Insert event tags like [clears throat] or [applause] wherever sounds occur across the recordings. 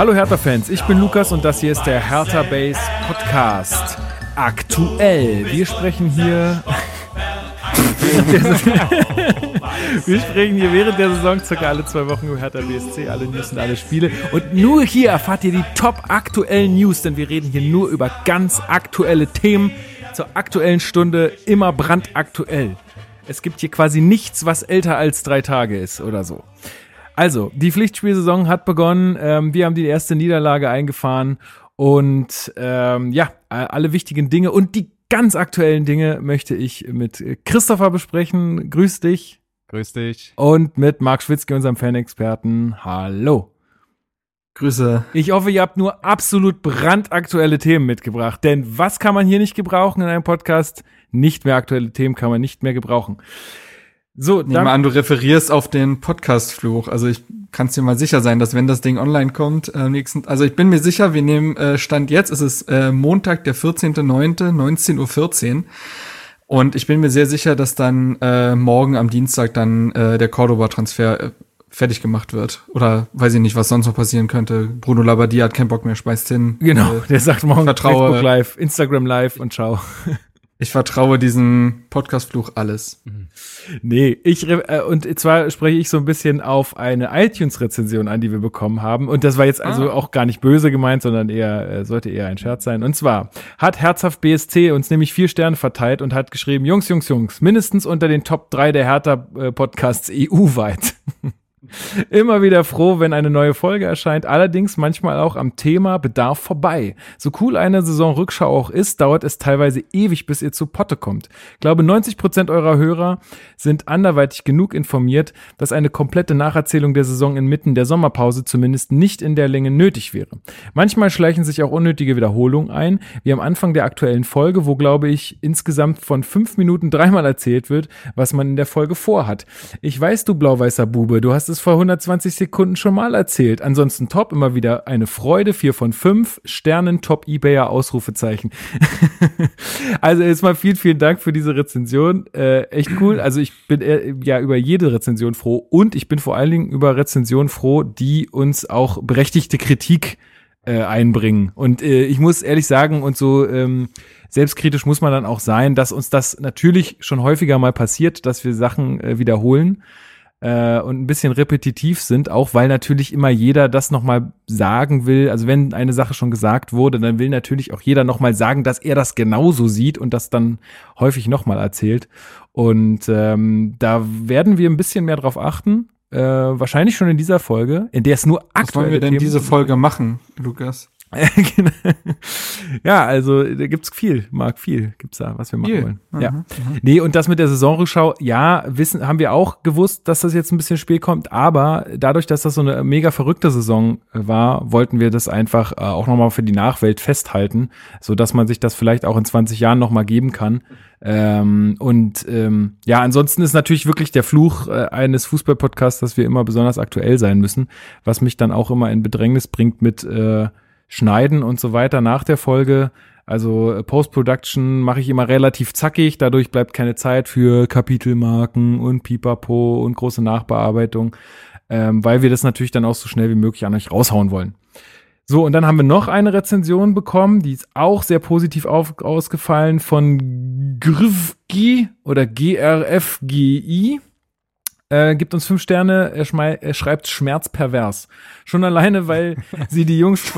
Hallo Hertha-Fans, ich bin Lukas und das hier ist der Hertha Base Podcast. Aktuell. Wir sprechen hier. [laughs] Wir sprechen hier während der Saison circa alle zwei Wochen über Hertha BSC, alle News und alle Spiele. Und nur hier erfahrt ihr die top aktuellen News, denn wir reden hier nur über ganz aktuelle Themen zur aktuellen Stunde, immer brandaktuell. Es gibt hier quasi nichts, was älter als drei Tage ist oder so. Also, die Pflichtspielsaison hat begonnen. Ähm, wir haben die erste Niederlage eingefahren und ähm, ja, alle wichtigen Dinge und die ganz aktuellen Dinge möchte ich mit Christopher besprechen. Grüß dich. Grüß dich. Und mit Marc Schwitzke, unserem Fanexperten. Hallo. Grüße. Ich hoffe, ihr habt nur absolut brandaktuelle Themen mitgebracht. Denn was kann man hier nicht gebrauchen in einem Podcast? Nicht mehr aktuelle Themen kann man nicht mehr gebrauchen. So, Nehmen wir an, du referierst auf den Podcast-Fluch. Also ich kann dir mal sicher sein, dass wenn das Ding online kommt, äh, nächsten, also ich bin mir sicher, wir nehmen äh, Stand jetzt, es ist äh, Montag, der 14.09., 19.14 Uhr. Und ich bin mir sehr sicher, dass dann äh, morgen am Dienstag dann äh, der Cordoba-Transfer äh, fertig gemacht wird. Oder weiß ich nicht, was sonst noch passieren könnte. Bruno Labbadia hat keinen Bock mehr, schmeißt hin. Genau, äh, der sagt morgen vertraue, Facebook Live, Instagram Live und ciao. Ich vertraue diesem Podcast-Fluch alles. Nee, ich, äh, und zwar spreche ich so ein bisschen auf eine iTunes-Rezension an, die wir bekommen haben. Und das war jetzt also ah. auch gar nicht böse gemeint, sondern eher, äh, sollte eher ein Scherz sein. Und zwar hat Herzhaft BSC uns nämlich vier Sterne verteilt und hat geschrieben, Jungs, Jungs, Jungs, mindestens unter den Top 3 der Hertha-Podcasts [laughs] EU-weit. Immer wieder froh, wenn eine neue Folge erscheint, allerdings manchmal auch am Thema Bedarf vorbei. So cool eine Saisonrückschau auch ist, dauert es teilweise ewig, bis ihr zu Potte kommt. Ich glaube, 90 Prozent eurer Hörer sind anderweitig genug informiert, dass eine komplette Nacherzählung der Saison inmitten der Sommerpause zumindest nicht in der Länge nötig wäre. Manchmal schleichen sich auch unnötige Wiederholungen ein, wie am Anfang der aktuellen Folge, wo, glaube ich, insgesamt von fünf Minuten dreimal erzählt wird, was man in der Folge vorhat. Ich weiß, du blau-weißer Bube, du hast es vor 120 Sekunden schon mal erzählt. Ansonsten top, immer wieder eine Freude. Vier von fünf Sternen, top Ebayer, Ausrufezeichen. [laughs] also erstmal vielen, vielen Dank für diese Rezension. Äh, echt cool. Also ich bin äh, ja über jede Rezension froh und ich bin vor allen Dingen über Rezensionen froh, die uns auch berechtigte Kritik äh, einbringen. Und äh, ich muss ehrlich sagen, und so ähm, selbstkritisch muss man dann auch sein, dass uns das natürlich schon häufiger mal passiert, dass wir Sachen äh, wiederholen äh, und ein bisschen repetitiv sind, auch weil natürlich immer jeder das nochmal sagen will. Also wenn eine Sache schon gesagt wurde, dann will natürlich auch jeder nochmal sagen, dass er das genauso sieht und das dann häufig nochmal erzählt. Und ähm, da werden wir ein bisschen mehr drauf achten. Äh, wahrscheinlich schon in dieser Folge, in der es nur aktuell. Was wollen wir denn Themen diese Folge machen, Lukas? [laughs] Ja, also da gibt's viel, Marc, viel gibt's da, was wir machen viel. wollen. Mhm, ja. Mhm. Nee, und das mit der Saisonrückschau, ja, wissen, haben wir auch gewusst, dass das jetzt ein bisschen spät kommt, aber dadurch, dass das so eine mega verrückte Saison äh, war, wollten wir das einfach äh, auch nochmal für die Nachwelt festhalten, so dass man sich das vielleicht auch in 20 Jahren nochmal geben kann. Ähm, und ähm, ja, ansonsten ist natürlich wirklich der Fluch äh, eines Fußballpodcasts, dass wir immer besonders aktuell sein müssen, was mich dann auch immer in Bedrängnis bringt mit äh, Schneiden und so weiter nach der Folge. Also äh, Post-Production mache ich immer relativ zackig, dadurch bleibt keine Zeit für Kapitelmarken und Pipapo und große Nachbearbeitung, ähm, weil wir das natürlich dann auch so schnell wie möglich an euch raushauen wollen. So, und dann haben wir noch eine Rezension bekommen, die ist auch sehr positiv auf, ausgefallen von Grivgi oder GRFGI äh, gibt uns fünf Sterne, er, er schreibt schmerzpervers. Schon alleine, weil [laughs] sie die Jungs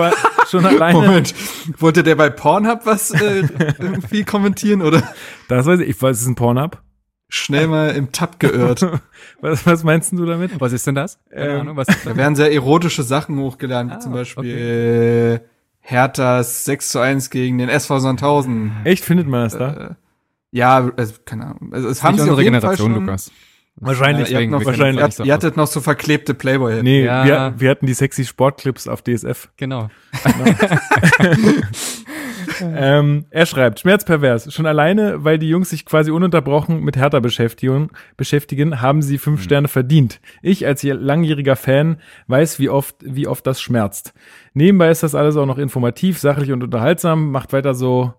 schon alleine. Moment, wollte der bei Pornhub was äh, irgendwie kommentieren oder? Das weiß ich, ich weiß, es ist ein Pornhub. Schnell mal im Tab geirrt. [laughs] was, was meinst du damit? Was ist denn das? Keine ähm, Ahnung, was [laughs] da werden sehr erotische Sachen hochgeladen, ah, zum Beispiel okay. äh, Herthas 6 zu 1 gegen den SV Sandhausen. Echt, findet man das da? Äh, ja, also, keine Ahnung. Also, es haben sie unsere Generation, Lukas. Wahrscheinlich. Ja, ihr, noch, wahrscheinlich ihr, ihr, hattet noch so verklebte Playboy. Nee, ja. wir, wir, hatten die sexy Sportclips auf DSF. Genau. [laughs] ähm, er schreibt, schmerzpervers. Schon alleine, weil die Jungs sich quasi ununterbrochen mit Hertha beschäftigen, beschäftigen haben sie fünf mhm. Sterne verdient. Ich als langjähriger Fan weiß, wie oft, wie oft das schmerzt. Nebenbei ist das alles auch noch informativ, sachlich und unterhaltsam. Macht weiter so.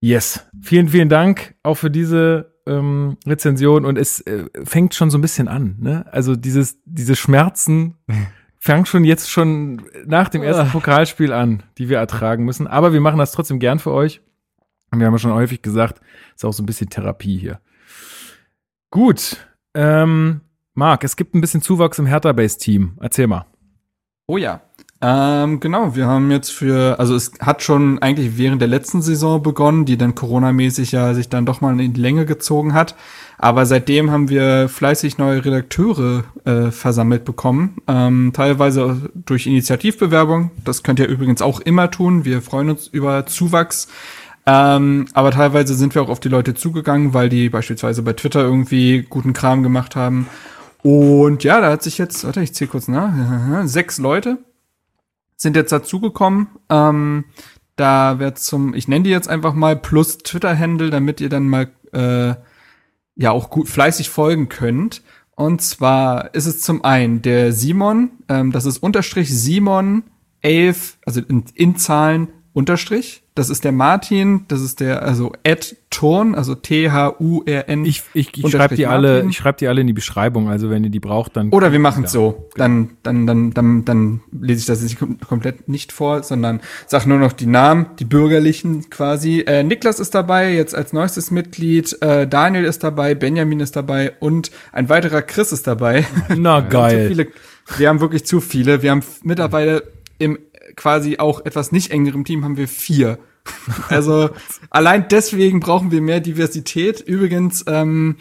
Yes. Vielen, vielen Dank auch für diese ähm, Rezension und es äh, fängt schon so ein bisschen an. Ne? Also dieses, diese Schmerzen [laughs] fangen schon jetzt schon nach dem ersten ah. Pokalspiel an, die wir ertragen müssen. Aber wir machen das trotzdem gern für euch. Wir haben ja schon häufig gesagt, ist auch so ein bisschen Therapie hier. Gut. Ähm, Marc, es gibt ein bisschen Zuwachs im Hertha-Base-Team. Erzähl mal. Oh ja. Ähm, genau, wir haben jetzt für, also es hat schon eigentlich während der letzten Saison begonnen, die dann Corona-mäßig ja sich dann doch mal in die Länge gezogen hat. Aber seitdem haben wir fleißig neue Redakteure äh, versammelt bekommen, ähm, teilweise durch Initiativbewerbung. Das könnt ihr übrigens auch immer tun. Wir freuen uns über Zuwachs. Ähm, aber teilweise sind wir auch auf die Leute zugegangen, weil die beispielsweise bei Twitter irgendwie guten Kram gemacht haben. Und ja, da hat sich jetzt, warte, ich zähle kurz nach, [laughs] sechs Leute sind jetzt dazugekommen. Ähm, da wird zum, ich nenne die jetzt einfach mal plus Twitter-Handle, damit ihr dann mal äh, ja auch gut fleißig folgen könnt. Und zwar ist es zum einen der Simon, ähm, das ist Unterstrich Simon 11, also in, in Zahlen Unterstrich das ist der Martin, das ist der, also Ed Turn, also T-H-U-R-N. Ich, ich, ich schreibe die alle, ich schreibe die alle in die Beschreibung, also wenn ihr die braucht, dann. Oder wir machen es so. Dann, dann, dann, dann, dann lese ich das jetzt komplett nicht vor, sondern sag nur noch die Namen, die bürgerlichen quasi. Äh, Niklas ist dabei, jetzt als neuestes Mitglied, äh, Daniel ist dabei, Benjamin ist dabei und ein weiterer Chris ist dabei. [laughs] Na geil. Viele, wir haben wirklich zu viele. Wir haben mittlerweile im quasi auch etwas nicht engerem Team haben wir vier. Also allein deswegen brauchen wir mehr Diversität. Übrigens, ähm,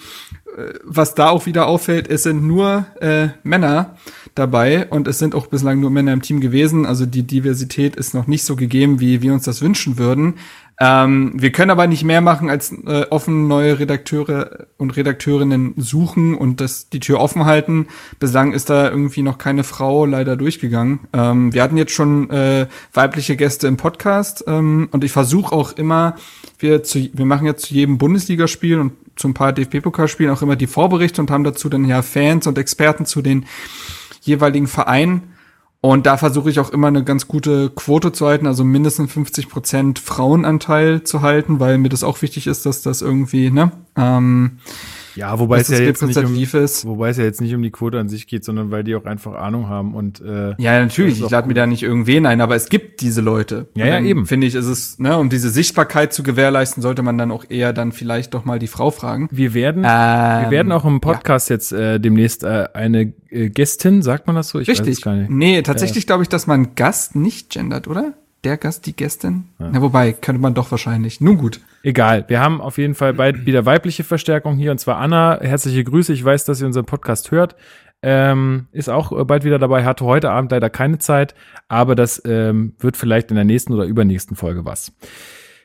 äh, was da auch wieder auffällt, es sind nur äh, Männer dabei und es sind auch bislang nur Männer im Team gewesen. Also die Diversität ist noch nicht so gegeben, wie wir uns das wünschen würden. Ähm, wir können aber nicht mehr machen, als äh, offen neue Redakteure und Redakteurinnen suchen und das die Tür offen halten. Bislang ist da irgendwie noch keine Frau leider durchgegangen. Ähm, wir hatten jetzt schon äh, weibliche Gäste im Podcast ähm, und ich versuche auch immer, wir, zu, wir machen jetzt zu jedem Bundesligaspiel und zu ein paar DFB-Pokalspielen auch immer die Vorberichte und haben dazu dann ja Fans und Experten zu den jeweiligen Vereinen. Und da versuche ich auch immer eine ganz gute Quote zu halten, also mindestens 50 Prozent Frauenanteil zu halten, weil mir das auch wichtig ist, dass das irgendwie, ne? Ähm, ja, wobei es ja jetzt nicht um, ist. wobei es ja jetzt nicht um die Quote an sich geht, sondern weil die auch einfach Ahnung haben und äh, ja natürlich. Ich lade mir da nicht irgendwen ein, aber es gibt diese Leute. Ja, ja eben. Finde ich, ist es ne, um diese Sichtbarkeit zu gewährleisten, sollte man dann auch eher dann vielleicht doch mal die Frau fragen. Wir werden, ähm, wir werden auch im Podcast ja. jetzt äh, demnächst äh, eine äh, Gästin, sagt man das so? Ich Richtig. Weiß es gar nicht. Nee, tatsächlich glaube ich, dass man Gast nicht gendert, oder? Der Gast, die Gästin? Ja. Na, wobei, könnte man doch wahrscheinlich. Nun gut. Egal. Wir haben auf jeden Fall bald wieder weibliche Verstärkung hier und zwar Anna. Herzliche Grüße. Ich weiß, dass ihr unseren Podcast hört. Ähm, ist auch äh, bald wieder dabei, hatte heute Abend leider keine Zeit, aber das ähm, wird vielleicht in der nächsten oder übernächsten Folge was.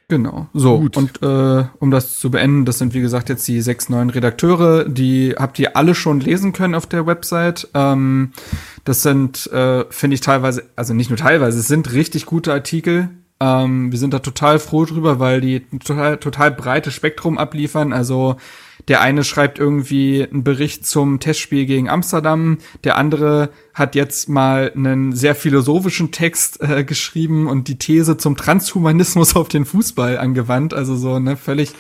Genau. So, Gut. und äh, um das zu beenden, das sind wie gesagt jetzt die sechs neuen Redakteure, die habt ihr alle schon lesen können auf der Website. Ähm, das sind, äh, finde ich teilweise, also nicht nur teilweise, es sind richtig gute Artikel. Ähm, wir sind da total froh drüber, weil die total, total breites Spektrum abliefern. Also der eine schreibt irgendwie einen Bericht zum Testspiel gegen Amsterdam, der andere hat jetzt mal einen sehr philosophischen Text äh, geschrieben und die These zum Transhumanismus auf den Fußball angewandt. Also so ne völlig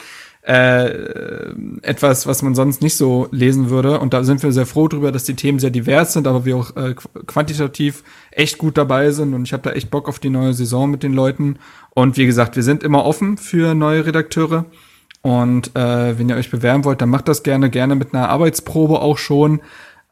äh, etwas, was man sonst nicht so lesen würde. Und da sind wir sehr froh drüber, dass die Themen sehr divers sind, aber wir auch äh, quantitativ echt gut dabei sind. Und ich habe da echt Bock auf die neue Saison mit den Leuten. Und wie gesagt, wir sind immer offen für neue Redakteure. Und äh, wenn ihr euch bewerben wollt, dann macht das gerne, gerne mit einer Arbeitsprobe auch schon.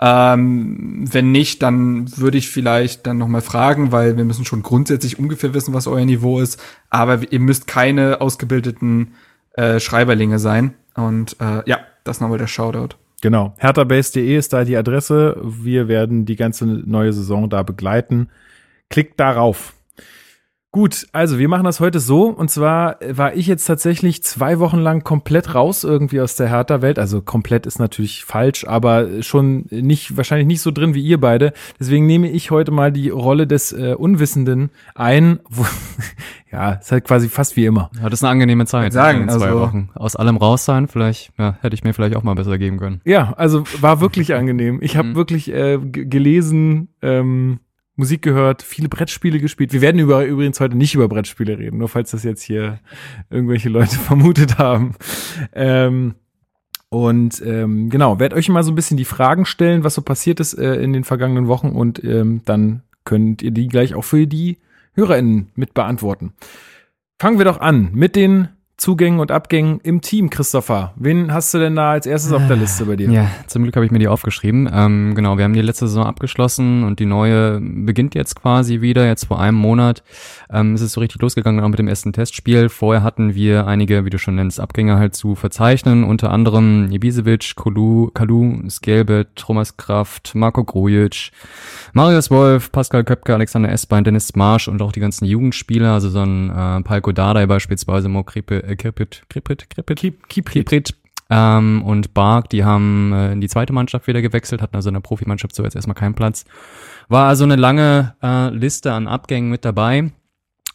Ähm, wenn nicht, dann würde ich vielleicht dann nochmal fragen, weil wir müssen schon grundsätzlich ungefähr wissen, was euer Niveau ist. Aber ihr müsst keine ausgebildeten äh, Schreiberlinge sein. Und äh, ja, das nochmal der Shoutout. Genau. Herterbase.de ist da die Adresse. Wir werden die ganze neue Saison da begleiten. Klickt darauf. Gut, also wir machen das heute so. Und zwar war ich jetzt tatsächlich zwei Wochen lang komplett raus irgendwie aus der Hertha-Welt. Also komplett ist natürlich falsch, aber schon nicht, wahrscheinlich nicht so drin wie ihr beide. Deswegen nehme ich heute mal die Rolle des äh, Unwissenden ein. Wo, [laughs] ja, ist halt quasi fast wie immer. Ja, das ist eine angenehme Zeit. Sagen, zwei also, Wochen. Aus allem raus sein, vielleicht, ja, hätte ich mir vielleicht auch mal besser geben können. Ja, also war wirklich angenehm. Ich habe mhm. wirklich äh, gelesen, ähm, Musik gehört, viele Brettspiele gespielt. Wir werden über, übrigens heute nicht über Brettspiele reden, nur falls das jetzt hier irgendwelche Leute [laughs] vermutet haben. Ähm, Und ähm, genau, werde euch mal so ein bisschen die Fragen stellen, was so passiert ist äh, in den vergangenen Wochen und ähm, dann könnt ihr die gleich auch für die HörerInnen mit beantworten. Fangen wir doch an mit den Zugängen und Abgängen im Team, Christopher. Wen hast du denn da als erstes auf der Liste bei dir? Ja, zum Glück habe ich mir die aufgeschrieben. Ähm, genau, wir haben die letzte Saison abgeschlossen und die neue beginnt jetzt quasi wieder, jetzt vor einem Monat. Ähm, es ist so richtig losgegangen auch mit dem ersten Testspiel. Vorher hatten wir einige, wie du schon nennst, Abgänge halt zu verzeichnen, unter anderem Ibisevic, Kalu, Kalu Skelbet, Thomas Kraft, Marco Grujic, Marius Wolf, Pascal Köpke, Alexander Esbein, Dennis Marsch und auch die ganzen Jugendspieler, also so ein äh, Palko Dardai beispielsweise, Mo Kripe, äh, Kripit, Kripit, Kripit, Kip, Kiprit, ähm, und Bark, die haben äh, in die zweite Mannschaft wieder gewechselt, hatten also in der Profimannschaft so jetzt erstmal keinen Platz. War also eine lange äh, Liste an Abgängen mit dabei.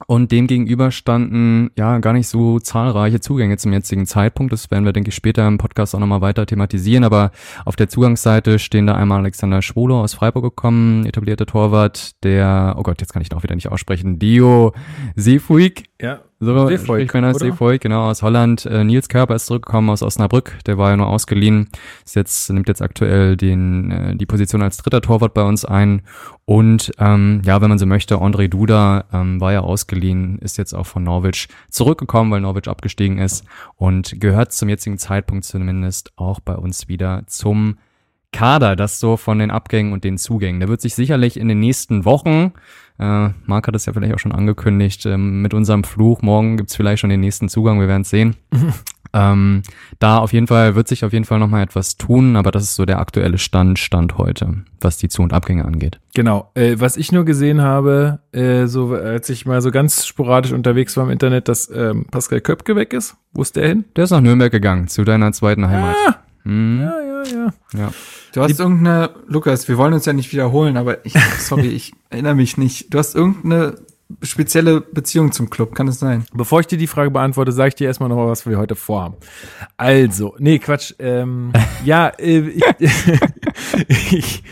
Und dem gegenüber standen ja gar nicht so zahlreiche Zugänge zum jetzigen Zeitpunkt. Das werden wir, denke ich, später im Podcast auch nochmal weiter thematisieren. Aber auf der Zugangsseite stehen da einmal Alexander Schwolo aus Freiburg gekommen, etablierter Torwart, der, oh Gott, jetzt kann ich noch wieder nicht aussprechen, Dio Sefuig. Ja, so, Seefolk, Seefolk, genau, aus Holland. Äh, Nils Körper ist zurückgekommen aus Osnabrück, der war ja nur ausgeliehen. Ist jetzt, nimmt jetzt aktuell den, äh, die Position als dritter Torwart bei uns ein. Und ähm, ja, wenn man so möchte, André Duda ähm, war ja ausgeliehen, ist jetzt auch von Norwich zurückgekommen, weil Norwich abgestiegen ist und gehört zum jetzigen Zeitpunkt zumindest auch bei uns wieder zum Kader, das so von den Abgängen und den Zugängen. Der wird sich sicherlich in den nächsten Wochen äh, Marc hat es ja vielleicht auch schon angekündigt. Ähm, mit unserem Fluch morgen gibt's vielleicht schon den nächsten Zugang, wir werden es sehen. ähm, da auf jeden Fall wird sich auf jeden Fall nochmal etwas tun, aber das ist so der aktuelle Stand, Stand heute, was die Zu- und Abgänge angeht. Genau. Äh, was ich nur gesehen habe, äh, so als ich mal so ganz sporadisch unterwegs war im Internet, dass ähm, Pascal Köpke weg ist. Wo ist der hin? Der ist nach Nürnberg gegangen, zu deiner zweiten Heimat. Ah, hm. Ja, ja, ja. ja. Du hast die, irgendeine, Lukas, wir wollen uns ja nicht wiederholen, aber ich, [laughs] sorry, ich erinnere mich nicht. Du hast irgendeine spezielle Beziehung zum Club, kann es sein? Bevor ich dir die Frage beantworte, sage ich dir erstmal nochmal, was wir heute vorhaben. Also, nee, Quatsch. Ähm, [laughs] ja, äh, ich, [laughs] ich,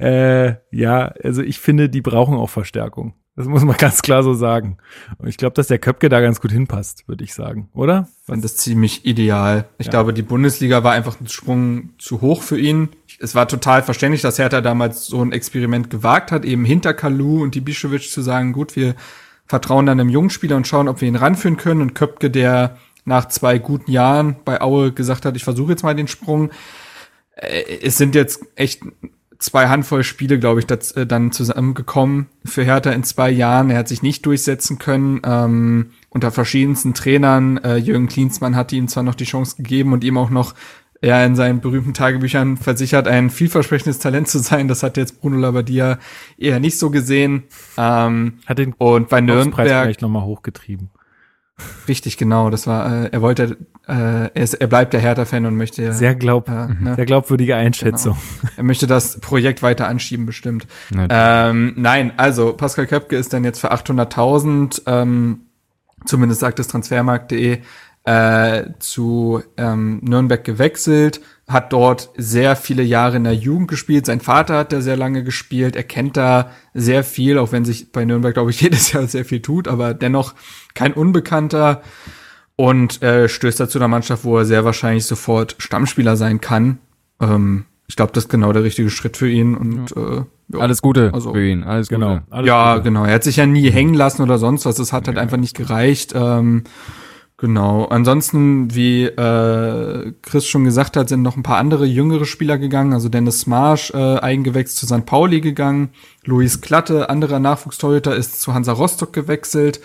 äh, ja, also ich finde, die brauchen auch Verstärkung. Das muss man [laughs] ganz klar so sagen. Und ich glaube, dass der Köpke da ganz gut hinpasst, würde ich sagen, oder? Ich fand das ziemlich ideal. Ich ja. glaube, die Bundesliga war einfach ein Sprung zu hoch für ihn. Es war total verständlich, dass Hertha damals so ein Experiment gewagt hat, eben hinter Kalu und Ibišević zu sagen, gut, wir vertrauen dann einem jungen Spieler und schauen, ob wir ihn ranführen können. Und Köpke, der nach zwei guten Jahren bei Aue gesagt hat, ich versuche jetzt mal den Sprung. Äh, es sind jetzt echt zwei Handvoll Spiele, glaube ich, das, äh, dann zusammengekommen für Hertha in zwei Jahren. Er hat sich nicht durchsetzen können. Ähm, unter verschiedensten Trainern. Äh, Jürgen Klinsmann hat ihm zwar noch die Chance gegeben und ihm auch noch ja, in seinen berühmten Tagebüchern versichert, ein vielversprechendes Talent zu sein. Das hat jetzt Bruno Labbadia eher nicht so gesehen. Ähm, hat den und bei Nürnberg vielleicht nochmal hochgetrieben. Richtig, genau. Das war, äh, er wollte, er, ist, er bleibt der Hertha-Fan und möchte. Sehr glaub, äh, ne? sehr glaubwürdige Einschätzung. Genau. [laughs] Er möchte das Projekt weiter anschieben, bestimmt. Ähm, nein, also Pascal Köpke ist dann jetzt für 800.000, ähm, zumindest sagt es Transfermarkt.de, äh, zu ähm, Nürnberg gewechselt, hat dort sehr viele Jahre in der Jugend gespielt. Sein Vater hat da sehr lange gespielt. Er kennt da sehr viel, auch wenn sich bei Nürnberg, glaube ich, [laughs] jedes Jahr sehr viel tut, aber dennoch kein Unbekannter und äh, stößt dazu einer Mannschaft, wo er sehr wahrscheinlich sofort Stammspieler sein kann. Ähm, ich glaube, das ist genau der richtige Schritt für ihn und ja. äh, alles Gute also, für ihn, alles genau, Gute. Alles ja, Gute. genau. Er hat sich ja nie hängen lassen oder sonst was. Es hat halt ja. einfach nicht gereicht. Ähm, genau. Ansonsten, wie äh, Chris schon gesagt hat, sind noch ein paar andere jüngere Spieler gegangen. Also Dennis Marsch, äh, Eigengewächs zu St. Pauli gegangen. Luis Klatte, anderer Nachwuchstorhüter, ist zu Hansa Rostock gewechselt.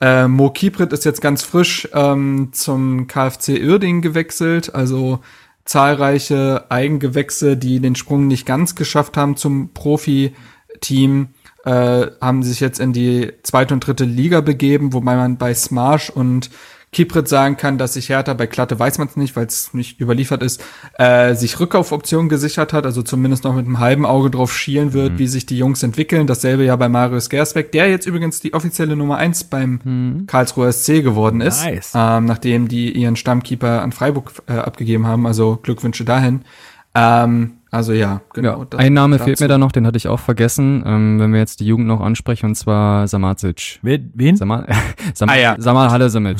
Äh, Mo Kiprit ist jetzt ganz frisch ähm, zum KfC Uerdingen gewechselt, also zahlreiche Eigengewächse, die den Sprung nicht ganz geschafft haben zum Profi-Team, äh, haben sich jetzt in die zweite und dritte Liga begeben, wobei man bei Smarsh und Kiprit sagen kann, dass sich Hertha, bei Klatte weiß man es nicht, weil es nicht überliefert ist, äh, sich Rückkaufoptionen gesichert hat, also zumindest noch mit einem halben Auge drauf schielen wird, mhm. wie sich die Jungs entwickeln. Dasselbe ja bei Marius Gersbeck, der jetzt übrigens die offizielle Nummer eins beim mhm. Karlsruher SC geworden ist, nice. ähm, nachdem die ihren Stammkeeper an Freiburg äh, abgegeben haben, also Glückwünsche dahin. Ähm, Also ja, genau. Ja, ein Name fehlt mir da noch, den hatte ich auch vergessen, ähm, wenn wir jetzt die Jugend noch ansprechen, und zwar Samacic. Wen? Samal, [laughs] Sam, ah, ja. Samal Halesimic.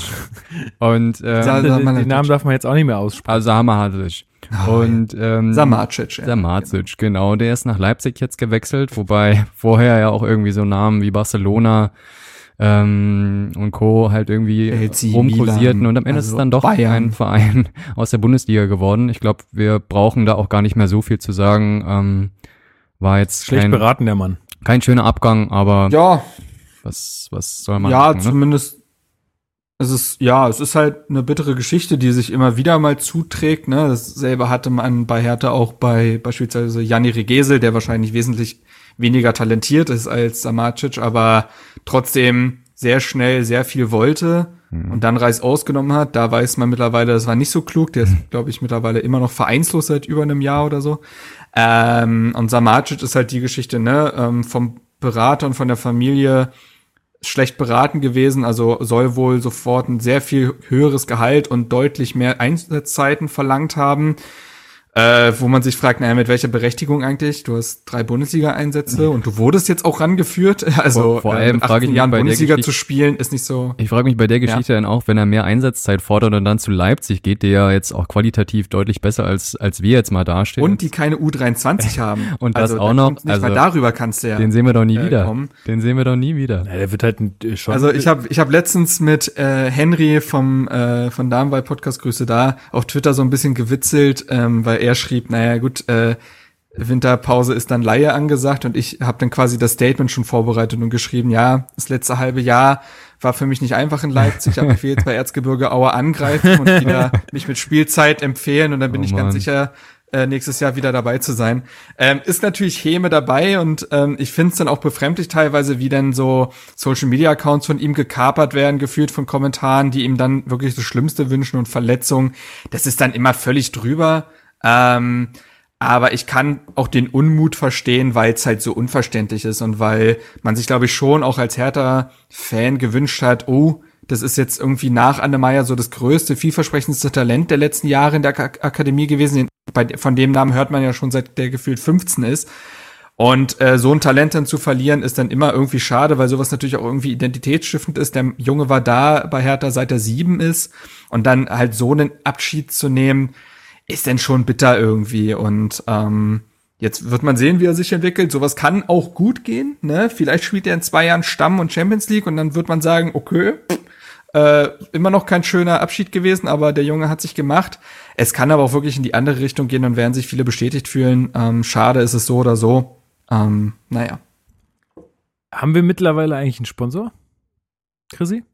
Und [laughs] ähm, Sa den Namen darf man jetzt auch nicht mehr aussprechen. Also Samal Halesic. Oh, und ähm, Samacic. Ja. Samacic, genau. Der ist nach Leipzig jetzt gewechselt, wobei vorher ja auch irgendwie so Namen wie Barcelona ähm, und Co. halt irgendwie rumkursierten und am Ende also ist es also dann doch Bayern. ein Verein [laughs] aus der Bundesliga geworden. Ich glaube, wir brauchen da auch gar nicht mehr so viel zu sagen. Ähm, war jetzt schlecht kein, beraten der Mann. Kein schöner Abgang, aber ja, was was soll man? Ja, machen, ne? zumindest. Es ist, ja, es ist halt eine bittere Geschichte, die sich immer wieder mal zuträgt. Ne? Dasselbe hatte man bei Hertha auch bei beispielsweise Janni Regesel, der wahrscheinlich wesentlich weniger talentiert ist als Samacic, aber trotzdem sehr schnell sehr viel wollte mhm. und dann Reis ausgenommen hat. Da weiß man mittlerweile, das war nicht so klug. Der ist, mhm. glaube ich, mittlerweile immer noch vereinslos seit über einem Jahr oder so. Ähm, und Samacic ist halt die Geschichte, ne, ähm, vom Berater und von der Familie schlecht beraten gewesen, also soll wohl sofort ein sehr viel höheres Gehalt und deutlich mehr Einsatzzeiten verlangt haben äh, wo man sich fragt, naja, mit welcher Berechtigung eigentlich? Du hast drei Bundesliga-Einsätze und du wurdest jetzt auch rangeführt. [laughs] Also vor, vor allem äh, frage ich Jahren Bundesliga zu spielen ist nicht so. Ich frage mich bei der Geschichte ja. dann auch, wenn er mehr Einsatzzeit fordert und dann zu Leipzig geht, der ja jetzt auch qualitativ deutlich besser als als wir jetzt mal dastehen. Und die keine U23 [laughs] haben. und das also, auch noch. Nicht, also darüber kannst du ja. Den sehen wir doch nie äh, wieder. Kommen. Den sehen wir doch nie wieder. Ja, der wird halt äh, schon. Also ich habe ich habe letztens mit äh, Henry vom äh, von Darmwald Podcast Grüße da auf Twitter so ein bisschen gewitzelt, ähm, weil er schrieb, naja gut, äh, Winterpause ist dann Laie angesagt und ich habe dann quasi das Statement schon vorbereitet und geschrieben, ja, das letzte halbe Jahr war für mich nicht einfach in Leipzig, aber ich will jetzt bei Erzgebirge Auer angreifen und wieder [laughs] mich mit Spielzeit empfehlen und dann bin oh, ich ganz sicher, äh, nächstes Jahr wieder dabei zu sein. Ähm, ist natürlich Häme dabei und ähm, ich finde es dann auch befremdlich teilweise, wie denn so Social Media Accounts von ihm gekapert werden, gefühlt von Kommentaren, die ihm dann wirklich das Schlimmste wünschen und Verletzungen. Das ist dann immer völlig drüber. Ähm, aber ich kann auch den Unmut verstehen, weil es halt so unverständlich ist und weil man sich, glaube ich, schon auch als Hertha-Fan gewünscht hat, oh, das ist jetzt irgendwie nach Annemeyer so das größte, vielversprechendste Talent der letzten Jahre in der Ak Akademie gewesen. Bei, von dem Namen hört man ja schon seit der gefühlt 15 ist. Und äh, so ein Talent dann zu verlieren, ist dann immer irgendwie schade, weil sowas natürlich auch irgendwie identitätsstiftend ist. Der Junge war da bei Hertha seit er sieben ist. Und dann halt so einen Abschied zu nehmen, ist denn schon bitter irgendwie. Und ähm, jetzt wird man sehen, wie er sich entwickelt. Sowas kann auch gut gehen. Ne? Vielleicht spielt er in zwei Jahren Stamm und Champions League und dann wird man sagen, okay, äh, immer noch kein schöner Abschied gewesen, aber der Junge hat sich gemacht. Es kann aber auch wirklich in die andere Richtung gehen und werden sich viele bestätigt fühlen. Ähm, schade ist es so oder so. Ähm, naja. Haben wir mittlerweile eigentlich einen Sponsor? Chrissy?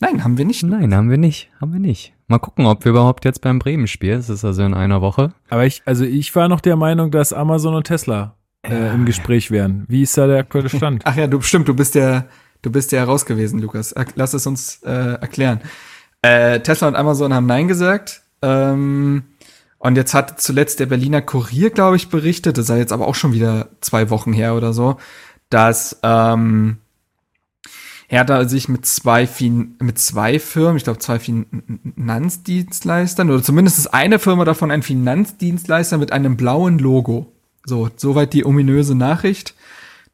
Nein, haben wir nicht. Nein, haben wir nicht. Haben wir nicht. Mal gucken, ob wir überhaupt jetzt beim Bremen-Spiel, das ist also in einer Woche. Aber ich, also ich war noch der Meinung, dass Amazon und Tesla äh, im Gespräch wären. Wie ist da der aktuelle Stand? [laughs] Ach ja, du stimmt, du bist der, du bist der heraus gewesen, Lukas. Lass es uns äh, erklären. Äh, Tesla und Amazon haben Nein gesagt. Ähm, und jetzt hat zuletzt der Berliner Kurier, glaube ich, berichtet, das sei jetzt aber auch schon wieder zwei Wochen her oder so, dass ähm, Hertha sich mit zwei, fin mit zwei Firmen, ich glaube zwei Finanzdienstleistern, oder zumindest ist eine Firma davon ein Finanzdienstleister mit einem blauen Logo. So, soweit die ominöse Nachricht.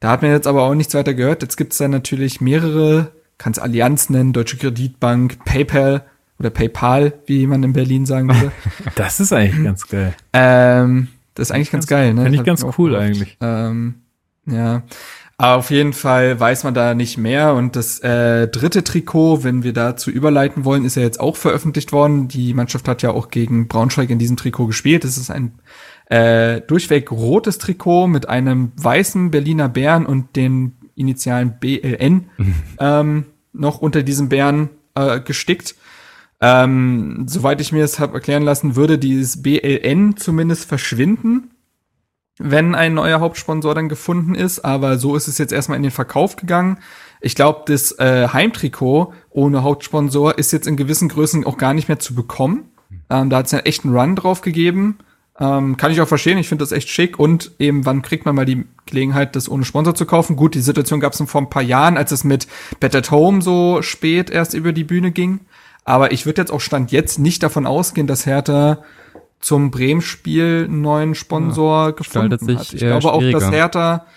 Da hat man jetzt aber auch nichts weiter gehört. Jetzt gibt es dann natürlich mehrere, kann es Allianz nennen, Deutsche Kreditbank, PayPal oder PayPal, wie man in Berlin sagen würde. [laughs] Das ist eigentlich ganz geil. Ähm, das ist eigentlich ganz, ganz geil, ne? Finde ich ganz cool eigentlich. Ähm, ja. Aber auf jeden Fall weiß man da nicht mehr. Und das äh, dritte Trikot, wenn wir dazu überleiten wollen, ist ja jetzt auch veröffentlicht worden. Die Mannschaft hat ja auch gegen Braunschweig in diesem Trikot gespielt. Es ist ein äh, durchweg rotes Trikot mit einem weißen Berliner Bären und den Initialen BLN [laughs] ähm, noch unter diesem Bären äh, gestickt. Ähm, soweit ich mir das habe erklären lassen, würde dieses BLN zumindest verschwinden wenn ein neuer Hauptsponsor dann gefunden ist. Aber so ist es jetzt erstmal in den Verkauf gegangen. Ich glaube, das äh, Heimtrikot ohne Hauptsponsor ist jetzt in gewissen Größen auch gar nicht mehr zu bekommen. Ähm, da hat es einen Run drauf gegeben. Ähm, kann ich auch verstehen, ich finde das echt schick. Und eben, wann kriegt man mal die Gelegenheit, das ohne Sponsor zu kaufen? Gut, die Situation gab es vor ein paar Jahren, als es mit Bet at Home so spät erst über die Bühne ging. Aber ich würde jetzt auch Stand jetzt nicht davon ausgehen, dass Hertha zum Bremen-Spiel einen neuen Sponsor ja, gefunden sich hat. Ich glaube auch, dass Hertha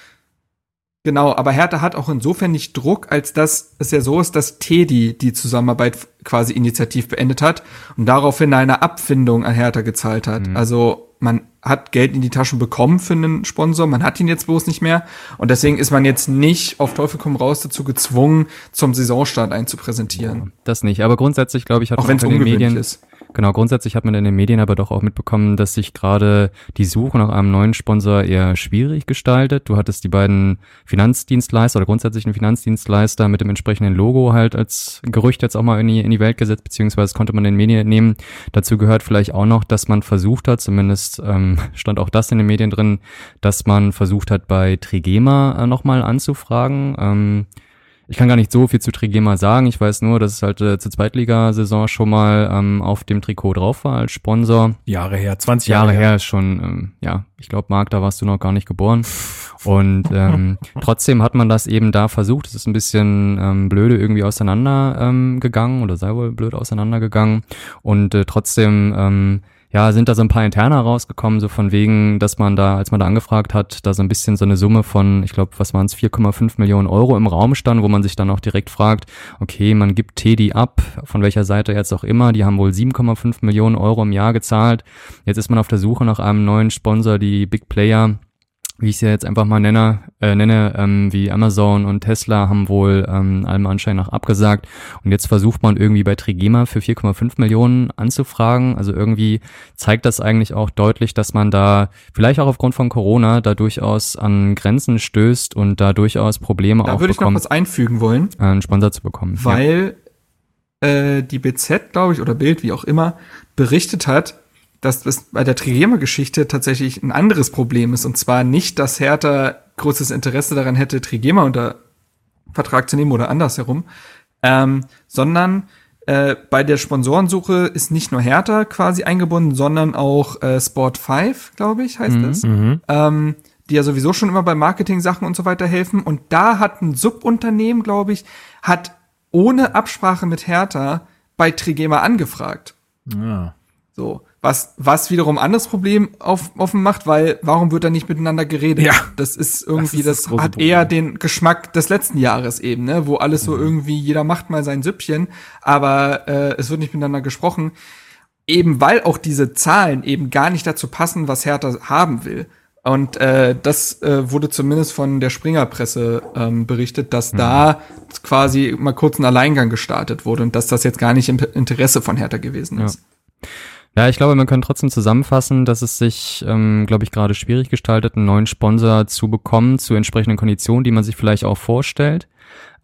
Genau, aber Hertha hat auch insofern nicht Druck, als dass es ja so ist, dass Teddy die Zusammenarbeit quasi initiativ beendet hat und daraufhin eine Abfindung an Hertha gezahlt hat. Mhm. Also man hat Geld in die Taschen bekommen für einen Sponsor, man hat ihn jetzt bloß nicht mehr und deswegen ist man jetzt nicht auf Teufel komm raus dazu gezwungen, zum Saisonstart einzupräsentieren. Das nicht, aber grundsätzlich glaube ich, hat auch man in den Medien ist. Genau, grundsätzlich hat man in den Medien aber doch auch mitbekommen, dass sich gerade die Suche nach einem neuen Sponsor eher schwierig gestaltet. Du hattest die beiden Finanzdienstleister oder grundsätzlichen Finanzdienstleister mit dem entsprechenden Logo halt als Gerücht jetzt auch mal in die, in die Welt gesetzt, beziehungsweise konnte man in den Medien nehmen. Dazu gehört vielleicht auch noch, dass man versucht hat, zumindest ähm, [laughs] stand auch das in den Medien drin, dass man versucht hat, bei Trigema äh, nochmal anzufragen. Ähm, ich kann gar nicht so viel zu Trigema sagen. Ich weiß nur, dass es halt äh, zur Zweitligasaison schon mal ähm, auf dem Trikot drauf war als Sponsor. Jahre her, 20 Jahre, Jahre her. ist schon, ähm, ja, ich glaube, Marc, da warst du noch gar nicht geboren. Und ähm, [laughs] trotzdem hat man das eben da versucht. Es ist ein bisschen ähm, blöde irgendwie auseinandergegangen ähm, gegangen oder sei wohl blöd auseinandergegangen. Und äh, trotzdem ähm, ja, sind da so ein paar Interner rausgekommen, so von wegen, dass man da, als man da angefragt hat, da so ein bisschen so eine Summe von, ich glaube, was waren es, 4,5 Millionen Euro im Raum stand, wo man sich dann auch direkt fragt, okay, man gibt Teddy ab, von welcher Seite jetzt auch immer, die haben wohl 7,5 Millionen Euro im Jahr gezahlt. Jetzt ist man auf der Suche nach einem neuen Sponsor, die Big Player wie ich es ja jetzt einfach mal nenne, äh, nenne ähm, wie Amazon und Tesla haben wohl ähm, allem Anschein nach abgesagt. Und jetzt versucht man irgendwie bei Trigema für 4,5 Millionen anzufragen. Also irgendwie zeigt das eigentlich auch deutlich, dass man da vielleicht auch aufgrund von Corona da durchaus an Grenzen stößt und da durchaus Probleme da auch würde ich noch was einfügen wollen. Äh, einen Sponsor zu bekommen. Weil ja. äh, die BZ, glaube ich, oder Bild, wie auch immer, berichtet hat, dass das bei der Trigema-Geschichte tatsächlich ein anderes Problem ist. Und zwar nicht, dass Hertha großes Interesse daran hätte, Trigema unter Vertrag zu nehmen oder andersherum, ähm, sondern äh, bei der Sponsorensuche ist nicht nur Hertha quasi eingebunden, sondern auch äh, Sport 5, glaube ich, heißt mhm, es. Mhm. Ähm, die ja sowieso schon immer bei Marketing-Sachen und so weiter helfen. Und da hat ein Subunternehmen, glaube ich, hat ohne Absprache mit Hertha bei Trigema angefragt. Ja. So. Was, was wiederum anderes Problem auf, offen macht, weil warum wird da nicht miteinander geredet? Ja. Das ist irgendwie, das, ist das, das hat Problem. eher den Geschmack des letzten Jahres eben, ne? Wo alles so mhm. irgendwie, jeder macht mal sein Süppchen, aber äh, es wird nicht miteinander gesprochen. Eben weil auch diese Zahlen eben gar nicht dazu passen, was Hertha haben will. Und äh, das äh, wurde zumindest von der Springerpresse ähm, berichtet, dass mhm. da quasi mal kurz ein Alleingang gestartet wurde und dass das jetzt gar nicht im Interesse von Hertha gewesen ist. Ja. Ja, ich glaube, man kann trotzdem zusammenfassen, dass es sich, ähm, glaube ich, gerade schwierig gestaltet, einen neuen Sponsor zu bekommen zu entsprechenden Konditionen, die man sich vielleicht auch vorstellt.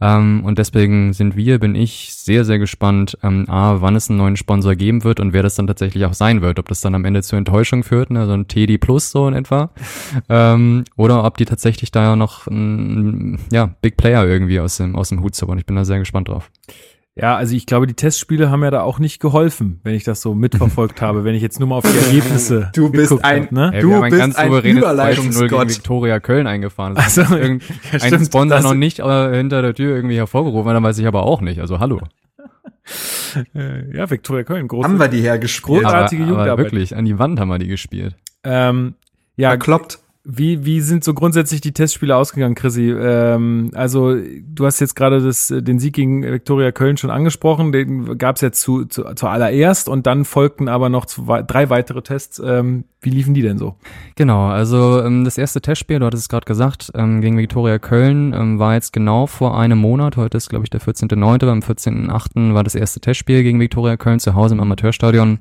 Ähm, und deswegen sind wir, bin ich sehr, sehr gespannt, ähm, A, wann es einen neuen Sponsor geben wird und wer das dann tatsächlich auch sein wird. Ob das dann am Ende zur Enttäuschung führt, ne, so ein TD Plus so in etwa. ähm, oder ob die tatsächlich da noch ein, ja, Big Player irgendwie aus dem, aus dem Hut zaubern. Ich bin da sehr gespannt drauf. Ja, also ich glaube, die Testspiele haben ja da auch nicht geholfen, wenn ich das so mitverfolgt habe, wenn ich jetzt nur mal auf die [laughs] Ergebnisse Du bist ein, hab, ne? Ey, du bist ganz ein Überleitungsgott. gegen Viktoria Köln eingefahren. Das also, ja, ein Sponsor noch nicht äh, hinter der Tür irgendwie hervorgerufen, dann weiß ich aber auch nicht. Also hallo. Äh, ja, Viktoria Köln, große, haben wir die hergespielt. Großartige aber, aber wirklich, an die Wand haben wir die gespielt. Ähm, ja, Verkloppt. Wie, wie sind so grundsätzlich die Testspiele ausgegangen, Chrissy? Ähm, also du hast jetzt gerade das, den Sieg gegen Viktoria Köln schon angesprochen, den gab es jetzt zu, zu, zuallererst und dann folgten aber noch zwei, drei weitere Tests. Ähm, wie liefen die denn so? Genau, also ähm, das erste Testspiel, du hattest es gerade gesagt, ähm, gegen Viktoria Köln ähm, war jetzt genau vor einem Monat, heute ist glaube ich der 14.9., beim 14.8. war das erste Testspiel gegen Viktoria Köln zu Hause im Amateurstadion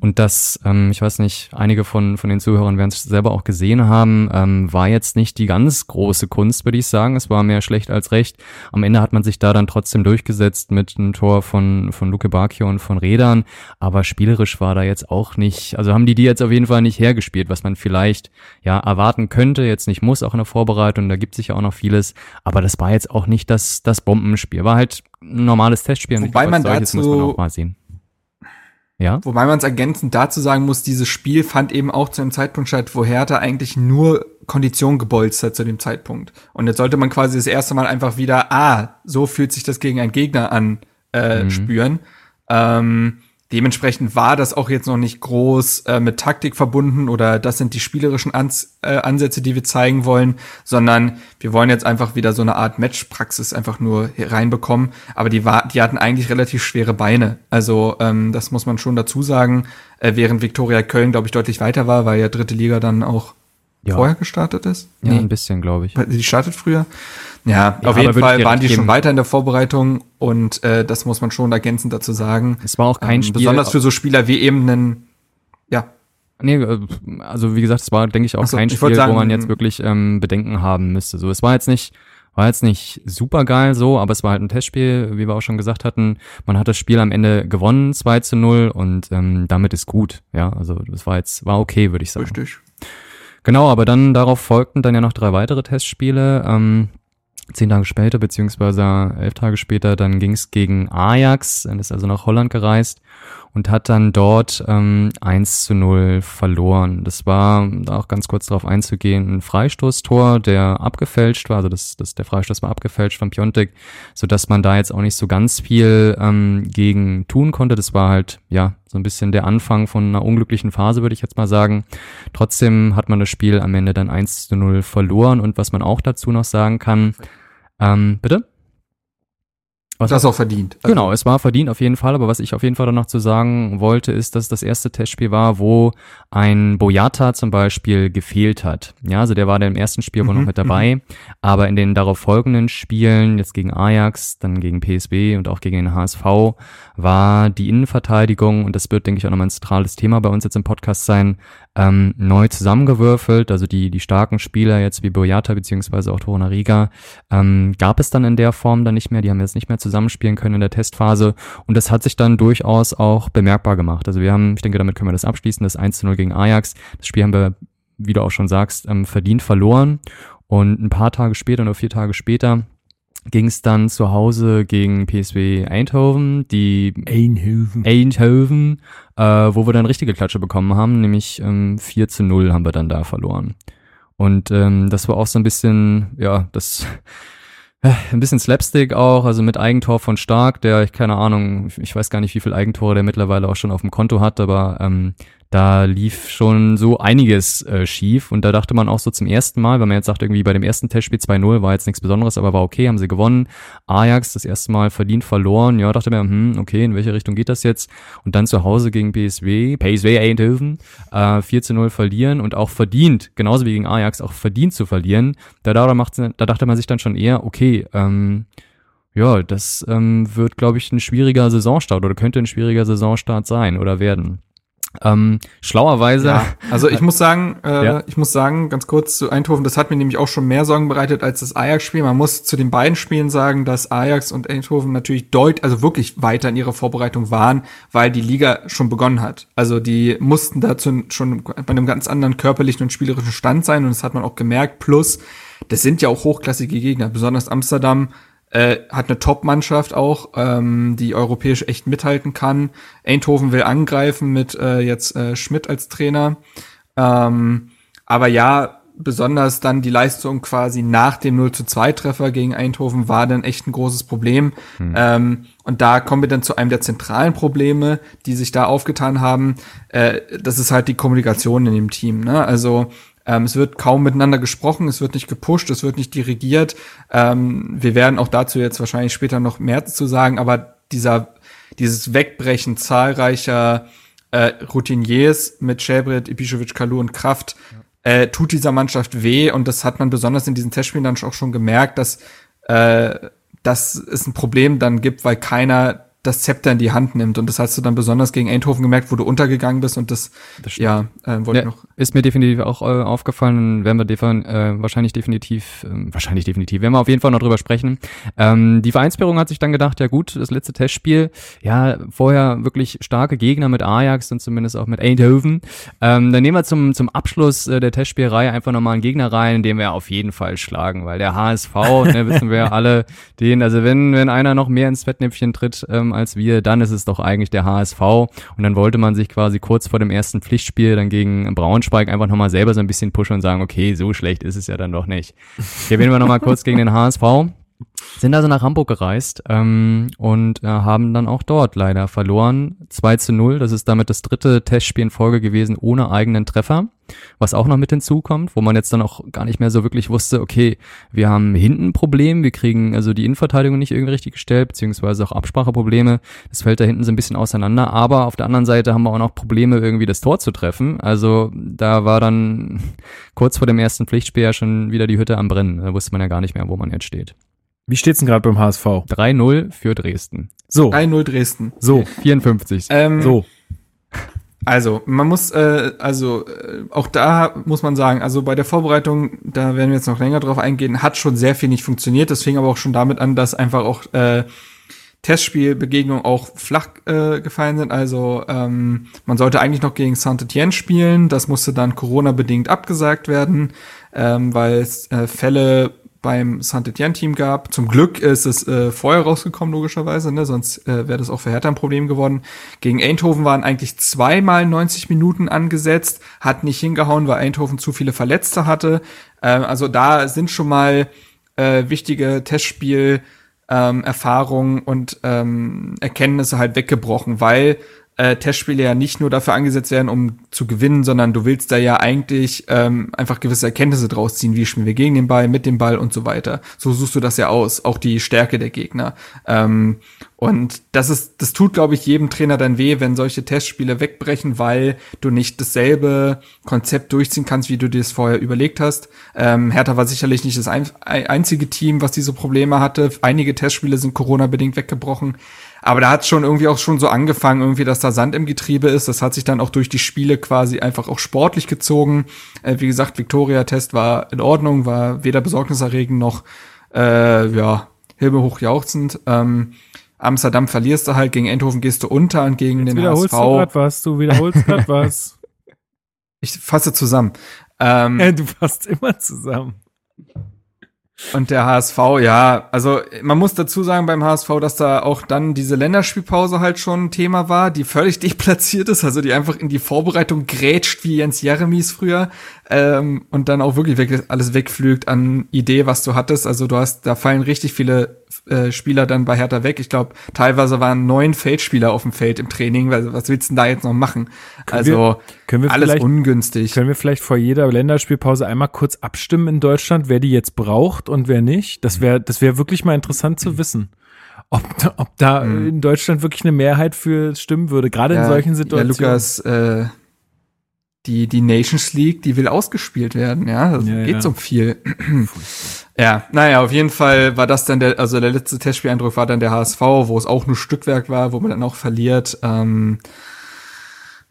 und das, ähm, ich weiß nicht, einige von, von den Zuhörern werden es selber auch gesehen haben, ähm, war jetzt nicht die ganz große Kunst, würde ich sagen, es war mehr schlecht als recht. Am Ende hat man sich da dann trotzdem durchgesetzt mit einem Tor von, von Luke Bacchio und von Rädern, aber spielerisch war da jetzt auch nicht, also haben die die jetzt auf jeden Fall nicht hergespielt, was man vielleicht ja erwarten könnte, jetzt nicht muss, auch in der Vorbereitung, da gibt sich ja auch noch vieles, aber das war jetzt auch nicht das, das Bombenspiel, war halt ein normales Testspiel. Wobei man dazu, muss man auch mal sehen. Ja. Wobei man es ergänzend dazu sagen muss, dieses Spiel fand eben auch zu einem Zeitpunkt statt, wo Hertha eigentlich nur Kondition gebolzt hat zu dem Zeitpunkt. Und jetzt sollte man quasi das erste Mal einfach wieder, ah, so fühlt sich das gegen einen Gegner an, äh, mhm. spüren. Ähm, Dementsprechend war das auch jetzt noch nicht groß äh, mit Taktik verbunden oder das sind die spielerischen Ans äh, Ansätze, die wir zeigen wollen, sondern wir wollen jetzt einfach wieder so eine Art Matchpraxis einfach nur reinbekommen. Aber die, war, die hatten eigentlich relativ schwere Beine. Also ähm, das muss man schon dazu sagen, äh, während Viktoria Köln, glaube ich, deutlich weiter war, weil ja dritte Liga dann auch ja. vorher gestartet ist. Ja, nee. ein bisschen, glaube ich. Die startet früher. Ja, ja auf jeden Fall waren die schon weiter in der Vorbereitung und äh, das muss man schon ergänzend dazu sagen. Es war auch kein ähm, Spiel. Besonders für so Spieler wie eben einen, ja. Nee, äh, also wie gesagt, es war, denke ich, auch so, kein Spiel, sagen, wo man jetzt wirklich ähm, Bedenken haben müsste. So, es war jetzt nicht, war jetzt nicht super geil so, aber es war halt ein Testspiel, wie wir auch schon gesagt hatten. Man hat das Spiel am Ende gewonnen, 2 zu 0 und ähm, damit ist gut. Ja, also das war jetzt, war okay, würde ich sagen. Richtig. Genau, aber dann darauf folgten dann ja noch drei weitere Testspiele. Ähm, zehn Tage später, beziehungsweise elf Tage später, dann ging es gegen Ajax, dann ist also nach Holland gereist und hat dann dort ähm, 1 zu 0 verloren. Das war, da auch ganz kurz darauf einzugehen, ein Freistoßtor, der abgefälscht war, also das, das, der Freistoß war abgefälscht von Piontek, so dass man da jetzt auch nicht so ganz viel ähm, gegen tun konnte. Das war halt, ja, so ein bisschen der Anfang von einer unglücklichen Phase, würde ich jetzt mal sagen. Trotzdem hat man das Spiel am Ende dann 1 zu 0 verloren und was man auch dazu noch sagen kann, ähm, bitte? Was das auch verdient. Also genau, es war verdient auf jeden Fall, aber was ich auf jeden Fall dann noch zu sagen wollte, ist, dass das erste Testspiel war, wo ein Boyata zum Beispiel gefehlt hat. Ja, also der war da im ersten Spiel wohl mhm, noch mit dabei, mhm. aber in den darauf folgenden Spielen, jetzt gegen Ajax, dann gegen PSB und auch gegen den HSV, war die Innenverteidigung, und das wird, denke ich, auch nochmal ein zentrales Thema bei uns jetzt im Podcast sein, ähm, neu zusammengewürfelt. Also die, die starken Spieler jetzt wie Boyata beziehungsweise auch Torunariga ähm, gab es dann in der Form dann nicht mehr. Die haben jetzt nicht mehr zusammenspielen können in der Testphase. Und das hat sich dann durchaus auch bemerkbar gemacht. Also wir haben, ich denke, damit können wir das abschließen, das 1 zu 0 gegen Ajax. Das Spiel haben wir, wie du auch schon sagst, ähm, verdient verloren. Und ein paar Tage später, nur vier Tage später, ging es dann zu Hause gegen PSW Eindhoven, die Eindhoven, Eindhoven äh, wo wir dann richtige Klatsche bekommen haben, nämlich ähm, 4 zu 0 haben wir dann da verloren. Und ähm, das war auch so ein bisschen, ja, das äh, [laughs] ein bisschen Slapstick auch, also mit Eigentor von Stark, der, ich keine Ahnung, ich weiß gar nicht, wie viel Eigentore der mittlerweile auch schon auf dem Konto hat, aber ähm, da lief schon so einiges äh, schief und da dachte man auch so zum ersten Mal, wenn man jetzt sagt, irgendwie bei dem ersten Testspiel 2-0 war jetzt nichts Besonderes, aber war okay, haben sie gewonnen. Ajax das erste Mal verdient verloren, ja, dachte mir, hm, okay, in welche Richtung geht das jetzt? Und dann zu Hause gegen PSW, PSW Eindhoven, äh, 4 0 verlieren und auch verdient, genauso wie gegen Ajax, auch verdient zu verlieren. Da, da, da dachte man sich dann schon eher, okay, ähm, ja, das ähm, wird, glaube ich, ein schwieriger Saisonstart oder könnte ein schwieriger Saisonstart sein oder werden. Ähm, schlauerweise. Ja, [laughs] also ich muss sagen, äh, ja. ich muss sagen, ganz kurz zu Eindhoven, das hat mir nämlich auch schon mehr Sorgen bereitet als das Ajax-Spiel. Man muss zu den beiden Spielen sagen, dass Ajax und Eindhoven natürlich deut, also wirklich weiter in ihrer Vorbereitung waren, weil die Liga schon begonnen hat. Also die mussten dazu schon bei einem ganz anderen körperlichen und spielerischen Stand sein und das hat man auch gemerkt. Plus, das sind ja auch hochklassige Gegner, besonders Amsterdam äh, hat eine Top-Mannschaft auch, ähm, die europäisch echt mithalten kann. Eindhoven will angreifen mit äh, jetzt äh, Schmidt als Trainer. Ähm, aber ja, besonders dann die Leistung quasi nach dem 0 zu 2 Treffer gegen Eindhoven war dann echt ein großes Problem. Hm. Ähm, und da kommen wir dann zu einem der zentralen Probleme, die sich da aufgetan haben. Äh, das ist halt die Kommunikation in dem Team. Ne? Also ähm, es wird kaum miteinander gesprochen, es wird nicht gepusht, es wird nicht dirigiert. Ähm, wir werden auch dazu jetzt wahrscheinlich später noch mehr zu sagen, aber dieser, dieses Wegbrechen zahlreicher äh, Routiniers mit Schäbret, Ibišević, Kalu und Kraft äh, tut dieser Mannschaft weh und das hat man besonders in diesen Testspielen dann auch schon gemerkt, dass, äh, dass es ein Problem dann gibt, weil keiner das Zepter in die Hand nimmt. Und das hast du dann besonders gegen Eindhoven gemerkt, wo du untergegangen bist. Und das, das ja, äh, wollte ja, noch. Ist mir definitiv auch äh, aufgefallen. Werden wir defin äh, wahrscheinlich definitiv, äh, wahrscheinlich definitiv, werden wir auf jeden Fall noch drüber sprechen. Ähm, die Vereinsführung hat sich dann gedacht, ja gut, das letzte Testspiel, ja, vorher wirklich starke Gegner mit Ajax und zumindest auch mit Eindhoven. Ähm, dann nehmen wir zum, zum Abschluss äh, der Testspielreihe einfach nochmal einen Gegner rein, den wir auf jeden Fall schlagen, weil der HSV, ne, wissen wir alle, den, also wenn, wenn einer noch mehr ins Fettnäpfchen tritt, ähm, als wir, dann ist es doch eigentlich der HSV. Und dann wollte man sich quasi kurz vor dem ersten Pflichtspiel dann gegen Braunschweig einfach nochmal selber so ein bisschen pushen und sagen, okay, so schlecht ist es ja dann doch nicht. Werden wir nochmal kurz gegen den HSV. Sind also nach Hamburg gereist ähm, und äh, haben dann auch dort leider verloren. 2 zu 0. Das ist damit das dritte Testspiel in Folge gewesen ohne eigenen Treffer. Was auch noch mit hinzukommt, wo man jetzt dann auch gar nicht mehr so wirklich wusste, okay, wir haben hinten ein Problem, wir kriegen also die Innenverteidigung nicht irgendwie richtig gestellt, beziehungsweise auch Abspracheprobleme. Das fällt da hinten so ein bisschen auseinander. Aber auf der anderen Seite haben wir auch noch Probleme, irgendwie das Tor zu treffen. Also da war dann kurz vor dem ersten Pflichtspiel ja schon wieder die Hütte am Brennen. Da wusste man ja gar nicht mehr, wo man jetzt steht. Wie steht's denn gerade beim HSV? 3-0 für Dresden. So. 3-0 Dresden. So. 54. Ähm, so. Also, man muss, äh, also äh, auch da muss man sagen, also bei der Vorbereitung, da werden wir jetzt noch länger drauf eingehen, hat schon sehr viel nicht funktioniert. Das fing aber auch schon damit an, dass einfach auch äh, Testspielbegegnungen auch flach äh, gefallen sind. Also ähm, man sollte eigentlich noch gegen Saint-Etienne spielen. Das musste dann Corona-bedingt abgesagt werden, ähm, weil es äh, Fälle beim Saint-Etienne-Team gab. Zum Glück ist es äh, vorher rausgekommen, logischerweise, ne? sonst äh, wäre das auch für Hertha ein Problem geworden. Gegen Eindhoven waren eigentlich zweimal 90 Minuten angesetzt, hat nicht hingehauen, weil Eindhoven zu viele Verletzte hatte. Äh, also da sind schon mal äh, wichtige Testspiel- ähm, Erfahrungen und ähm, Erkenntnisse halt weggebrochen, weil äh, Testspiele ja nicht nur dafür angesetzt werden, um zu gewinnen, sondern du willst da ja eigentlich ähm, einfach gewisse Erkenntnisse draus ziehen, wie spielen wir gegen den Ball, mit dem Ball und so weiter. So suchst du das ja aus, auch die Stärke der Gegner. Ähm, und das ist, das tut, glaube ich, jedem Trainer dann weh, wenn solche Testspiele wegbrechen, weil du nicht dasselbe Konzept durchziehen kannst, wie du dir es vorher überlegt hast. Ähm, Hertha war sicherlich nicht das ein, einzige Team, was diese Probleme hatte. Einige Testspiele sind Corona-bedingt weggebrochen. Aber da hat schon irgendwie auch schon so angefangen, irgendwie, dass da Sand im Getriebe ist. Das hat sich dann auch durch die Spiele quasi einfach auch sportlich gezogen. Äh, wie gesagt, Victoria-Test war in Ordnung, war weder besorgniserregend noch, äh, ja, himmelhoch jauchzend. Ähm, Amsterdam verlierst du halt, gegen Eindhoven gehst du unter und gegen Jetzt den wiederholst HSV. Du grad was, du wiederholst grad was. [laughs] Ich fasse zusammen. Ähm, ja, du fasst immer zusammen. Und der HSV, ja, also man muss dazu sagen beim HSV, dass da auch dann diese Länderspielpause halt schon ein Thema war, die völlig [laughs] deplatziert ist, also die einfach in die Vorbereitung grätscht wie Jens Jeremies früher ähm, und dann auch wirklich, wirklich alles wegflügt an Idee, was du hattest. Also du hast, da fallen richtig viele äh, Spieler dann bei Hertha weg. Ich glaube, teilweise waren neun Feldspieler auf dem Feld im Training. Weil, was willst du denn da jetzt noch machen? Können also wir, können wir alles ungünstig. Können wir vielleicht vor jeder Länderspielpause einmal kurz abstimmen in Deutschland, wer die jetzt braucht und wer nicht? Das wäre, das wäre wirklich mal interessant zu wissen. Ob, ob da mhm. in Deutschland wirklich eine Mehrheit für stimmen würde, gerade ja, in solchen Situationen. Ja, Lukas, äh, die, die Nations League, die will ausgespielt werden, ja. Das ja, geht ja. um viel. ja, naja, auf jeden Fall war das dann der, also der letzte Testspieleindruck war dann der HSV, wo es auch nur Stückwerk war, wo man dann auch verliert. Ähm,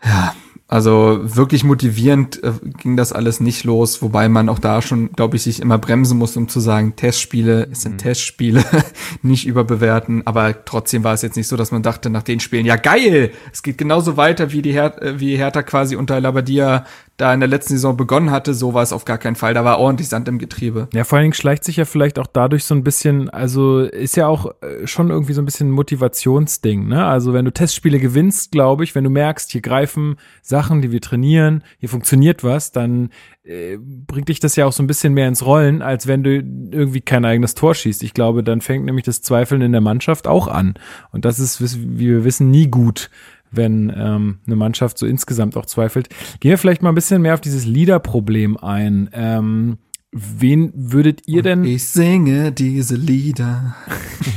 ja, also wirklich motivierend äh, ging das alles nicht los, wobei man auch da schon, glaube ich, sich immer bremsen muss, um zu sagen, Testspiele es sind mhm. Testspiele, [laughs] nicht überbewerten. Aber trotzdem war es jetzt nicht so, dass man dachte nach den Spielen, ja geil, es geht genauso weiter wie die Her äh, wie Hertha quasi unter Labadia da in der letzten Saison begonnen hatte, so war es auf gar keinen Fall. Da war ordentlich Sand im Getriebe. Ja, vor allen Dingen schleicht sich ja vielleicht auch dadurch so ein bisschen, also ist ja auch äh, schon irgendwie so ein bisschen ein Motivationsding, ne? Also wenn du Testspiele gewinnst, glaube ich, wenn du merkst, hier greifen Sachen, die wir trainieren, hier funktioniert was, dann äh, bringt dich das ja auch so ein bisschen mehr ins Rollen, als wenn du irgendwie kein eigenes Tor schießt. Ich glaube, dann fängt nämlich das Zweifeln in der Mannschaft auch an. Und das ist, wie wir wissen, nie gut wenn ähm, eine Mannschaft so insgesamt auch zweifelt. Gehen wir vielleicht mal ein bisschen mehr auf dieses Liederproblem ein. Ähm, wen würdet ihr denn? ich singe diese Lieder.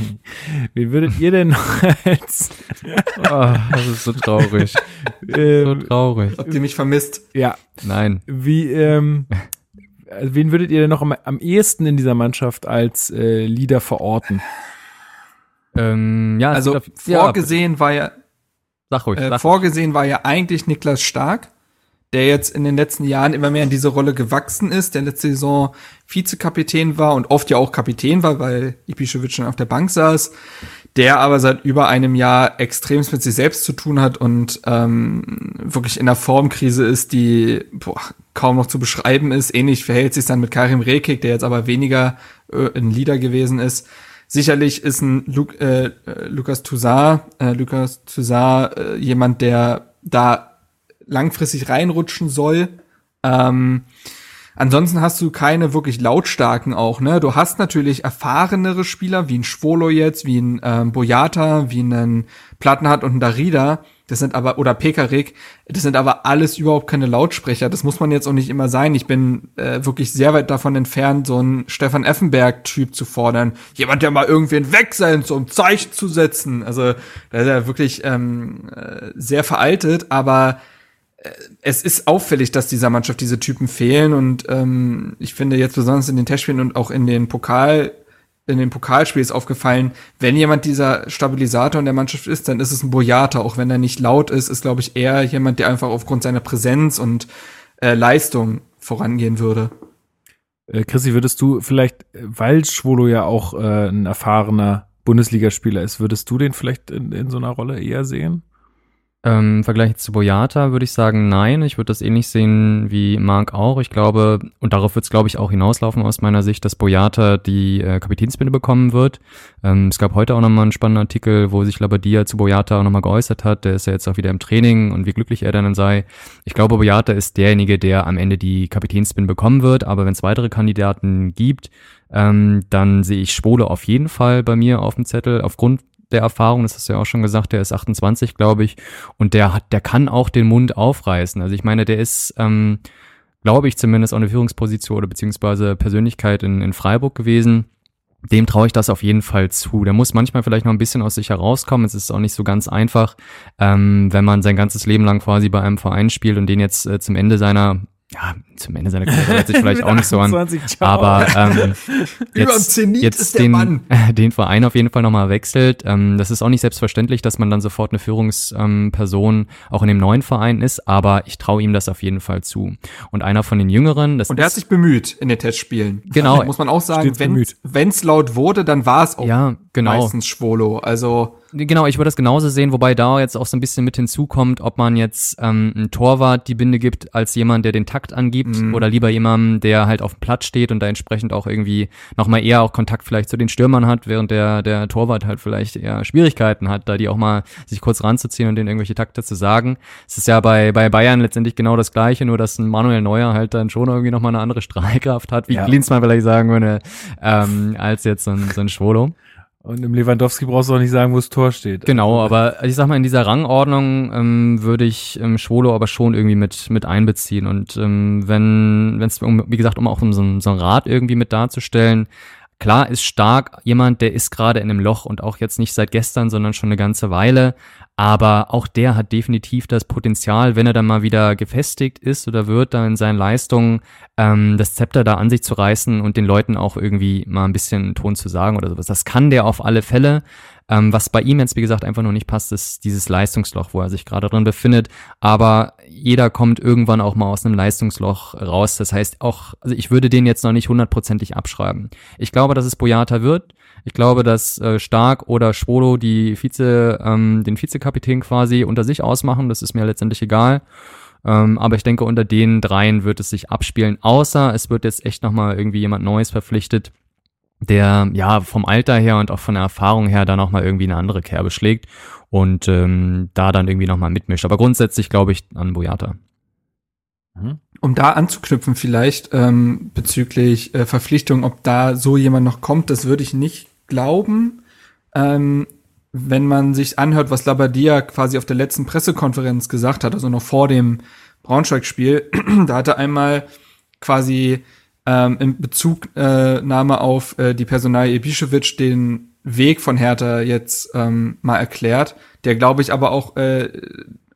[laughs] wen würdet ihr denn noch als? oh, [laughs] das ist so traurig. [laughs] Ähm, so traurig. Habt ihr mich vermisst? Ja. Nein. Wie? Ähm, wen würdet ihr denn noch am, am ehesten in dieser Mannschaft als äh, Leader verorten? Ähm, ja, also vorgesehen ja, war ja Sag ruhig. Äh, sag vorgesehen ruhig. war ja eigentlich Niklas Stark, der jetzt in den letzten Jahren immer mehr in diese Rolle gewachsen ist, der letzte Saison Vizekapitän war und oft ja auch Kapitän war, weil Ibišević schon auf der Bank saß, der aber seit über einem Jahr extremst mit sich selbst zu tun hat und ähm, wirklich in einer Formkrise ist, die boah, kaum noch zu beschreiben ist. Ähnlich verhält sich dann mit Karim Rekik, der jetzt aber weniger äh, ein Leader gewesen ist. Sicherlich ist ein Lu äh, äh, Lukas Toussaint, äh, Lukas Toussaint äh, jemand, der da langfristig reinrutschen soll. Ähm, ansonsten hast du keine wirklich lautstarken auch, ne? Du hast natürlich erfahrenere Spieler, wie ein Schwolo jetzt, wie ein ähm, Boyata, wie ein Plattenhardt und ein Darida, das sind aber, oder Pekarik, das sind aber alles überhaupt keine Lautsprecher. Das muss man jetzt auch nicht immer sein. Ich bin äh, wirklich sehr weit davon entfernt, so einen Stefan Effenberg-Typ zu fordern. Jemand, der mal irgendwen weg sein, so ein Zeichen zu setzen. Also, das ist ja wirklich ähm, äh, sehr veraltet, aber äh, es ist auffällig, dass dieser Mannschaft diese Typen fehlen und ähm, ich finde jetzt besonders in den Testspielen und auch in den Pokal in dem Pokalspiel ist aufgefallen, wenn jemand dieser Stabilisator in der Mannschaft ist, dann ist es ein Boyata. Auch wenn er nicht laut ist, ist, glaube ich, eher jemand, der einfach aufgrund seiner Präsenz und äh, Leistung vorangehen würde. Äh, Chrissy, würdest du vielleicht, weil Schwolo ja auch äh, ein erfahrener Bundesligaspieler ist, würdest du den vielleicht in, in so einer Rolle eher sehen? Ähm, Im Vergleich zu Boyata würde ich sagen, nein. Ich würde das ähnlich sehen wie Marc auch. Ich glaube, und darauf wird es, glaube ich, auch hinauslaufen aus meiner Sicht, dass Boyata die äh, Kapitänsbinde bekommen wird. Ähm, es gab heute auch nochmal einen spannenden Artikel, wo sich Labadia zu Boyata auch nochmal geäußert hat. Der ist ja jetzt auch wieder im Training und wie glücklich er dann sei. Ich glaube, Boyata ist derjenige, der am Ende die Kapitänsbinde bekommen wird. Aber wenn es weitere Kandidaten gibt, ähm, dann sehe ich Schwole auf jeden Fall bei mir auf dem Zettel aufgrund der Erfahrung, das hast du ja auch schon gesagt, der ist 28, glaube ich, und der hat, der kann auch den Mund aufreißen. Also ich meine, der ist, ähm, glaube ich, zumindest auch eine Führungsposition oder beziehungsweise Persönlichkeit in, in Freiburg gewesen. Dem traue ich das auf jeden Fall zu. Der muss manchmal vielleicht noch ein bisschen aus sich herauskommen. Es ist auch nicht so ganz einfach, ähm, wenn man sein ganzes Leben lang quasi bei einem Verein spielt und den jetzt äh, zum Ende seiner ja, zum Ende seiner Karriere hört sich [laughs] vielleicht auch nicht so an. Aber ähm, [laughs] jetzt, jetzt den, [laughs] den Verein auf jeden Fall nochmal wechselt. Ähm, das ist auch nicht selbstverständlich, dass man dann sofort eine Führungsperson ähm, auch in dem neuen Verein ist, aber ich traue ihm das auf jeden Fall zu. Und einer von den Jüngeren, das Und er hat sich bemüht in den Testspielen. Genau. Also, muss man auch sagen, wenn es laut wurde, dann war es auch ja, genau. meistens Schwolo. Also Genau, ich würde das genauso sehen, wobei da jetzt auch so ein bisschen mit hinzukommt, ob man jetzt ähm, ein Torwart die Binde gibt als jemand, der den Takt angibt mm. oder lieber jemandem, der halt auf dem Platz steht und da entsprechend auch irgendwie nochmal eher auch Kontakt vielleicht zu den Stürmern hat, während der, der Torwart halt vielleicht eher Schwierigkeiten hat, da die auch mal sich kurz ranzuziehen und denen irgendwelche Takte zu sagen. Es ist ja bei, bei Bayern letztendlich genau das Gleiche, nur dass ein Manuel Neuer halt dann schon irgendwie nochmal eine andere Strahlkraft hat, wie ja. Klinsmann vielleicht sagen würde, ähm, als jetzt so ein, so ein Schwolo. Und im Lewandowski brauchst du auch nicht sagen, wo das Tor steht. Genau, aber ich sag mal, in dieser Rangordnung ähm, würde ich ähm, Schwolo aber schon irgendwie mit, mit einbeziehen. Und ähm, wenn es, um, wie gesagt, um auch um so, ein, so ein Rad irgendwie mit darzustellen, Klar ist stark jemand, der ist gerade in einem Loch und auch jetzt nicht seit gestern, sondern schon eine ganze Weile. Aber auch der hat definitiv das Potenzial, wenn er dann mal wieder gefestigt ist oder wird, da in seinen Leistungen, ähm, das Zepter da an sich zu reißen und den Leuten auch irgendwie mal ein bisschen Ton zu sagen oder sowas. Das kann der auf alle Fälle. Ähm, was bei ihm jetzt, wie gesagt, einfach noch nicht passt, ist dieses Leistungsloch, wo er sich gerade drin befindet. Aber jeder kommt irgendwann auch mal aus einem Leistungsloch raus. Das heißt auch, also ich würde den jetzt noch nicht hundertprozentig abschreiben. Ich glaube, dass es Boyata wird. Ich glaube, dass äh, Stark oder Schwolo die Vize, ähm, den Vizekapitän quasi unter sich ausmachen. Das ist mir letztendlich egal. Ähm, aber ich denke, unter den dreien wird es sich abspielen, außer es wird jetzt echt nochmal irgendwie jemand Neues verpflichtet, der ja vom Alter her und auch von der Erfahrung her dann nochmal irgendwie eine andere Kerbe schlägt und ähm, da dann irgendwie nochmal mitmischt. Aber grundsätzlich glaube ich an Boyata. Mhm. Um da anzuknüpfen vielleicht ähm, bezüglich äh, Verpflichtung, ob da so jemand noch kommt, das würde ich nicht glauben, ähm, wenn man sich anhört, was Labadia quasi auf der letzten Pressekonferenz gesagt hat, also noch vor dem Braunschweig-Spiel, [clears throat] da hat er einmal quasi ähm, in Bezugnahme auf äh, die Personalie Ibišević den Weg von Hertha jetzt ähm, mal erklärt, der glaube ich aber auch äh,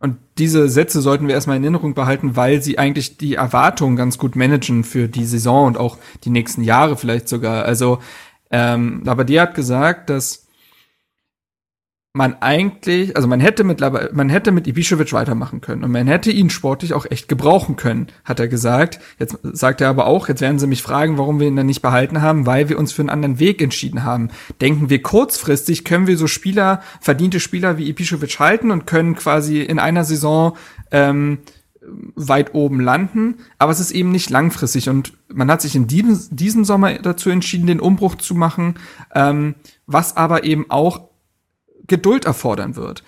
und diese Sätze sollten wir erstmal in Erinnerung behalten, weil sie eigentlich die Erwartungen ganz gut managen für die Saison und auch die nächsten Jahre vielleicht sogar. Also ähm, die hat gesagt, dass man eigentlich, also man hätte mit man hätte mit Ibišević weitermachen können und man hätte ihn sportlich auch echt gebrauchen können, hat er gesagt. Jetzt sagt er aber auch, jetzt werden sie mich fragen, warum wir ihn dann nicht behalten haben, weil wir uns für einen anderen Weg entschieden haben. Denken wir kurzfristig, können wir so Spieler, verdiente Spieler wie Ibišević halten und können quasi in einer Saison ähm, weit oben landen, aber es ist eben nicht langfristig und man hat sich in diesem, diesem Sommer dazu entschieden, den Umbruch zu machen, ähm, was aber eben auch Geduld erfordern wird,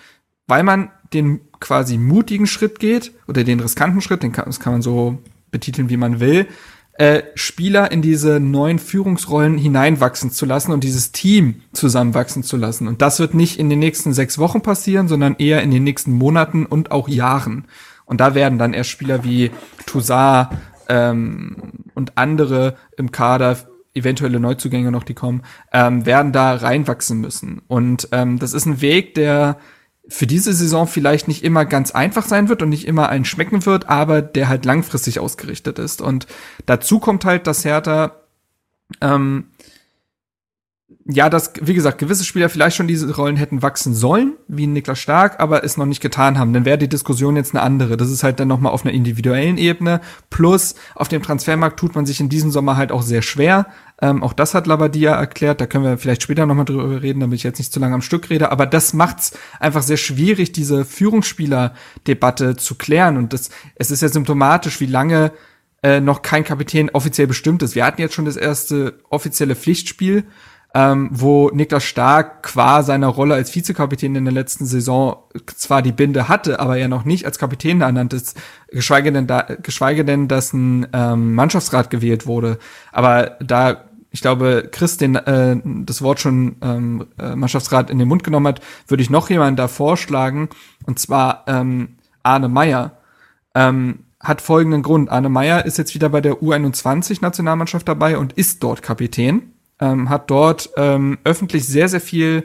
weil man den quasi mutigen Schritt geht oder den riskanten Schritt, den kann, das kann man so betiteln, wie man will, äh, Spieler in diese neuen Führungsrollen hineinwachsen zu lassen und dieses Team zusammenwachsen zu lassen. Und das wird nicht in den nächsten sechs Wochen passieren, sondern eher in den nächsten Monaten und auch Jahren. Und da werden dann erst Spieler wie Toussaint ähm, und andere im Kader, eventuelle Neuzugänge noch, die kommen, ähm, werden da reinwachsen müssen. Und ähm, das ist ein Weg, der für diese Saison vielleicht nicht immer ganz einfach sein wird und nicht immer allen schmecken wird, aber der halt langfristig ausgerichtet ist. Und dazu kommt halt, dass Hertha ähm, ja, dass, wie gesagt, gewisse Spieler vielleicht schon diese Rollen hätten wachsen sollen, wie Niklas Stark, aber es noch nicht getan haben. Dann wäre die Diskussion jetzt eine andere. Das ist halt dann nochmal auf einer individuellen Ebene. Plus, auf dem Transfermarkt tut man sich in diesem Sommer halt auch sehr schwer. Ähm, auch das hat Labadia erklärt. Da können wir vielleicht später nochmal drüber reden, damit ich jetzt nicht zu lange am Stück rede. Aber das macht's einfach sehr schwierig, diese Führungsspieler-Debatte zu klären. Und das, es ist ja symptomatisch, wie lange äh, noch kein Kapitän offiziell bestimmt ist. Wir hatten jetzt schon das erste offizielle Pflichtspiel ähm, wo Niklas Stark qua seiner Rolle als Vizekapitän in der letzten Saison zwar die Binde hatte, aber er noch nicht als Kapitän ernannt ist, geschweige denn, da, geschweige denn, dass ein ähm, Mannschaftsrat gewählt wurde. Aber da ich glaube, Chris den äh, das Wort schon ähm, äh, Mannschaftsrat in den Mund genommen hat, würde ich noch jemanden da vorschlagen, und zwar ähm, Arne Meyer. Ähm, hat folgenden Grund. Arne Meyer ist jetzt wieder bei der U21-Nationalmannschaft dabei und ist dort Kapitän ähm, hat dort ähm, öffentlich sehr, sehr viel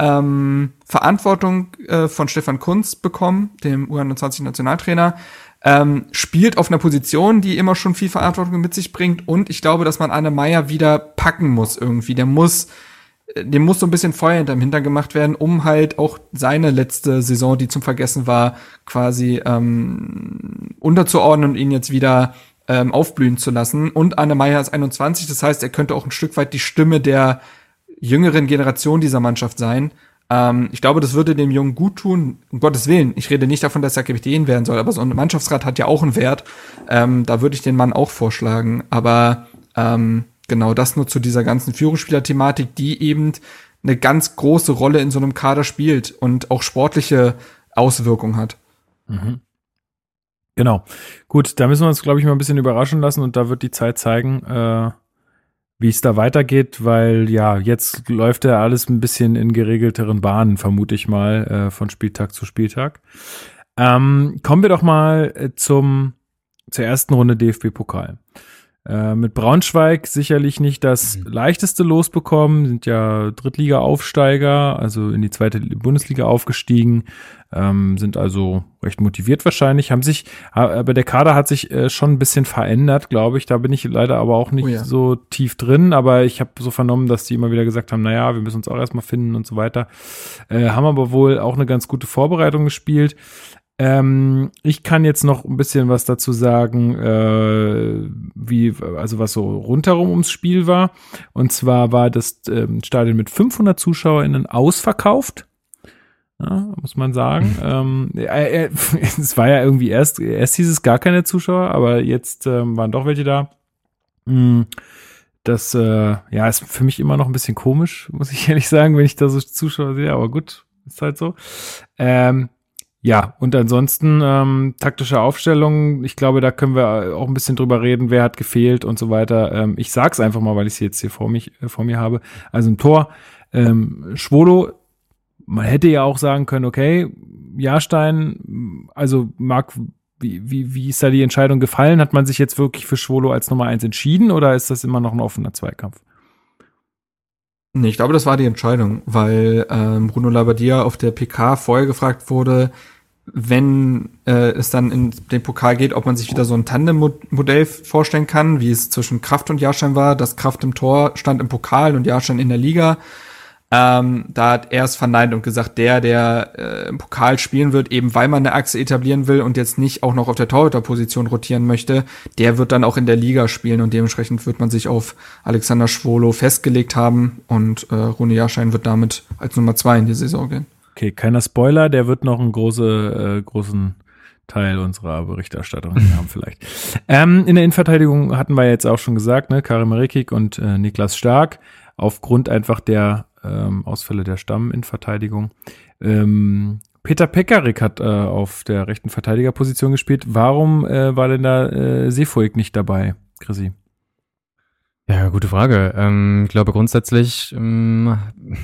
ähm, Verantwortung äh, von Stefan Kunz bekommen, dem U21-Nationaltrainer, ähm, spielt auf einer Position, die immer schon viel Verantwortung mit sich bringt und ich glaube, dass man Anne Meyer wieder packen muss irgendwie. Der muss äh, dem muss so ein bisschen Feuer hinterm Hintern gemacht werden, um halt auch seine letzte Saison, die zum Vergessen war, quasi ähm, unterzuordnen und ihn jetzt wieder ähm, aufblühen zu lassen. Und Anne Meyer ist 21, das heißt, er könnte auch ein Stück weit die Stimme der jüngeren Generation dieser Mannschaft sein. Ähm, ich glaube, das würde dem Jungen gut tun, um Gottes Willen. Ich rede nicht davon, dass er Kapitän werden soll, aber so ein Mannschaftsrat hat ja auch einen Wert. Ähm, da würde ich den Mann auch vorschlagen. Aber ähm, genau das nur zu dieser ganzen Führungsspieler-Thematik, die eben eine ganz große Rolle in so einem Kader spielt und auch sportliche Auswirkungen hat. Mhm. Genau. Gut, da müssen wir uns, glaube ich, mal ein bisschen überraschen lassen und da wird die Zeit zeigen, äh, wie es da weitergeht, weil ja, jetzt läuft ja alles ein bisschen in geregelteren Bahnen, vermute ich mal, äh, von Spieltag zu Spieltag. Ähm, kommen wir doch mal äh, zum, zur ersten Runde DFB-Pokal. Äh, mit Braunschweig sicherlich nicht das mhm. leichteste losbekommen, sind ja Drittliga-Aufsteiger, also in die zweite Bundesliga aufgestiegen, ähm, sind also recht motiviert wahrscheinlich, haben sich, aber der Kader hat sich äh, schon ein bisschen verändert, glaube ich. Da bin ich leider aber auch nicht oh ja. so tief drin, aber ich habe so vernommen, dass die immer wieder gesagt haben, naja, wir müssen uns auch erstmal finden und so weiter. Äh, haben aber wohl auch eine ganz gute Vorbereitung gespielt. Ähm, ich kann jetzt noch ein bisschen was dazu sagen, äh, wie, also was so rundherum ums Spiel war. Und zwar war das ähm, Stadion mit 500 ZuschauerInnen ausverkauft. Ja, muss man sagen. [laughs] ähm, äh, äh, [laughs] es war ja irgendwie erst, erst hieß es gar keine Zuschauer, aber jetzt ähm, waren doch welche da. Hm, das, äh, ja, ist für mich immer noch ein bisschen komisch, muss ich [laughs] ehrlich sagen, wenn ich da so Zuschauer sehe, aber gut, ist halt so. Ähm, ja, und ansonsten ähm, taktische Aufstellung, ich glaube, da können wir auch ein bisschen drüber reden, wer hat gefehlt und so weiter. Ähm, ich sag's einfach mal, weil ich sie jetzt hier vor mich äh, vor mir habe. Also ein Tor, ähm, Schwolo, man hätte ja auch sagen können, okay, Jahrstein, also Marc, wie, wie, wie ist da die Entscheidung gefallen? Hat man sich jetzt wirklich für Schwolo als Nummer eins entschieden oder ist das immer noch ein offener Zweikampf? Nee, ich glaube, das war die Entscheidung, weil ähm, Bruno Labbadia auf der PK vorher gefragt wurde, wenn äh, es dann in den Pokal geht, ob man sich wieder so ein Tandem-Modell vorstellen kann, wie es zwischen Kraft und Jahrstein war, dass Kraft im Tor stand im Pokal und Jahrstein in der Liga. Ähm, da hat er es verneint und gesagt, der, der äh, im Pokal spielen wird, eben weil man eine Achse etablieren will und jetzt nicht auch noch auf der Torhüterposition rotieren möchte, der wird dann auch in der Liga spielen und dementsprechend wird man sich auf Alexander Schwolo festgelegt haben und äh, Rune Jahrschein wird damit als Nummer zwei in die Saison gehen. Okay, keiner Spoiler, der wird noch einen große, äh, großen Teil unserer Berichterstattung haben vielleicht. Ähm, in der Innenverteidigung hatten wir jetzt auch schon gesagt, ne, Karim Rekik und äh, Niklas Stark aufgrund einfach der ähm, Ausfälle der Stamm in Verteidigung. Ähm, Peter Pekarik hat äh, auf der rechten Verteidigerposition gespielt. Warum äh, war denn da äh, Seefuig nicht dabei, Chrissy? Ja, gute Frage. Ähm, ich glaube grundsätzlich, ähm,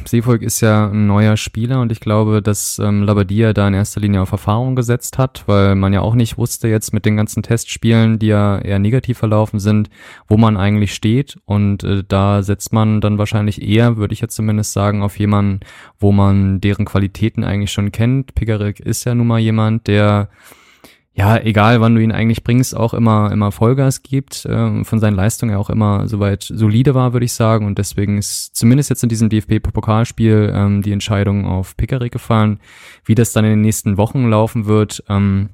Seevolk ist ja ein neuer Spieler und ich glaube, dass ähm, Labadia da in erster Linie auf Erfahrung gesetzt hat, weil man ja auch nicht wusste jetzt mit den ganzen Testspielen, die ja eher negativ verlaufen sind, wo man eigentlich steht und äh, da setzt man dann wahrscheinlich eher, würde ich jetzt zumindest sagen, auf jemanden, wo man deren Qualitäten eigentlich schon kennt. Pigarik ist ja nun mal jemand, der ja, egal wann du ihn eigentlich bringst, auch immer, immer Vollgas gibt, äh, von seinen Leistungen ja auch immer soweit solide war, würde ich sagen. Und deswegen ist zumindest jetzt in diesem DFB-Pokalspiel ähm, die Entscheidung auf Pickerick gefallen. Wie das dann in den nächsten Wochen laufen wird, ähm,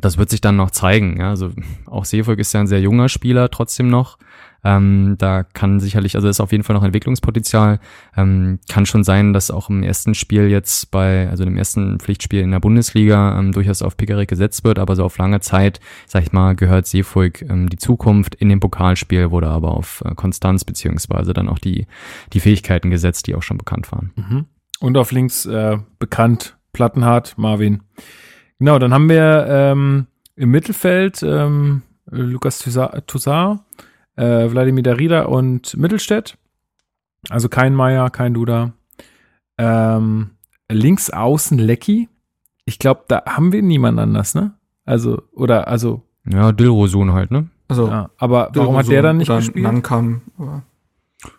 das wird sich dann noch zeigen. Ja? Also auch Seevolk ist ja ein sehr junger Spieler trotzdem noch. Ähm, da kann sicherlich, also ist auf jeden Fall noch Entwicklungspotenzial. Ähm, kann schon sein, dass auch im ersten Spiel jetzt bei, also dem ersten Pflichtspiel in der Bundesliga ähm, durchaus auf Pickerick gesetzt wird, aber so auf lange Zeit, sag ich mal, gehört Seefolk ähm, die Zukunft. In dem Pokalspiel wurde aber auf äh, Konstanz beziehungsweise dann auch die, die Fähigkeiten gesetzt, die auch schon bekannt waren. Mhm. Und auf links äh, bekannt, Plattenhardt, Marvin. Genau, dann haben wir ähm, im Mittelfeld ähm, Lukas Toussaint, äh, Wladimir Darida und Mittelstädt. Also kein Meier, kein Duda. Ähm, links außen Lecky. Ich glaube, da haben wir niemand anders, ne? Also, oder, also. Ja, Dilrosun halt, ne? Also, ja, aber Dilrosun warum hat der dann nicht gespielt? Nankam,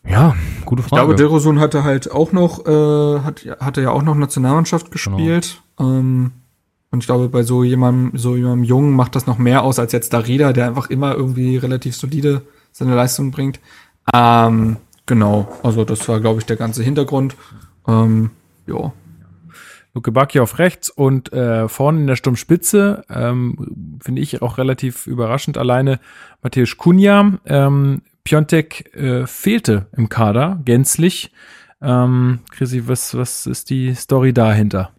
ja, gute Frage. Ich glaube, Dilrosun hatte halt auch noch, äh, hat, hatte ja auch noch Nationalmannschaft gespielt. Genau. Ähm, und ich glaube, bei so jemandem, so jemandem Jungen macht das noch mehr aus als jetzt Darida, der einfach immer irgendwie relativ solide seine Leistung bringt. Ähm, genau, also das war, glaube ich, der ganze Hintergrund. Ähm, ja. Luke Bacchi auf rechts und äh, vorne in der Sturmspitze, ähm, finde ich auch relativ überraschend, alleine Matthäus Kunja. Ähm, Piontek äh, fehlte im Kader gänzlich. Ähm, Chrissy, was, was ist die Story dahinter?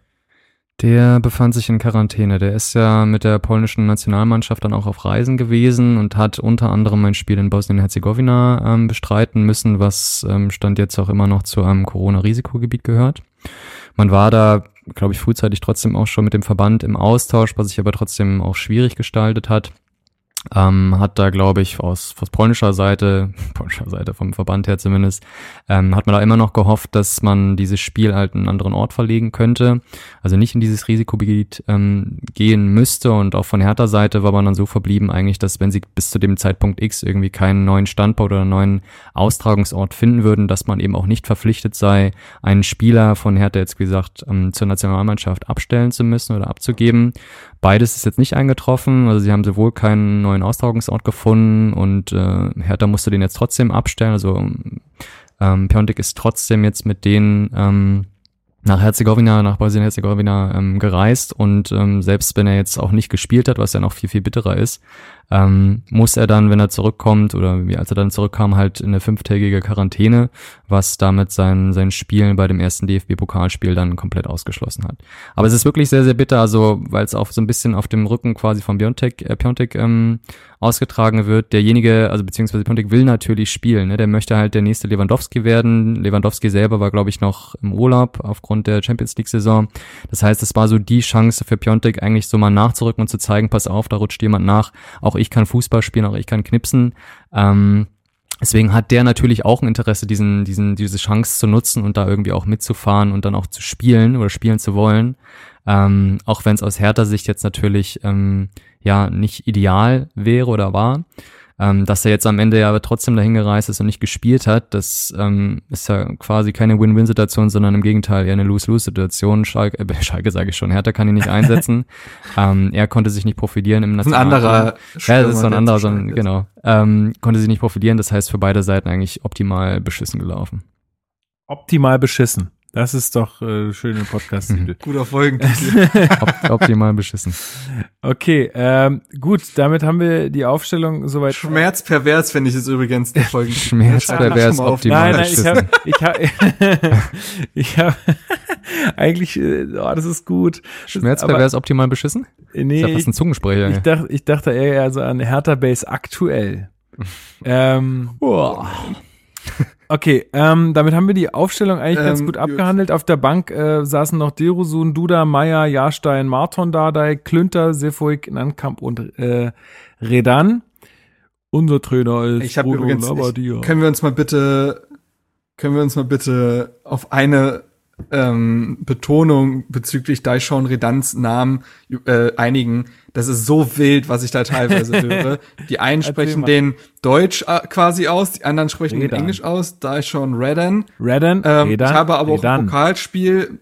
Der befand sich in Quarantäne. Der ist ja mit der polnischen Nationalmannschaft dann auch auf Reisen gewesen und hat unter anderem ein Spiel in Bosnien-Herzegowina ähm, bestreiten müssen, was ähm, stand jetzt auch immer noch zu einem Corona-Risikogebiet gehört. Man war da, glaube ich, frühzeitig trotzdem auch schon mit dem Verband im Austausch, was sich aber trotzdem auch schwierig gestaltet hat. Ähm, hat da, glaube ich, aus, aus polnischer Seite, [laughs] polnischer Seite vom Verband her zumindest, ähm, hat man da immer noch gehofft, dass man dieses Spiel halt einen anderen Ort verlegen könnte. Also nicht in dieses Risikogebiet ähm, gehen müsste. Und auch von Hertha Seite war man dann so verblieben eigentlich, dass wenn sie bis zu dem Zeitpunkt X irgendwie keinen neuen Standort oder einen neuen Austragungsort finden würden, dass man eben auch nicht verpflichtet sei, einen Spieler von Hertha jetzt, wie gesagt, ähm, zur Nationalmannschaft abstellen zu müssen oder abzugeben. Beides ist jetzt nicht eingetroffen. Also sie haben sowohl keinen neuen Austragungsort gefunden und äh, Hertha musste den jetzt trotzdem abstellen. Also ähm, Piontek ist trotzdem jetzt mit denen ähm, nach Herzegowina, nach Bosnien-Herzegowina ähm, gereist und ähm, selbst wenn er jetzt auch nicht gespielt hat, was ja noch viel, viel bitterer ist, ähm, muss er dann, wenn er zurückkommt oder wie als er dann zurückkam, halt in eine fünftägige Quarantäne, was damit sein, sein Spielen bei dem ersten DFB-Pokalspiel dann komplett ausgeschlossen hat. Aber es ist wirklich sehr, sehr bitter, also weil es auch so ein bisschen auf dem Rücken quasi von Biontech, äh, Piontek ähm, ausgetragen wird. Derjenige, also beziehungsweise Piontek will natürlich spielen, ne? der möchte halt der nächste Lewandowski werden. Lewandowski selber war, glaube ich, noch im Urlaub aufgrund der Champions League-Saison. Das heißt, es war so die Chance für Piontek eigentlich so mal nachzurücken und zu zeigen, pass auf, da rutscht jemand nach. Auch ich kann Fußball spielen, auch ich kann knipsen. Ähm, Deswegen hat der natürlich auch ein Interesse, diesen, diesen, diese Chance zu nutzen und da irgendwie auch mitzufahren und dann auch zu spielen oder spielen zu wollen. Ähm, auch wenn es aus härter Sicht jetzt natürlich ähm, ja nicht ideal wäre oder war. Ähm, dass er jetzt am Ende ja aber trotzdem dahin gereist ist und nicht gespielt hat, das ähm, ist ja quasi keine Win-Win-Situation, sondern im Gegenteil eher eine Lose-Lose-Situation. Schalke, äh, [laughs] Schalke sage ich schon, Hertha kann ihn nicht einsetzen. [laughs] ähm, er konnte sich nicht profilieren im National. Ein anderer. Ja, das ist so ein anderer, so ein, genau. Ähm, konnte sich nicht profilieren, das heißt für beide Seiten eigentlich optimal beschissen gelaufen. Optimal beschissen. Das ist doch äh, schöne Podcast-Titel. [laughs] Guter Folgentitel. [laughs] Op optimal beschissen. Okay, ähm, gut, damit haben wir die Aufstellung soweit. Schmerzpervers finde ich es übrigens der Folgentitel. Schmerzpervers optimal nein, beschissen. Nein, ich habe, ich habe, [laughs] ich habe, eigentlich, äh, oh, das ist gut. Schmerzpervers optimal beschissen? Nee. Das ist ein Zungensprecher. Ich dachte, ich dachte eher so an Hertha Base aktuell. ähm, oh. Okay, ähm, damit haben wir die Aufstellung eigentlich ähm, ganz gut abgehandelt. Auf der Bank äh, saßen noch Derusun, Duda, Meier, Jahrstein, Marton Dardai, Klünter, Sefuik, Nankamp und äh, Redan. Unser Trainer ist ich Bruno übrigens, Ich, können wir uns mal bitte, können wir uns mal bitte auf eine ähm, Betonung bezüglich Daishon Redans Namen äh, einigen. Das ist so wild, was ich da teilweise [laughs] höre. Die einen sprechen den Deutsch äh, quasi aus, die anderen sprechen Redan. den Englisch aus. Daishon Redan. Redan. Ähm, Redan. Ich habe aber auch Redan. im Pokalspiel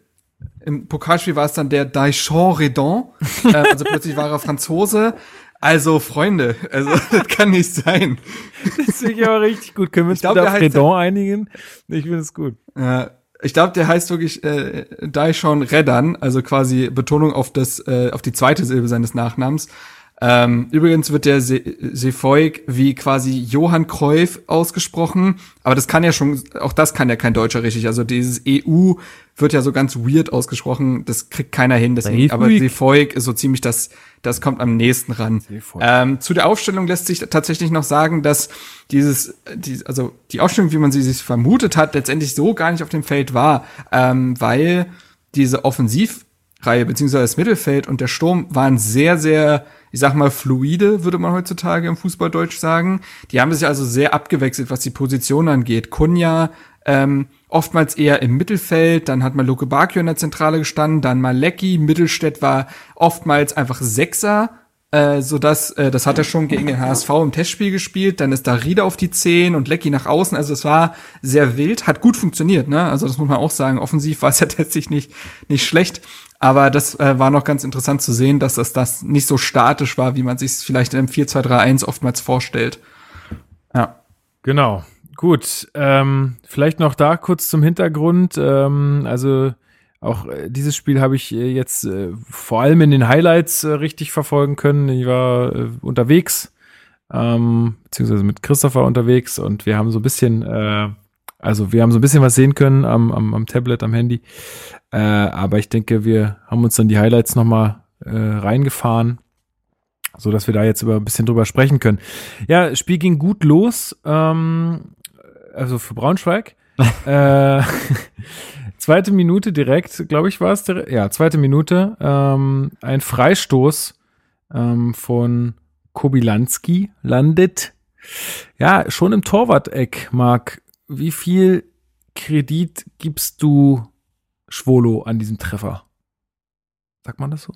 im Pokalspiel war es dann der Daishon Redan. [laughs] äh, also plötzlich war er Franzose. Also, Freunde, also [laughs] das kann nicht sein. Das finde ich aber richtig gut. Können wir uns glaub, auf Redon einigen? Ich finde es gut. Ja, ich glaube, der heißt wirklich äh, Daishon Redan, also quasi Betonung auf das, äh, auf die zweite Silbe seines Nachnamens. Ähm, übrigens wird der Se Sefoik wie quasi Johann Cruyff ausgesprochen, aber das kann ja schon, auch das kann ja kein Deutscher richtig. Also dieses EU wird ja so ganz weird ausgesprochen, das kriegt keiner hin. Deswegen, aber Sefoik ist so ziemlich das, das kommt am nächsten ran. Ähm, zu der Aufstellung lässt sich tatsächlich noch sagen, dass dieses, die, also die Aufstellung, wie man sie sich vermutet hat, letztendlich so gar nicht auf dem Feld war, ähm, weil diese Offensivreihe beziehungsweise das Mittelfeld und der Sturm waren sehr, sehr ich sag mal, fluide, würde man heutzutage im Fußballdeutsch sagen. Die haben sich also sehr abgewechselt, was die Position angeht. Kunja ähm, oftmals eher im Mittelfeld, dann hat mal Luke Bakio in der Zentrale gestanden, dann mal Lecky, Mittelstädt war oftmals einfach Sechser, äh, so dass äh, das hat er schon gegen den HSV im Testspiel gespielt, dann ist da Rieder auf die 10 und Lecky nach außen, also es war sehr wild, hat gut funktioniert, ne? Also das muss man auch sagen, offensiv war es [laughs] ja tatsächlich nicht nicht schlecht, aber das äh, war noch ganz interessant zu sehen, dass das, das nicht so statisch war, wie man sich vielleicht im 4-2-3-1 oftmals vorstellt. Ja. Genau. Gut. Ähm, vielleicht noch da kurz zum Hintergrund. Ähm, also auch äh, dieses Spiel habe ich äh, jetzt äh, vor allem in den Highlights äh, richtig verfolgen können. Ich war unterwegs, ähm, beziehungsweise mit Christopher unterwegs und wir haben so ein bisschen äh, also wir haben so ein bisschen was sehen können am, am, am Tablet, am Handy. Äh, aber ich denke, wir haben uns dann die Highlights nochmal äh, reingefahren, so dass wir da jetzt über ein bisschen drüber sprechen können. Ja, Spiel ging gut los, ähm, also für Braunschweig. [laughs] äh, [laughs] zweite Minute direkt, glaube ich, war es. Ja, zweite Minute. Ähm, ein Freistoß ähm, von Kobilanski landet. Ja, schon im Torwart-Eck, Marc wie viel Kredit gibst du Schwolo an diesem Treffer? Sagt man das so?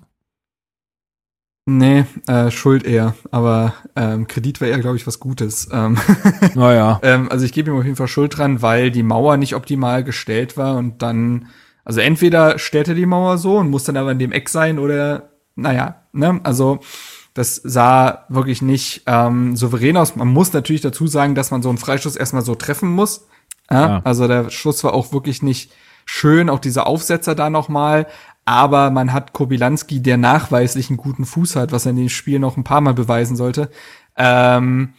Nee, äh, Schuld eher. Aber ähm, Kredit wäre eher, glaube ich, was Gutes. Ähm, [laughs] naja. ähm, also ich gebe ihm auf jeden Fall Schuld dran, weil die Mauer nicht optimal gestellt war und dann, also entweder stellt er die Mauer so und muss dann aber in dem Eck sein oder, naja, ne, also das sah wirklich nicht ähm, souverän aus. Man muss natürlich dazu sagen, dass man so einen Freischuss erstmal so treffen muss. Ja? ja. Also der Schuss war auch wirklich nicht schön, auch dieser Aufsetzer da nochmal. Aber man hat Kobilanski, der nachweislich einen guten Fuß hat, was er in dem Spiel noch ein paar Mal beweisen sollte. Ähm,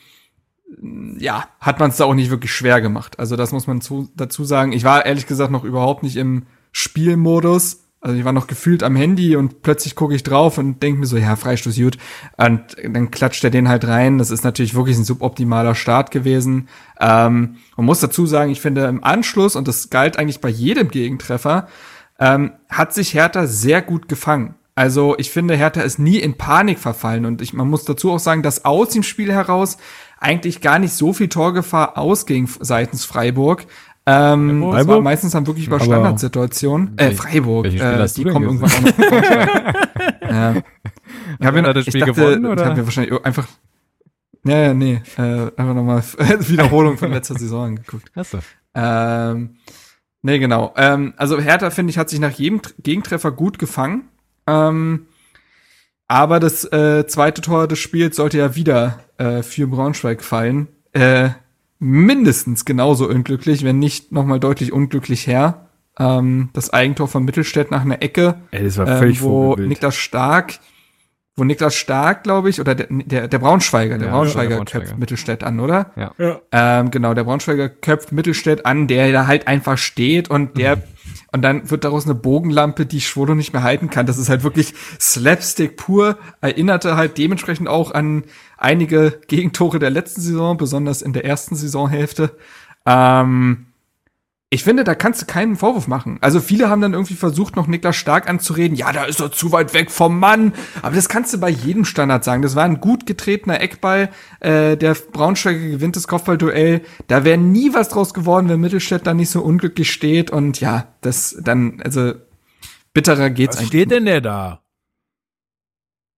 ja, hat man es da auch nicht wirklich schwer gemacht. Also das muss man zu, dazu sagen. Ich war ehrlich gesagt noch überhaupt nicht im Spielmodus. Also ich war noch gefühlt am Handy und plötzlich gucke ich drauf und denke mir so, ja, Freistoß gut. Und dann klatscht er den halt rein. Das ist natürlich wirklich ein suboptimaler Start gewesen. Ähm, man muss dazu sagen, ich finde im Anschluss, und das galt eigentlich bei jedem Gegentreffer, ähm, hat sich Hertha sehr gut gefangen. Also ich finde, Hertha ist nie in Panik verfallen. Und ich, man muss dazu auch sagen, dass aus dem Spiel heraus eigentlich gar nicht so viel Torgefahr ausging seitens Freiburg. Ähm, Freiburg? Das war meistens dann wirklich über Standardsituationen. Äh, Freiburg. Äh, die kommen irgendwann auch noch. [laughs] ja. Ich habe ja, das Spiel dachte, gewonnen, oder? Ich habe mir wahrscheinlich einfach ja, ja, nee. Äh, einfach nochmal [laughs] Wiederholung von letzter Saison angeguckt. Hast du. Ähm, nee, genau. Ähm, also Hertha, finde ich, hat sich nach jedem Gegentreffer gut gefangen. Ähm, aber das äh, zweite Tor des Spiels sollte ja wieder äh, für Braunschweig fallen. Äh, mindestens genauso unglücklich, wenn nicht noch mal deutlich unglücklich her. Ähm, das Eigentor von Mittelstädt nach einer Ecke, Ey, das war völlig ähm, wo Niklas Stark, wo Niklas Stark, glaube ich, oder der, der, der Braunschweiger, der ja, Braunschweiger, der Braunschweiger köpft Mittelstädt an, oder? Ja. ja. Ähm, genau, der Braunschweiger köpft Mittelstädt an, der da halt einfach steht und der und dann wird daraus eine Bogenlampe, die Schwodo nicht mehr halten kann. Das ist halt wirklich Slapstick pur. Erinnerte halt dementsprechend auch an einige Gegentore der letzten Saison, besonders in der ersten Saisonhälfte. Ähm, ich finde, da kannst du keinen Vorwurf machen. Also viele haben dann irgendwie versucht, noch Niklas Stark anzureden. Ja, da ist er zu weit weg vom Mann. Aber das kannst du bei jedem Standard sagen. Das war ein gut getretener Eckball. Äh, der Braunschweiger gewinnt das Kopfballduell. Da wäre nie was draus geworden, wenn Mittelstädt da nicht so unglücklich steht. Und ja, das dann, also bitterer geht's was eigentlich. Was steht denn der da?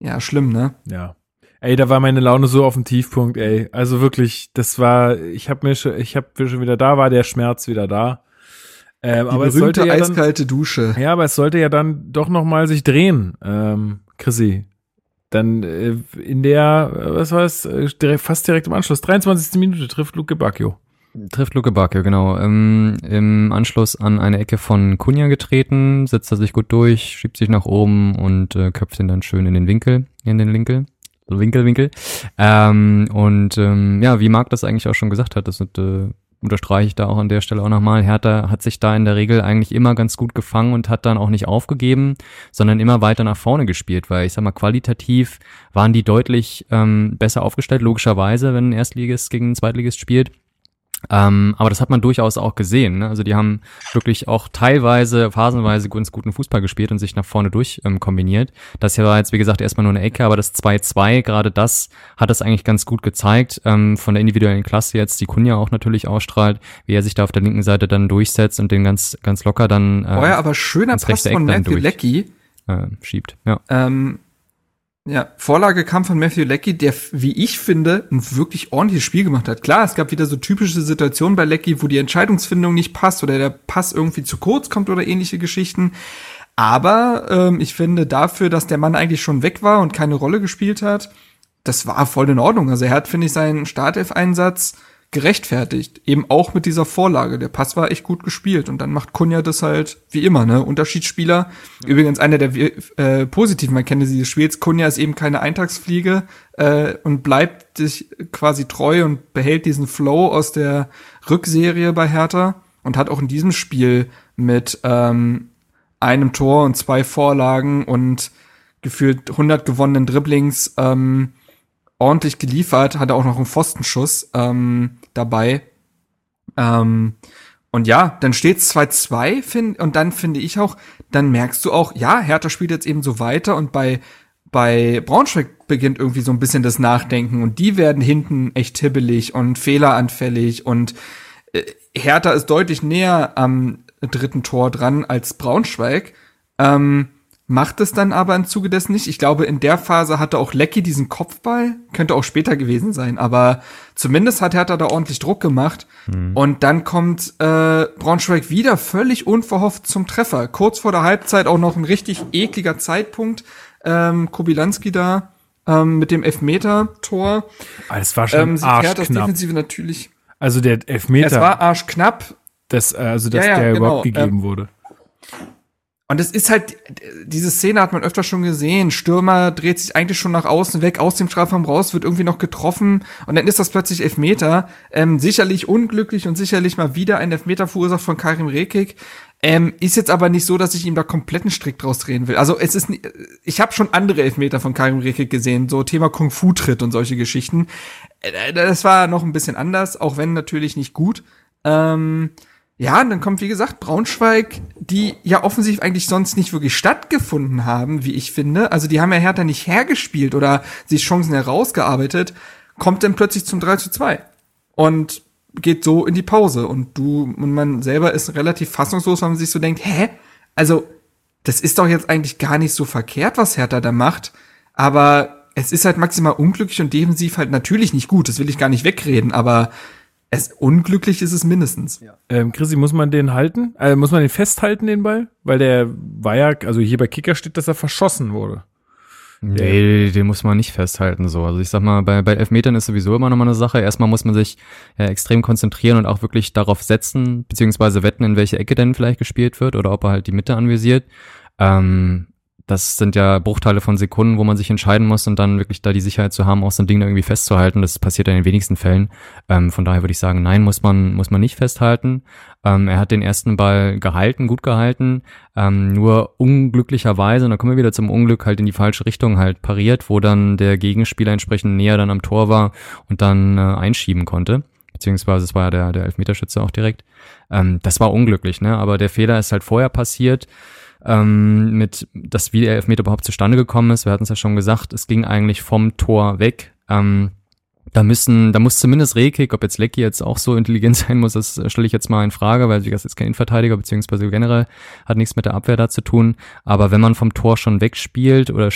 Ja, schlimm, ne? Ja. Ey, da war meine Laune so auf dem Tiefpunkt, ey. Also wirklich, das war, ich habe mir schon, ich habe schon wieder da war der Schmerz wieder da. Ähm, aber es sollte ja eiskalte dann, Dusche. Ja, aber es sollte ja dann doch noch mal sich drehen, ähm, Chrissy. Dann äh, in der, was war es, äh, fast direkt im Anschluss, 23. Minute trifft Luke Bacchio. Trifft Luke Bacchio, genau. Ähm, Im Anschluss an eine Ecke von Kunja getreten, setzt er sich gut durch, schiebt sich nach oben und äh, köpft ihn dann schön in den Winkel, in den Winkel. Winkel, Winkel. Ähm, und ähm, ja, wie Marc das eigentlich auch schon gesagt hat, das sind äh, unterstreiche ich da auch an der Stelle auch nochmal. Hertha hat sich da in der Regel eigentlich immer ganz gut gefangen und hat dann auch nicht aufgegeben, sondern immer weiter nach vorne gespielt, weil ich sag mal, qualitativ waren die deutlich ähm, besser aufgestellt, logischerweise, wenn ein Erstligist gegen ein Zweitligist spielt. Ähm, aber das hat man durchaus auch gesehen. Ne? Also die haben wirklich auch teilweise, phasenweise ganz guten Fußball gespielt und sich nach vorne durch ähm, kombiniert. Das hier war jetzt, wie gesagt, erstmal nur eine Ecke, aber das 2-2, gerade das hat es eigentlich ganz gut gezeigt. Ähm, von der individuellen Klasse jetzt, die Kunja auch natürlich ausstrahlt, wie er sich da auf der linken Seite dann durchsetzt und den ganz, ganz locker dann. Äh, oh ja, aber schöner Pass von Matthew Lecky. Äh, schiebt, ja. Ähm, ja, Vorlage kam von Matthew Leckie, der, wie ich finde, ein wirklich ordentliches Spiel gemacht hat. Klar, es gab wieder so typische Situationen bei Leckie, wo die Entscheidungsfindung nicht passt oder der Pass irgendwie zu kurz kommt oder ähnliche Geschichten. Aber ähm, ich finde dafür, dass der Mann eigentlich schon weg war und keine Rolle gespielt hat, das war voll in Ordnung. Also er hat, finde ich, seinen Startelf-Einsatz gerechtfertigt. Eben auch mit dieser Vorlage. Der Pass war echt gut gespielt. Und dann macht Kunja das halt wie immer, ne? Unterschiedsspieler. Ja. Übrigens einer der äh, positiven Erkenntnisse dieses Spiels. Kunja ist eben keine Eintagsfliege äh, und bleibt sich quasi treu und behält diesen Flow aus der Rückserie bei Hertha und hat auch in diesem Spiel mit ähm, einem Tor und zwei Vorlagen und gefühlt 100 gewonnenen Dribblings ähm, ordentlich geliefert, hatte auch noch einen Pfostenschuss ähm, dabei. Ähm, und ja, dann steht's 2-2 find, und dann finde ich auch, dann merkst du auch, ja, Hertha spielt jetzt eben so weiter und bei bei Braunschweig beginnt irgendwie so ein bisschen das Nachdenken und die werden hinten echt hibbelig und fehleranfällig und äh, Hertha ist deutlich näher am dritten Tor dran als Braunschweig. Ähm, macht es dann aber im Zuge dessen nicht. Ich glaube, in der Phase hatte auch Lecky diesen Kopfball, könnte auch später gewesen sein, aber zumindest hat Hertha da ordentlich Druck gemacht. Mhm. Und dann kommt äh, Braunschweig wieder völlig unverhofft zum Treffer. Kurz vor der Halbzeit auch noch ein richtig ekliger Zeitpunkt. Ähm, Kobilanski da ähm, mit dem Elfmeter-Tor. Ah, es war schon ähm, arschknapp. das Defensive natürlich. Also der Elfmeter. Es war arschknapp. Das, äh, also dass ja, ja, der genau. überhaupt gegeben ähm, wurde. Und es ist halt, diese Szene hat man öfter schon gesehen. Stürmer dreht sich eigentlich schon nach außen weg, aus dem Strafraum raus, wird irgendwie noch getroffen und dann ist das plötzlich Elfmeter. Ähm, sicherlich unglücklich und sicherlich mal wieder ein Elfmeter verursacht von Karim Rekik. Ähm, ist jetzt aber nicht so, dass ich ihm da kompletten Strick draus drehen will. Also es ist, ich habe schon andere Elfmeter von Karim Rekik gesehen, so Thema Kung Fu Tritt und solche Geschichten. Äh, das war noch ein bisschen anders, auch wenn natürlich nicht gut. Ähm, ja, und dann kommt, wie gesagt, Braunschweig, die ja offensichtlich eigentlich sonst nicht wirklich stattgefunden haben, wie ich finde. Also die haben ja Hertha nicht hergespielt oder sich Chancen herausgearbeitet, kommt dann plötzlich zum 3 zu 2. Und geht so in die Pause. Und du, und man selber ist relativ fassungslos, weil man sich so denkt, hä? Also, das ist doch jetzt eigentlich gar nicht so verkehrt, was Hertha da macht. Aber es ist halt maximal unglücklich und defensiv halt natürlich nicht gut. Das will ich gar nicht wegreden, aber es, unglücklich ist es mindestens. Ja. Ähm, Chrissy, muss man den halten? Äh, muss man den festhalten, den Ball? Weil der war ja, also hier bei Kicker steht, dass er verschossen wurde. Nee, den muss man nicht festhalten so. Also ich sag mal, bei, bei Elfmetern ist sowieso immer nochmal eine Sache. Erstmal muss man sich ja, extrem konzentrieren und auch wirklich darauf setzen, beziehungsweise wetten, in welche Ecke denn vielleicht gespielt wird oder ob er halt die Mitte anvisiert. Ähm, das sind ja Bruchteile von Sekunden, wo man sich entscheiden muss und dann wirklich da die Sicherheit zu haben, auch so ein Ding da irgendwie festzuhalten. Das passiert in den wenigsten Fällen. Ähm, von daher würde ich sagen, nein, muss man, muss man nicht festhalten. Ähm, er hat den ersten Ball gehalten, gut gehalten, ähm, nur unglücklicherweise, und da kommen wir wieder zum Unglück, halt in die falsche Richtung halt pariert, wo dann der Gegenspieler entsprechend näher dann am Tor war und dann äh, einschieben konnte. beziehungsweise es war ja der, der Elfmeterschütze auch direkt. Ähm, das war unglücklich, ne? Aber der Fehler ist halt vorher passiert, ähm, mit, dass wie der Elfmeter überhaupt zustande gekommen ist. Wir hatten es ja schon gesagt, es ging eigentlich vom Tor weg. Ähm, da müssen, da muss zumindest Rekik, ob jetzt Lecky jetzt auch so intelligent [laughs] sein muss, das stelle ich jetzt mal in Frage, weil gesagt, ist kein Innenverteidiger, beziehungsweise generell hat nichts mit der Abwehr da zu tun. Aber wenn man vom Tor schon wegspielt oder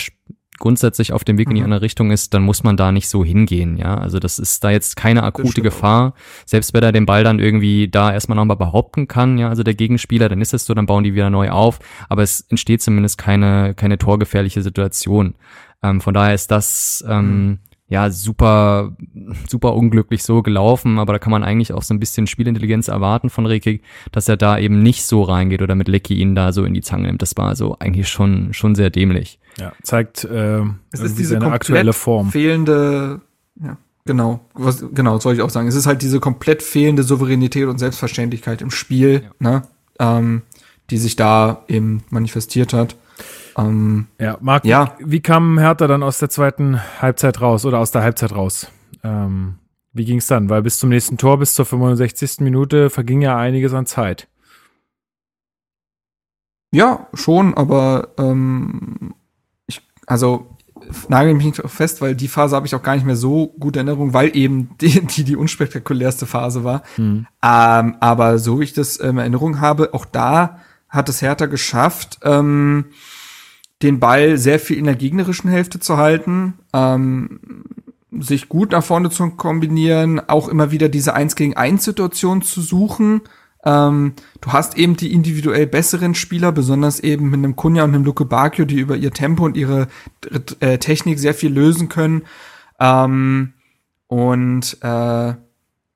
grundsätzlich auf dem Weg in die mhm. andere Richtung ist, dann muss man da nicht so hingehen, ja. Also das ist da jetzt keine akute Gefahr. Selbst wenn er den Ball dann irgendwie da erstmal nochmal behaupten kann, ja, also der Gegenspieler, dann ist es so, dann bauen die wieder neu auf. Aber es entsteht zumindest keine, keine torgefährliche Situation. Ähm, von daher ist das, ähm, mhm ja, super, super unglücklich so gelaufen, aber da kann man eigentlich auch so ein bisschen Spielintelligenz erwarten von Rekik, dass er da eben nicht so reingeht oder mit Lecky ihn da so in die Zange nimmt. Das war so eigentlich schon, schon sehr dämlich. Ja, zeigt äh, es ist diese seine aktuelle Form. Fehlende, ja, genau, was, genau, soll ich auch sagen. Es ist halt diese komplett fehlende Souveränität und Selbstverständlichkeit im Spiel, ja. ne, ähm, die sich da eben manifestiert hat. Ähm, ja, Marc, ja. Wie, kam Hertha dann aus der zweiten Halbzeit raus oder aus der Halbzeit raus? Ähm, wie ging es dann? Weil bis zum nächsten Tor, bis zur 65. Minute verging ja einiges an Zeit. Ja, schon, aber ähm, also nagel mich nicht fest, weil die Phase habe ich auch gar nicht mehr so gute Erinnerung, weil eben [laughs] die die, die unspektakulärste Phase war. Mhm. Ähm, aber so wie ich das in Erinnerung habe, auch da hat es Hertha geschafft, ähm, den Ball sehr viel in der gegnerischen Hälfte zu halten, ähm, sich gut nach vorne zu kombinieren, auch immer wieder diese Eins gegen Eins Situation zu suchen. Ähm, du hast eben die individuell besseren Spieler, besonders eben mit einem Kunja und einem Luke Bakio, die über ihr Tempo und ihre äh, Technik sehr viel lösen können. Ähm, und äh,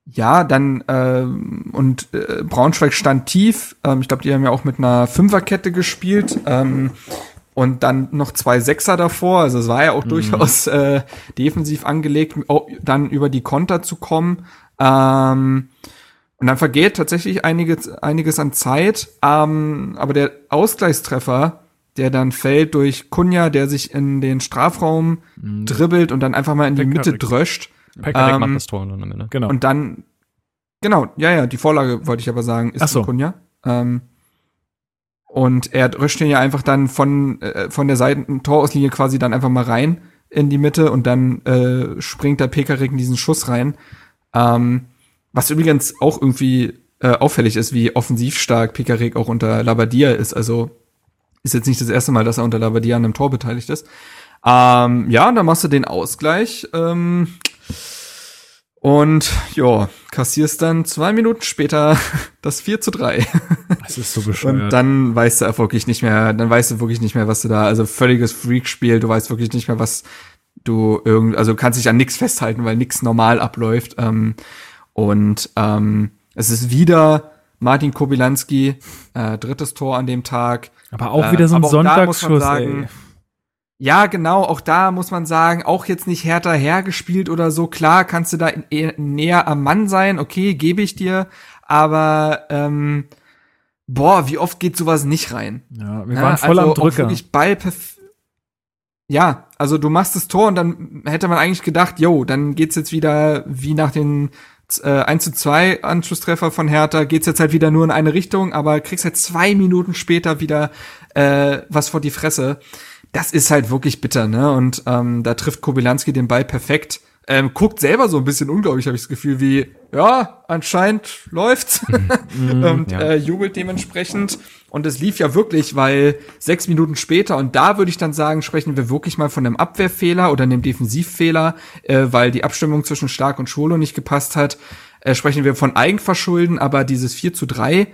ja, dann äh, und äh, Braunschweig stand tief. Ähm, ich glaube, die haben ja auch mit einer Fünferkette gespielt. Ähm, und dann noch zwei Sechser davor. Also es war ja auch mhm. durchaus äh, defensiv angelegt, dann über die Konter zu kommen. Ähm, und dann vergeht tatsächlich einiges, einiges an Zeit. Ähm, aber der Ausgleichstreffer, der dann fällt durch Kunja, der sich in den Strafraum mhm. dribbelt und dann einfach mal in die Mitte dröscht. Pekarik ähm, macht das Tor dann am Ende. Genau. Und dann, genau, ja, ja, die Vorlage wollte ich aber sagen, ist Ach so. Kunja. Ähm, und er drückt den ja einfach dann von, äh, von der Seiten-Torauslinie quasi dann einfach mal rein in die Mitte und dann äh, springt der Pekarik in diesen Schuss rein. Ähm, was übrigens auch irgendwie äh, auffällig ist, wie offensiv stark Pekarik auch unter Labadia ist. Also ist jetzt nicht das erste Mal, dass er unter Labadia an einem Tor beteiligt ist. Ähm, ja, und dann machst du den Ausgleich. Ähm, und ja, kassierst dann zwei Minuten später [laughs] das 4 zu 3. [laughs] Das ist so bescheuert. Und dann weißt du wirklich nicht mehr, dann weißt du wirklich nicht mehr, was du da, also völliges Freak-Spiel, du weißt wirklich nicht mehr, was du irgend, also kannst dich an nichts festhalten, weil nichts normal abläuft. Ähm, und ähm, es ist wieder Martin Kobilanski, äh, drittes Tor an dem Tag. Aber auch wieder so ein äh, Sonntagsschuss, ey. Ja, genau, auch da muss man sagen, auch jetzt nicht härter hergespielt oder so. Klar, kannst du da näher am Mann sein, okay, gebe ich dir, aber ähm, boah, wie oft geht sowas nicht rein? Ja, wir waren voll also am Drücker. Ball ja, also du machst das Tor und dann hätte man eigentlich gedacht, yo, dann geht's jetzt wieder wie nach den äh, 1 zu 2 Anschlusstreffer von Hertha, geht's jetzt halt wieder nur in eine Richtung, aber kriegst halt zwei Minuten später wieder äh, was vor die Fresse das ist halt wirklich bitter, ne? Und ähm, da trifft Kobylanski den Ball perfekt. Ähm, guckt selber so ein bisschen unglaublich, habe ich das Gefühl, wie, ja, anscheinend läuft's. Mhm. [laughs] und ja. äh, jubelt dementsprechend. Und es lief ja wirklich, weil sechs Minuten später, und da würde ich dann sagen, sprechen wir wirklich mal von einem Abwehrfehler oder einem Defensivfehler, äh, weil die Abstimmung zwischen Stark und Scholo nicht gepasst hat, äh, sprechen wir von Eigenverschulden, aber dieses 4 zu 3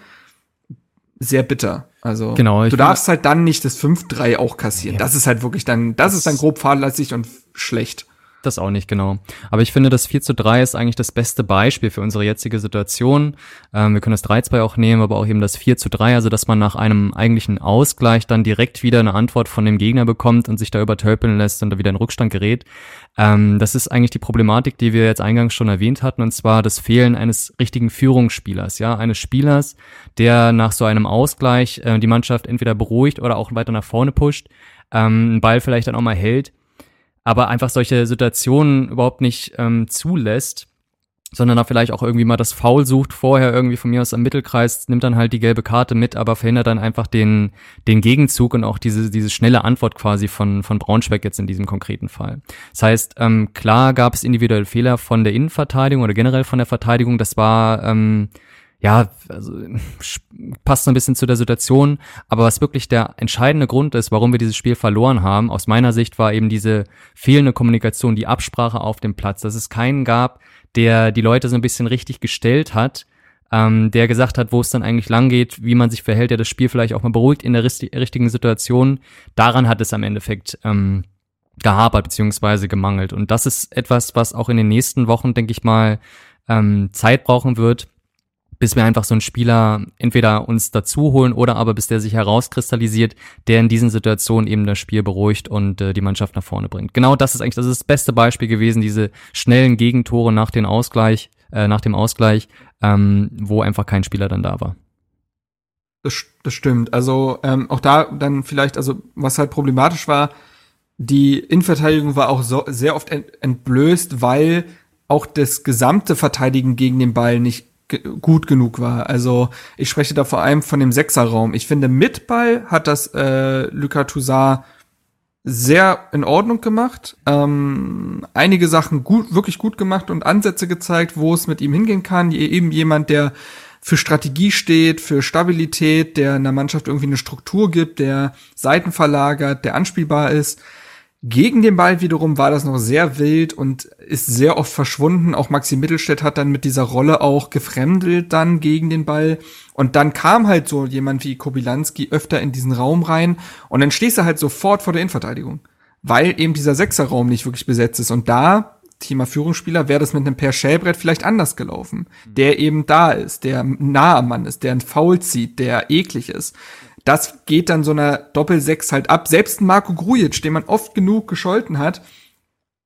sehr bitter. Also genau, du darfst halt dann nicht das 5-3 auch kassieren. Ja. Das ist halt wirklich dann, das, das ist dann grob fahrlässig und schlecht. Das auch nicht, genau. Aber ich finde, das 4 zu 3 ist eigentlich das beste Beispiel für unsere jetzige Situation. Ähm, wir können das 3-2 auch nehmen, aber auch eben das 4 zu 3, also dass man nach einem eigentlichen Ausgleich dann direkt wieder eine Antwort von dem Gegner bekommt und sich da übertölpeln lässt und da wieder in Rückstand gerät. Ähm, das ist eigentlich die Problematik, die wir jetzt eingangs schon erwähnt hatten, und zwar das Fehlen eines richtigen Führungsspielers, ja, eines Spielers, der nach so einem Ausgleich äh, die Mannschaft entweder beruhigt oder auch weiter nach vorne pusht, ähm, einen Ball vielleicht dann auch mal hält aber einfach solche Situationen überhaupt nicht ähm, zulässt. sondern da vielleicht auch irgendwie mal das Foul sucht, vorher irgendwie von mir aus am Mittelkreis, nimmt dann halt die gelbe Karte mit, aber verhindert dann einfach den, den Gegenzug und auch diese, diese schnelle Antwort quasi von, von Braunschweig jetzt in diesem konkreten Fall. Das heißt, ähm, klar gab es individuelle Fehler von der Innenverteidigung oder generell von der Verteidigung, das war, ähm, ja, also passt so ein bisschen zu der Situation. Aber was wirklich der entscheidende Grund ist, warum wir dieses Spiel verloren haben, aus meiner Sicht war eben diese fehlende Kommunikation, die Absprache auf dem Platz, dass es keinen gab, der die Leute so ein bisschen richtig gestellt hat, ähm, der gesagt hat, wo es dann eigentlich lang geht, wie man sich verhält, der das Spiel vielleicht auch mal beruhigt in der richtigen Situation. Daran hat es am Endeffekt ähm, gehapert beziehungsweise gemangelt. Und das ist etwas, was auch in den nächsten Wochen, denke ich mal, ähm, Zeit brauchen wird, bis wir einfach so einen Spieler entweder uns dazu holen oder aber bis der sich herauskristallisiert, der in diesen Situationen eben das Spiel beruhigt und äh, die Mannschaft nach vorne bringt. Genau das ist eigentlich das, ist das beste Beispiel gewesen, diese schnellen Gegentore nach dem Ausgleich, äh, nach dem Ausgleich, ähm, wo einfach kein Spieler dann da war. Das, das stimmt. Also ähm, auch da dann vielleicht, also was halt problematisch war, die Innenverteidigung war auch so, sehr oft ent, entblößt, weil auch das gesamte Verteidigen gegen den Ball nicht gut genug war. Also ich spreche da vor allem von dem Sechserraum. Ich finde, mit Ball hat das äh, Lucas Toussaint sehr in Ordnung gemacht. Ähm, einige Sachen gut, wirklich gut gemacht und Ansätze gezeigt, wo es mit ihm hingehen kann. Eben jemand, der für Strategie steht, für Stabilität, der einer Mannschaft irgendwie eine Struktur gibt, der Seiten verlagert, der anspielbar ist. Gegen den Ball wiederum war das noch sehr wild und ist sehr oft verschwunden. Auch Maxi Mittelstädt hat dann mit dieser Rolle auch gefremdelt dann gegen den Ball. Und dann kam halt so jemand wie Kobilanski öfter in diesen Raum rein und dann stehst du halt sofort vor der Innenverteidigung. Weil eben dieser Sechserraum nicht wirklich besetzt ist. Und da, Thema Führungsspieler, wäre das mit einem Per Schellbrett vielleicht anders gelaufen. Der eben da ist, der nah am Mann ist, der ein Foul zieht, der eklig ist das geht dann so einer Doppelsechs halt ab. Selbst Marco Grujic, den man oft genug gescholten hat,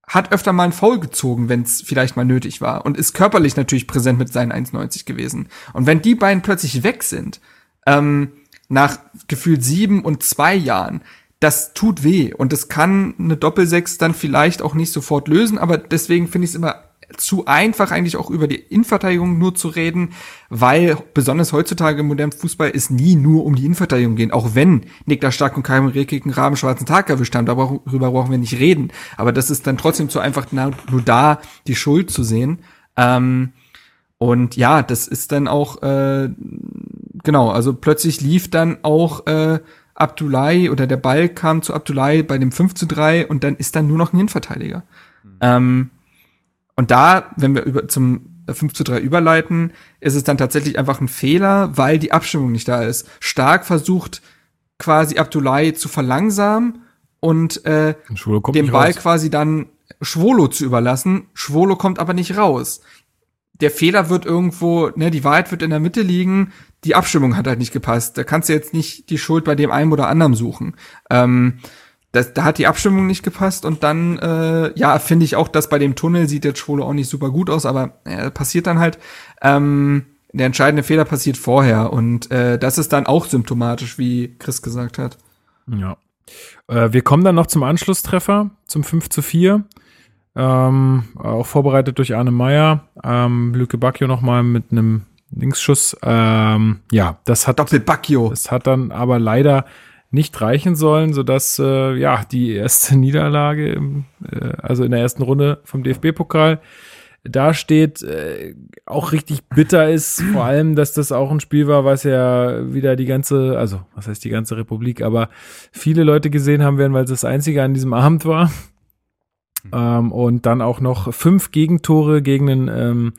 hat öfter mal einen Foul gezogen, wenn es vielleicht mal nötig war und ist körperlich natürlich präsent mit seinen 1,90 gewesen. Und wenn die beiden plötzlich weg sind, ähm, nach gefühlt sieben und zwei Jahren, das tut weh und das kann eine Doppelsechs dann vielleicht auch nicht sofort lösen, aber deswegen finde ich es immer zu einfach, eigentlich auch über die Innenverteidigung nur zu reden, weil besonders heutzutage im modernen Fußball es nie nur um die Innenverteidigung geht. Auch wenn Niklas Stark und Karim Rekik einen rabenschwarzen Tag erwischt haben, darüber brauchen wir nicht reden. Aber das ist dann trotzdem zu einfach, nur da die Schuld zu sehen. Ähm, und ja, das ist dann auch, äh, genau, also plötzlich lief dann auch äh, Abdullahi oder der Ball kam zu Abdullahi bei dem 5 zu 3 und dann ist dann nur noch ein Innenverteidiger. Mhm. Ähm, und da, wenn wir über zum 5 zu 3 überleiten, ist es dann tatsächlich einfach ein Fehler, weil die Abstimmung nicht da ist. Stark versucht quasi Abdullahi zu verlangsamen und äh, den Ball raus. quasi dann Schwolo zu überlassen. Schwolo kommt aber nicht raus. Der Fehler wird irgendwo, ne, die Wahrheit wird in der Mitte liegen, die Abstimmung hat halt nicht gepasst. Da kannst du jetzt nicht die Schuld bei dem einen oder anderen suchen. Ähm, das, da hat die Abstimmung nicht gepasst und dann, äh, ja, finde ich auch, dass bei dem Tunnel sieht der Schwole auch nicht super gut aus, aber äh, passiert dann halt. Ähm, der entscheidende Fehler passiert vorher und äh, das ist dann auch symptomatisch, wie Chris gesagt hat. Ja. Äh, wir kommen dann noch zum Anschlusstreffer, zum 5 zu 4. Ähm, auch vorbereitet durch Arne Meyer. Ähm, Lüke Bacchio nochmal mit einem Linksschuss. Ähm, ja, das hat. Doppel Bacchio. Das hat dann aber leider nicht reichen sollen, sodass äh, ja die erste [laughs] Niederlage, im, äh, also in der ersten Runde vom DFB-Pokal, da steht, äh, auch richtig bitter ist, vor allem, dass das auch ein Spiel war, was ja wieder die ganze, also was heißt die ganze Republik, aber viele Leute gesehen haben werden, weil es das einzige an diesem Abend war. Mhm. Ähm, und dann auch noch fünf Gegentore gegen einen ähm,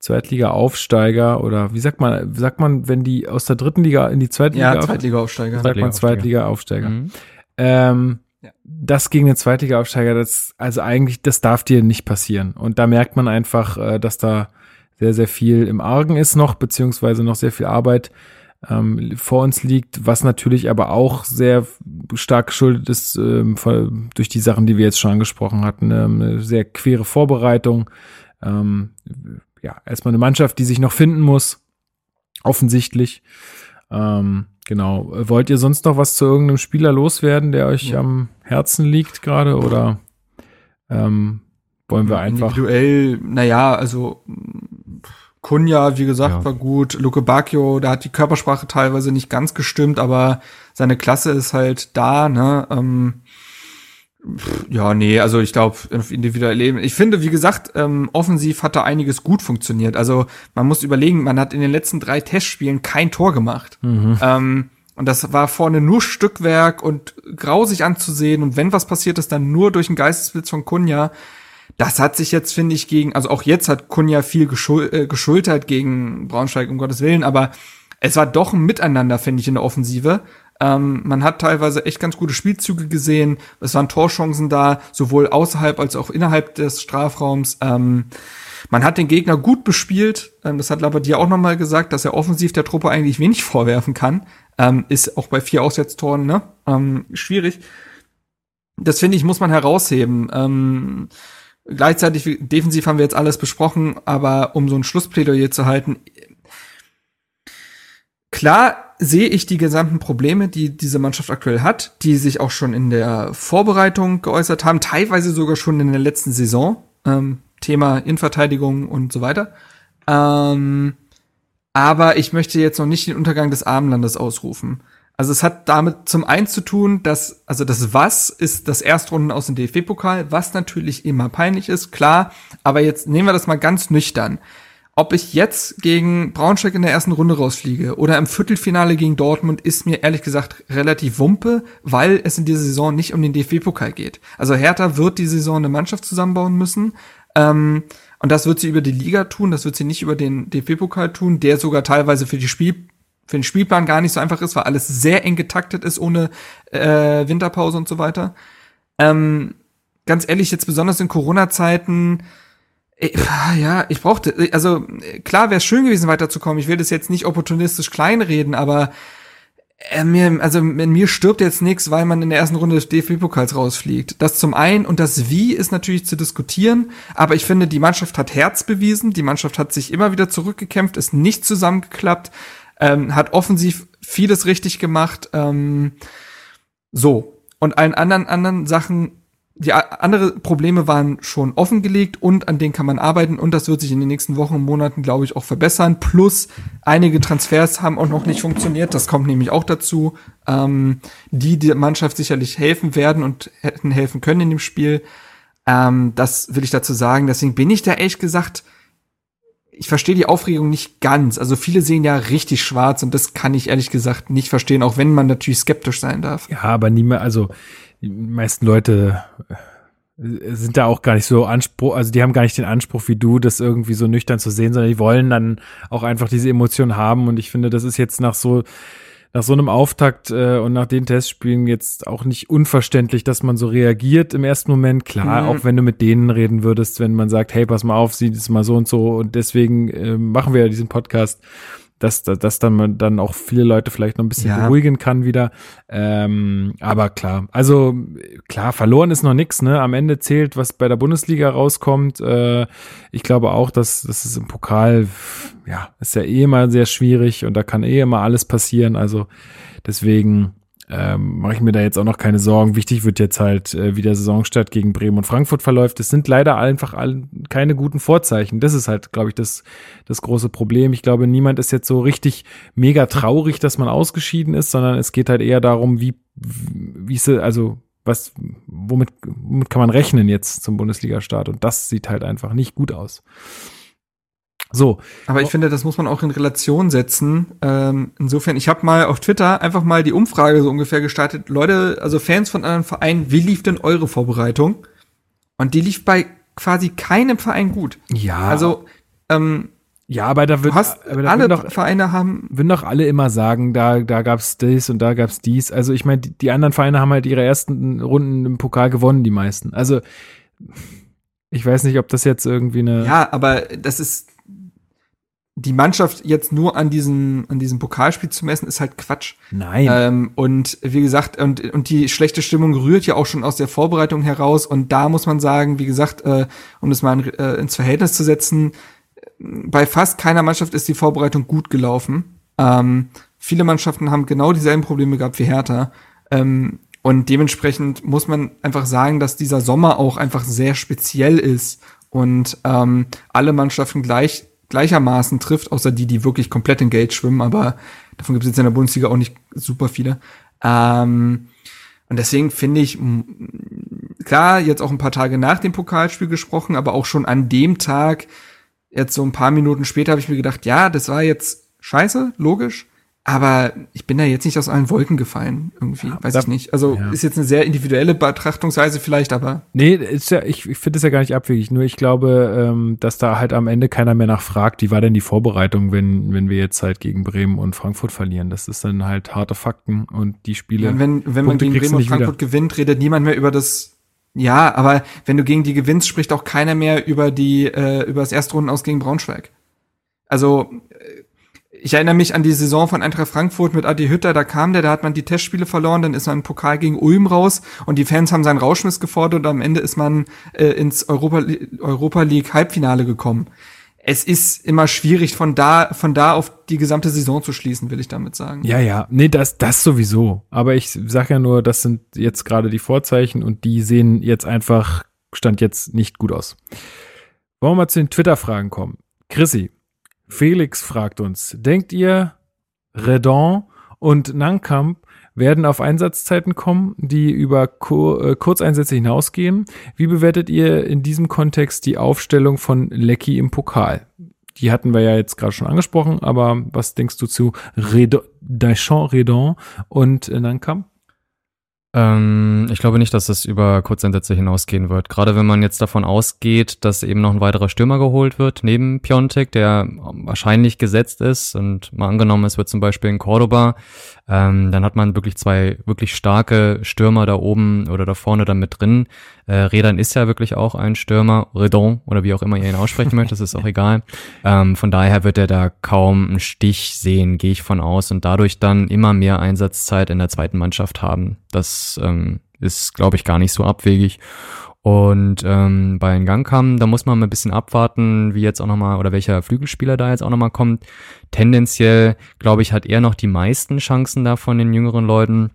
Zweitliga-Aufsteiger oder wie sagt man, sagt man, wenn die aus der dritten Liga in die zweite Liga Ja, Zweitliga-Aufsteiger. Sagt man Zweitliga-Aufsteiger. Mhm. Ähm, ja. Das gegen den Zweitliga-Aufsteiger, das, also eigentlich, das darf dir nicht passieren. Und da merkt man einfach, äh, dass da sehr, sehr viel im Argen ist noch, beziehungsweise noch sehr viel Arbeit ähm, vor uns liegt, was natürlich aber auch sehr stark geschuldet ist ähm, durch die Sachen, die wir jetzt schon angesprochen hatten. Ähm, eine sehr quere Vorbereitung, ähm, ja, erstmal eine Mannschaft, die sich noch finden muss. Offensichtlich. Ähm, genau. Wollt ihr sonst noch was zu irgendeinem Spieler loswerden, der euch ja. am Herzen liegt gerade? Oder ähm, wollen wir einfach. Individuell, naja, also Kunja, wie gesagt, ja. war gut. Luke Bacchio, da hat die Körpersprache teilweise nicht ganz gestimmt, aber seine Klasse ist halt da, ne? Ähm, ja, nee, also ich glaube, individuell leben. Ich finde, wie gesagt, ähm, offensiv hat da einiges gut funktioniert. Also man muss überlegen, man hat in den letzten drei Testspielen kein Tor gemacht. Mhm. Ähm, und das war vorne nur Stückwerk und grausig anzusehen. Und wenn was passiert ist, dann nur durch einen Geistesblitz von Kunja. Das hat sich jetzt, finde ich, gegen, also auch jetzt hat Kunja viel geschul äh, geschultert gegen Braunschweig, um Gottes Willen, aber es war doch ein Miteinander, finde ich, in der Offensive. Ähm, man hat teilweise echt ganz gute Spielzüge gesehen. Es waren Torchancen da, sowohl außerhalb als auch innerhalb des Strafraums. Ähm, man hat den Gegner gut bespielt. Ähm, das hat Labadier auch nochmal gesagt, dass er offensiv der Truppe eigentlich wenig [laughs] vorwerfen kann. Ähm, ist auch bei vier Auswärtstoren ne? ähm, schwierig. Das finde ich, muss man herausheben. Ähm, gleichzeitig, defensiv haben wir jetzt alles besprochen, aber um so ein Schlussplädoyer zu halten, klar sehe ich die gesamten Probleme, die diese Mannschaft aktuell hat, die sich auch schon in der Vorbereitung geäußert haben, teilweise sogar schon in der letzten Saison. Ähm, Thema Innenverteidigung und so weiter. Ähm, aber ich möchte jetzt noch nicht den Untergang des Armenlandes ausrufen. Also es hat damit zum einen zu tun, dass, also das Was ist das Erstrunden aus dem DFB-Pokal, was natürlich immer peinlich ist, klar. Aber jetzt nehmen wir das mal ganz nüchtern ob ich jetzt gegen Braunschweig in der ersten Runde rausfliege oder im Viertelfinale gegen Dortmund, ist mir ehrlich gesagt relativ wumpe, weil es in dieser Saison nicht um den DFB-Pokal geht. Also Hertha wird die Saison eine Mannschaft zusammenbauen müssen. Ähm, und das wird sie über die Liga tun, das wird sie nicht über den DFB-Pokal tun, der sogar teilweise für die Spiel für den Spielplan gar nicht so einfach ist, weil alles sehr eng getaktet ist ohne äh, Winterpause und so weiter. Ähm, ganz ehrlich, jetzt besonders in Corona-Zeiten ja, ich brauchte, also klar wäre es schön gewesen, weiterzukommen. Ich will das jetzt nicht opportunistisch kleinreden, aber äh, mir, also in mir stirbt jetzt nichts, weil man in der ersten Runde des DFB-Pokals rausfliegt. Das zum einen und das Wie ist natürlich zu diskutieren, aber ich finde, die Mannschaft hat Herz bewiesen, die Mannschaft hat sich immer wieder zurückgekämpft, ist nicht zusammengeklappt, ähm, hat offensiv vieles richtig gemacht. Ähm, so. Und allen anderen anderen Sachen die andere Probleme waren schon offengelegt und an denen kann man arbeiten und das wird sich in den nächsten Wochen und Monaten, glaube ich, auch verbessern. Plus einige Transfers haben auch noch nicht funktioniert. Das kommt nämlich auch dazu, ähm, die der Mannschaft sicherlich helfen werden und hätten helfen können in dem Spiel. Ähm, das will ich dazu sagen. Deswegen bin ich da ehrlich gesagt, ich verstehe die Aufregung nicht ganz. Also viele sehen ja richtig schwarz und das kann ich ehrlich gesagt nicht verstehen, auch wenn man natürlich skeptisch sein darf. Ja, aber niemand, also die meisten Leute äh, sind da auch gar nicht so Anspruch, also die haben gar nicht den Anspruch wie du, das irgendwie so nüchtern zu sehen, sondern die wollen dann auch einfach diese Emotionen haben. Und ich finde, das ist jetzt nach so nach so einem Auftakt äh, und nach den Testspielen jetzt auch nicht unverständlich, dass man so reagiert im ersten Moment. Klar, mhm. auch wenn du mit denen reden würdest, wenn man sagt, hey, pass mal auf, sieht es mal so und so und deswegen äh, machen wir ja diesen Podcast dass, dass, dass dann man dann auch viele Leute vielleicht noch ein bisschen ja. beruhigen kann wieder. Ähm, aber klar, also klar, verloren ist noch nichts, ne? Am Ende zählt, was bei der Bundesliga rauskommt. Äh, ich glaube auch, dass das ist im Pokal, ja, ist ja eh immer sehr schwierig und da kann eh immer alles passieren. Also deswegen ähm, mache ich mir da jetzt auch noch keine Sorgen. Wichtig wird jetzt halt, äh, wie der Saisonstart gegen Bremen und Frankfurt verläuft. Es sind leider einfach all, keine guten Vorzeichen. Das ist halt, glaube ich, das, das große Problem. Ich glaube, niemand ist jetzt so richtig mega traurig, dass man ausgeschieden ist, sondern es geht halt eher darum, wie, wie ist also was, womit, womit kann man rechnen jetzt zum Bundesliga-Start? Und das sieht halt einfach nicht gut aus. So. Aber ich finde, das muss man auch in Relation setzen. Ähm, insofern, ich habe mal auf Twitter einfach mal die Umfrage so ungefähr gestartet. Leute, also Fans von anderen Vereinen, wie lief denn eure Vorbereitung? Und die lief bei quasi keinem Verein gut. Ja. Also, ähm, ja, aber da wird hast, aber da alle doch, Vereine haben würden doch alle immer sagen, da da gab's dies und da gab's dies. Also ich meine, die, die anderen Vereine haben halt ihre ersten Runden im Pokal gewonnen, die meisten. Also ich weiß nicht, ob das jetzt irgendwie eine Ja, aber das ist die Mannschaft jetzt nur an diesem, an diesem Pokalspiel zu messen, ist halt Quatsch. Nein. Ähm, und wie gesagt, und, und die schlechte Stimmung rührt ja auch schon aus der Vorbereitung heraus. Und da muss man sagen, wie gesagt, äh, um das mal in, äh, ins Verhältnis zu setzen, bei fast keiner Mannschaft ist die Vorbereitung gut gelaufen. Ähm, viele Mannschaften haben genau dieselben Probleme gehabt wie Hertha. Ähm, und dementsprechend muss man einfach sagen, dass dieser Sommer auch einfach sehr speziell ist und ähm, alle Mannschaften gleich gleichermaßen trifft, außer die, die wirklich komplett in Geld schwimmen, aber davon gibt es jetzt in der Bundesliga auch nicht super viele. Ähm, und deswegen finde ich, klar, jetzt auch ein paar Tage nach dem Pokalspiel gesprochen, aber auch schon an dem Tag, jetzt so ein paar Minuten später, habe ich mir gedacht, ja, das war jetzt scheiße, logisch. Aber ich bin da jetzt nicht aus allen Wolken gefallen, irgendwie, ja, weiß da, ich nicht. Also ja. ist jetzt eine sehr individuelle Betrachtungsweise vielleicht, aber. Nee, ist ja, ich, ich finde es ja gar nicht abwegig. Nur ich glaube, ähm, dass da halt am Ende keiner mehr nachfragt, wie war denn die Vorbereitung, wenn, wenn wir jetzt halt gegen Bremen und Frankfurt verlieren. Das ist dann halt harte Fakten und die Spiele. Ja, wenn, wenn man gegen Bremen und Frankfurt wieder. gewinnt, redet niemand mehr über das ja, aber wenn du gegen die gewinnst, spricht auch keiner mehr über die äh, über das Erstrunden aus gegen Braunschweig. Also ich erinnere mich an die Saison von Eintracht Frankfurt mit Adi Hütter, da kam der, da hat man die Testspiele verloren, dann ist man im Pokal gegen Ulm raus und die Fans haben seinen Rauschmiss gefordert und am Ende ist man äh, ins Europa, Europa League Halbfinale gekommen. Es ist immer schwierig, von da, von da auf die gesamte Saison zu schließen, will ich damit sagen. Ja, ja, nee, das, das sowieso. Aber ich sag ja nur, das sind jetzt gerade die Vorzeichen und die sehen jetzt einfach, stand jetzt nicht gut aus. Wollen wir mal zu den Twitter-Fragen kommen. Chrissy, Felix fragt uns, denkt ihr, Redon und Nankamp werden auf Einsatzzeiten kommen, die über Kur äh, Kurzeinsätze hinausgehen? Wie bewertet ihr in diesem Kontext die Aufstellung von Lecky im Pokal? Die hatten wir ja jetzt gerade schon angesprochen, aber was denkst du zu Redon, Deschamps, Redon und Nankamp? Ähm, ich glaube nicht, dass es über Kurzeinsätze hinausgehen wird. Gerade wenn man jetzt davon ausgeht, dass eben noch ein weiterer Stürmer geholt wird, neben Piontek, der wahrscheinlich gesetzt ist und mal angenommen, es wird zum Beispiel in Cordoba, ähm, dann hat man wirklich zwei wirklich starke Stürmer da oben oder da vorne dann mit drin. Äh, Redan ist ja wirklich auch ein Stürmer, Redon oder wie auch immer ihr ihn aussprechen möchtet, das ist auch [laughs] egal. Ähm, von daher wird er da kaum einen Stich sehen, gehe ich von aus und dadurch dann immer mehr Einsatzzeit in der zweiten Mannschaft haben. Das ähm, ist, glaube ich, gar nicht so abwegig. Und ähm, bei Ngangkam, da muss man mal ein bisschen abwarten, wie jetzt auch nochmal, oder welcher Flügelspieler da jetzt auch nochmal kommt. Tendenziell, glaube ich, hat er noch die meisten Chancen da von den jüngeren Leuten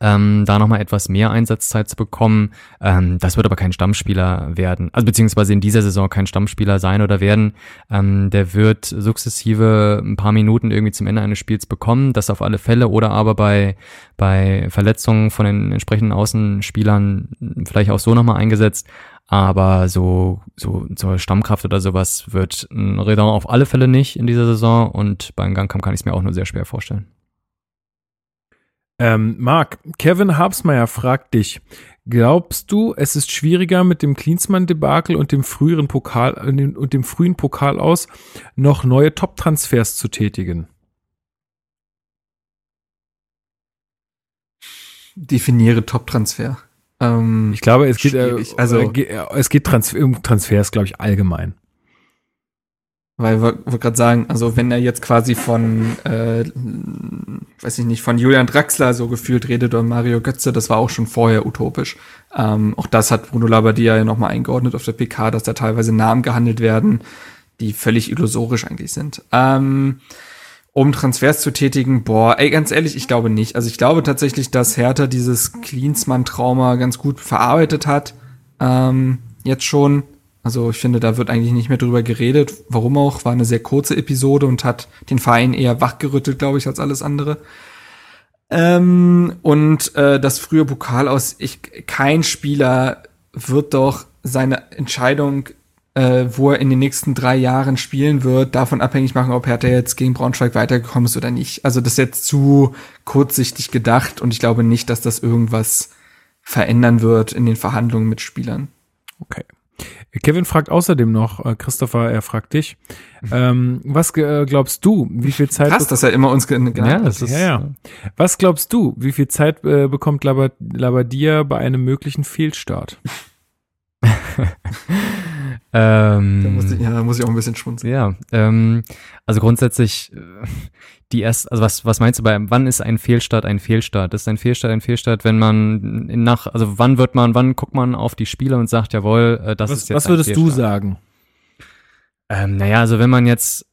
ähm, da nochmal etwas mehr Einsatzzeit zu bekommen. Ähm, das wird aber kein Stammspieler werden, also beziehungsweise in dieser Saison kein Stammspieler sein oder werden. Ähm, der wird sukzessive ein paar Minuten irgendwie zum Ende eines Spiels bekommen, das auf alle Fälle oder aber bei, bei Verletzungen von den entsprechenden Außenspielern vielleicht auch so nochmal eingesetzt. Aber so, so zur Stammkraft oder sowas wird ein Redon auf alle Fälle nicht in dieser Saison und beim Gangkampf kann ich es mir auch nur sehr schwer vorstellen. Ähm, Marc, Kevin Habsmeier fragt dich, glaubst du, es ist schwieriger mit dem Klinsmann-Debakel und dem früheren Pokal und dem frühen Pokal aus noch neue Top-Transfers zu tätigen? Definiere Top-Transfer. Ähm, ich glaube, es geht, äh, also, äh, es geht Transfer, um Transfers, glaube ich, allgemein. Weil ich wollte gerade sagen, also wenn er jetzt quasi von, äh, weiß ich nicht, von Julian Draxler so gefühlt redet oder Mario Götze, das war auch schon vorher utopisch. Ähm, auch das hat Bruno Labbadia ja nochmal eingeordnet auf der PK, dass da teilweise Namen gehandelt werden, die völlig illusorisch eigentlich sind. Ähm, um Transfers zu tätigen, boah, ey, ganz ehrlich, ich glaube nicht. Also ich glaube tatsächlich, dass Hertha dieses Klinsmann-Trauma ganz gut verarbeitet hat. Ähm, jetzt schon also ich finde, da wird eigentlich nicht mehr drüber geredet. Warum auch? War eine sehr kurze Episode und hat den Verein eher wachgerüttelt, glaube ich, als alles andere. Ähm, und äh, das frühe Pokal aus, ich, kein Spieler wird doch seine Entscheidung, äh, wo er in den nächsten drei Jahren spielen wird, davon abhängig machen, ob Hertha jetzt gegen Braunschweig weitergekommen ist oder nicht. Also das ist jetzt zu kurzsichtig gedacht und ich glaube nicht, dass das irgendwas verändern wird in den Verhandlungen mit Spielern. Okay. Kevin fragt außerdem noch, äh, Christopher, er fragt dich, ähm, was äh, glaubst du, wie viel Zeit... Krass, dass er immer uns genannt ja, das ist, ja, ja. Was glaubst du, wie viel Zeit äh, bekommt Labad Labadia bei einem möglichen Fehlstart? [laughs] ähm, da muss ich, ja, da muss ich auch ein bisschen schmunzeln. Ja, ähm, also grundsätzlich äh, die erst, also was, was meinst du bei, wann ist ein Fehlstart ein Fehlstart? Ist ein Fehlstart ein Fehlstart, wenn man nach, also wann wird man, wann guckt man auf die Spiele und sagt, jawohl, äh, das was, ist jetzt Was würdest du sagen? Ähm, naja, also wenn man jetzt,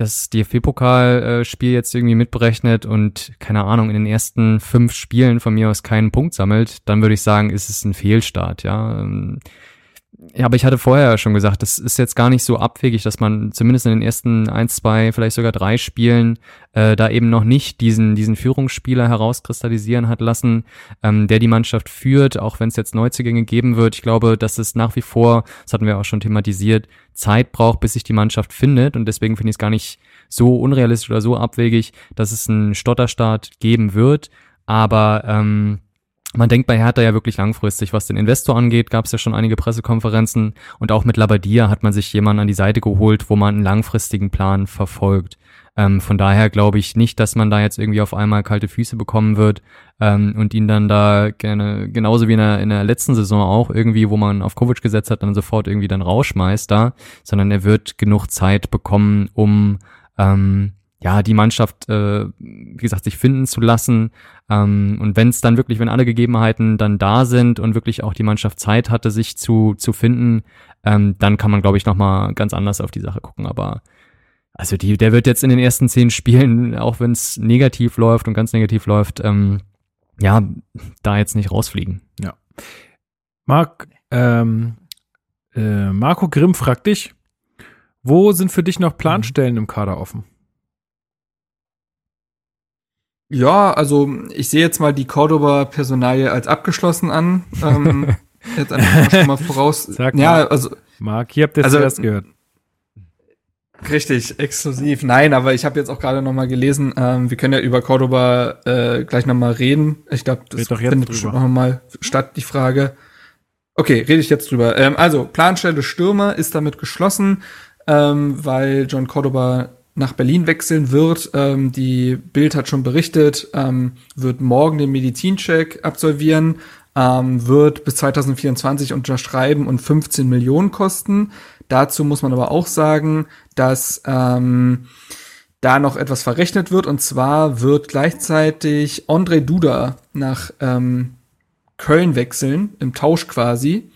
das DFB-Pokalspiel jetzt irgendwie mitberechnet und keine Ahnung, in den ersten fünf Spielen von mir aus keinen Punkt sammelt, dann würde ich sagen, ist es ein Fehlstart, ja. Ja, aber ich hatte vorher schon gesagt, das ist jetzt gar nicht so abwegig, dass man zumindest in den ersten ein, zwei, vielleicht sogar drei Spielen äh, da eben noch nicht diesen, diesen Führungsspieler herauskristallisieren hat lassen, ähm, der die Mannschaft führt, auch wenn es jetzt Neuzugänge geben wird. Ich glaube, dass es nach wie vor, das hatten wir auch schon thematisiert, Zeit braucht, bis sich die Mannschaft findet und deswegen finde ich es gar nicht so unrealistisch oder so abwegig, dass es einen Stotterstart geben wird. Aber ähm, man denkt bei Hertha ja wirklich langfristig. Was den Investor angeht, gab es ja schon einige Pressekonferenzen und auch mit Labadia hat man sich jemanden an die Seite geholt, wo man einen langfristigen Plan verfolgt. Ähm, von daher glaube ich nicht, dass man da jetzt irgendwie auf einmal kalte Füße bekommen wird ähm, und ihn dann da gerne, genauso wie in der, in der letzten Saison auch irgendwie, wo man auf Kovic gesetzt hat, dann sofort irgendwie dann rausschmeißt da, sondern er wird genug Zeit bekommen, um ähm, ja, die Mannschaft, äh, wie gesagt, sich finden zu lassen. Ähm, und wenn es dann wirklich, wenn alle Gegebenheiten dann da sind und wirklich auch die Mannschaft Zeit hatte, sich zu, zu finden, ähm, dann kann man, glaube ich, nochmal ganz anders auf die Sache gucken. Aber also die, der wird jetzt in den ersten zehn Spielen, auch wenn es negativ läuft und ganz negativ läuft, ähm, ja, da jetzt nicht rausfliegen. Ja. Marc, ähm, äh, Marco Grimm fragt dich, wo sind für dich noch Planstellen im Kader offen? Ja, also ich sehe jetzt mal die Cordoba-Personalie als abgeschlossen an. Ähm, [laughs] jetzt einfach schon mal voraus. Sag ja, mal, also Marc, ihr habt das also, zuerst gehört. Richtig, exklusiv. Nein, aber ich habe jetzt auch gerade noch mal gelesen, ähm, wir können ja über Cordoba äh, gleich noch mal reden. Ich glaube, das findet bestimmt noch mal statt, die Frage. Okay, rede ich jetzt drüber. Ähm, also, Planstelle Stürmer ist damit geschlossen, ähm, weil John Cordoba nach Berlin wechseln wird. Ähm, die Bild hat schon berichtet, ähm, wird morgen den Medizincheck absolvieren, ähm, wird bis 2024 unterschreiben und 15 Millionen kosten. Dazu muss man aber auch sagen, dass ähm, da noch etwas verrechnet wird. Und zwar wird gleichzeitig André Duda nach ähm, Köln wechseln, im Tausch quasi.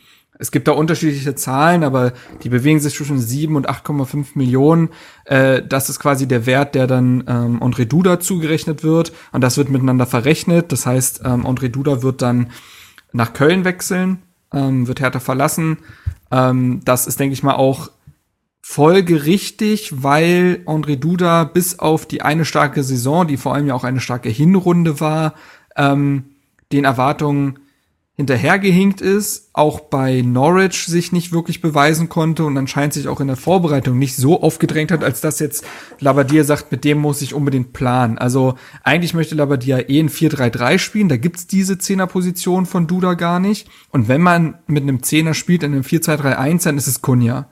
Es gibt da unterschiedliche Zahlen, aber die bewegen sich zwischen 7 und 8,5 Millionen. Äh, das ist quasi der Wert, der dann ähm, André Duda zugerechnet wird. Und das wird miteinander verrechnet. Das heißt, ähm, André Duda wird dann nach Köln wechseln, ähm, wird Hertha verlassen. Ähm, das ist, denke ich mal, auch folgerichtig, weil André Duda bis auf die eine starke Saison, die vor allem ja auch eine starke Hinrunde war, ähm, den Erwartungen hinterhergehinkt ist, auch bei Norwich sich nicht wirklich beweisen konnte und anscheinend sich auch in der Vorbereitung nicht so aufgedrängt hat, als dass jetzt Labadia sagt, mit dem muss ich unbedingt planen. Also eigentlich möchte Labadia eh ein 4-3-3 spielen, da gibt's diese Zehnerposition von Duda gar nicht. Und wenn man mit einem Zehner spielt in einem 4-2-3-1, dann ist es Kunja.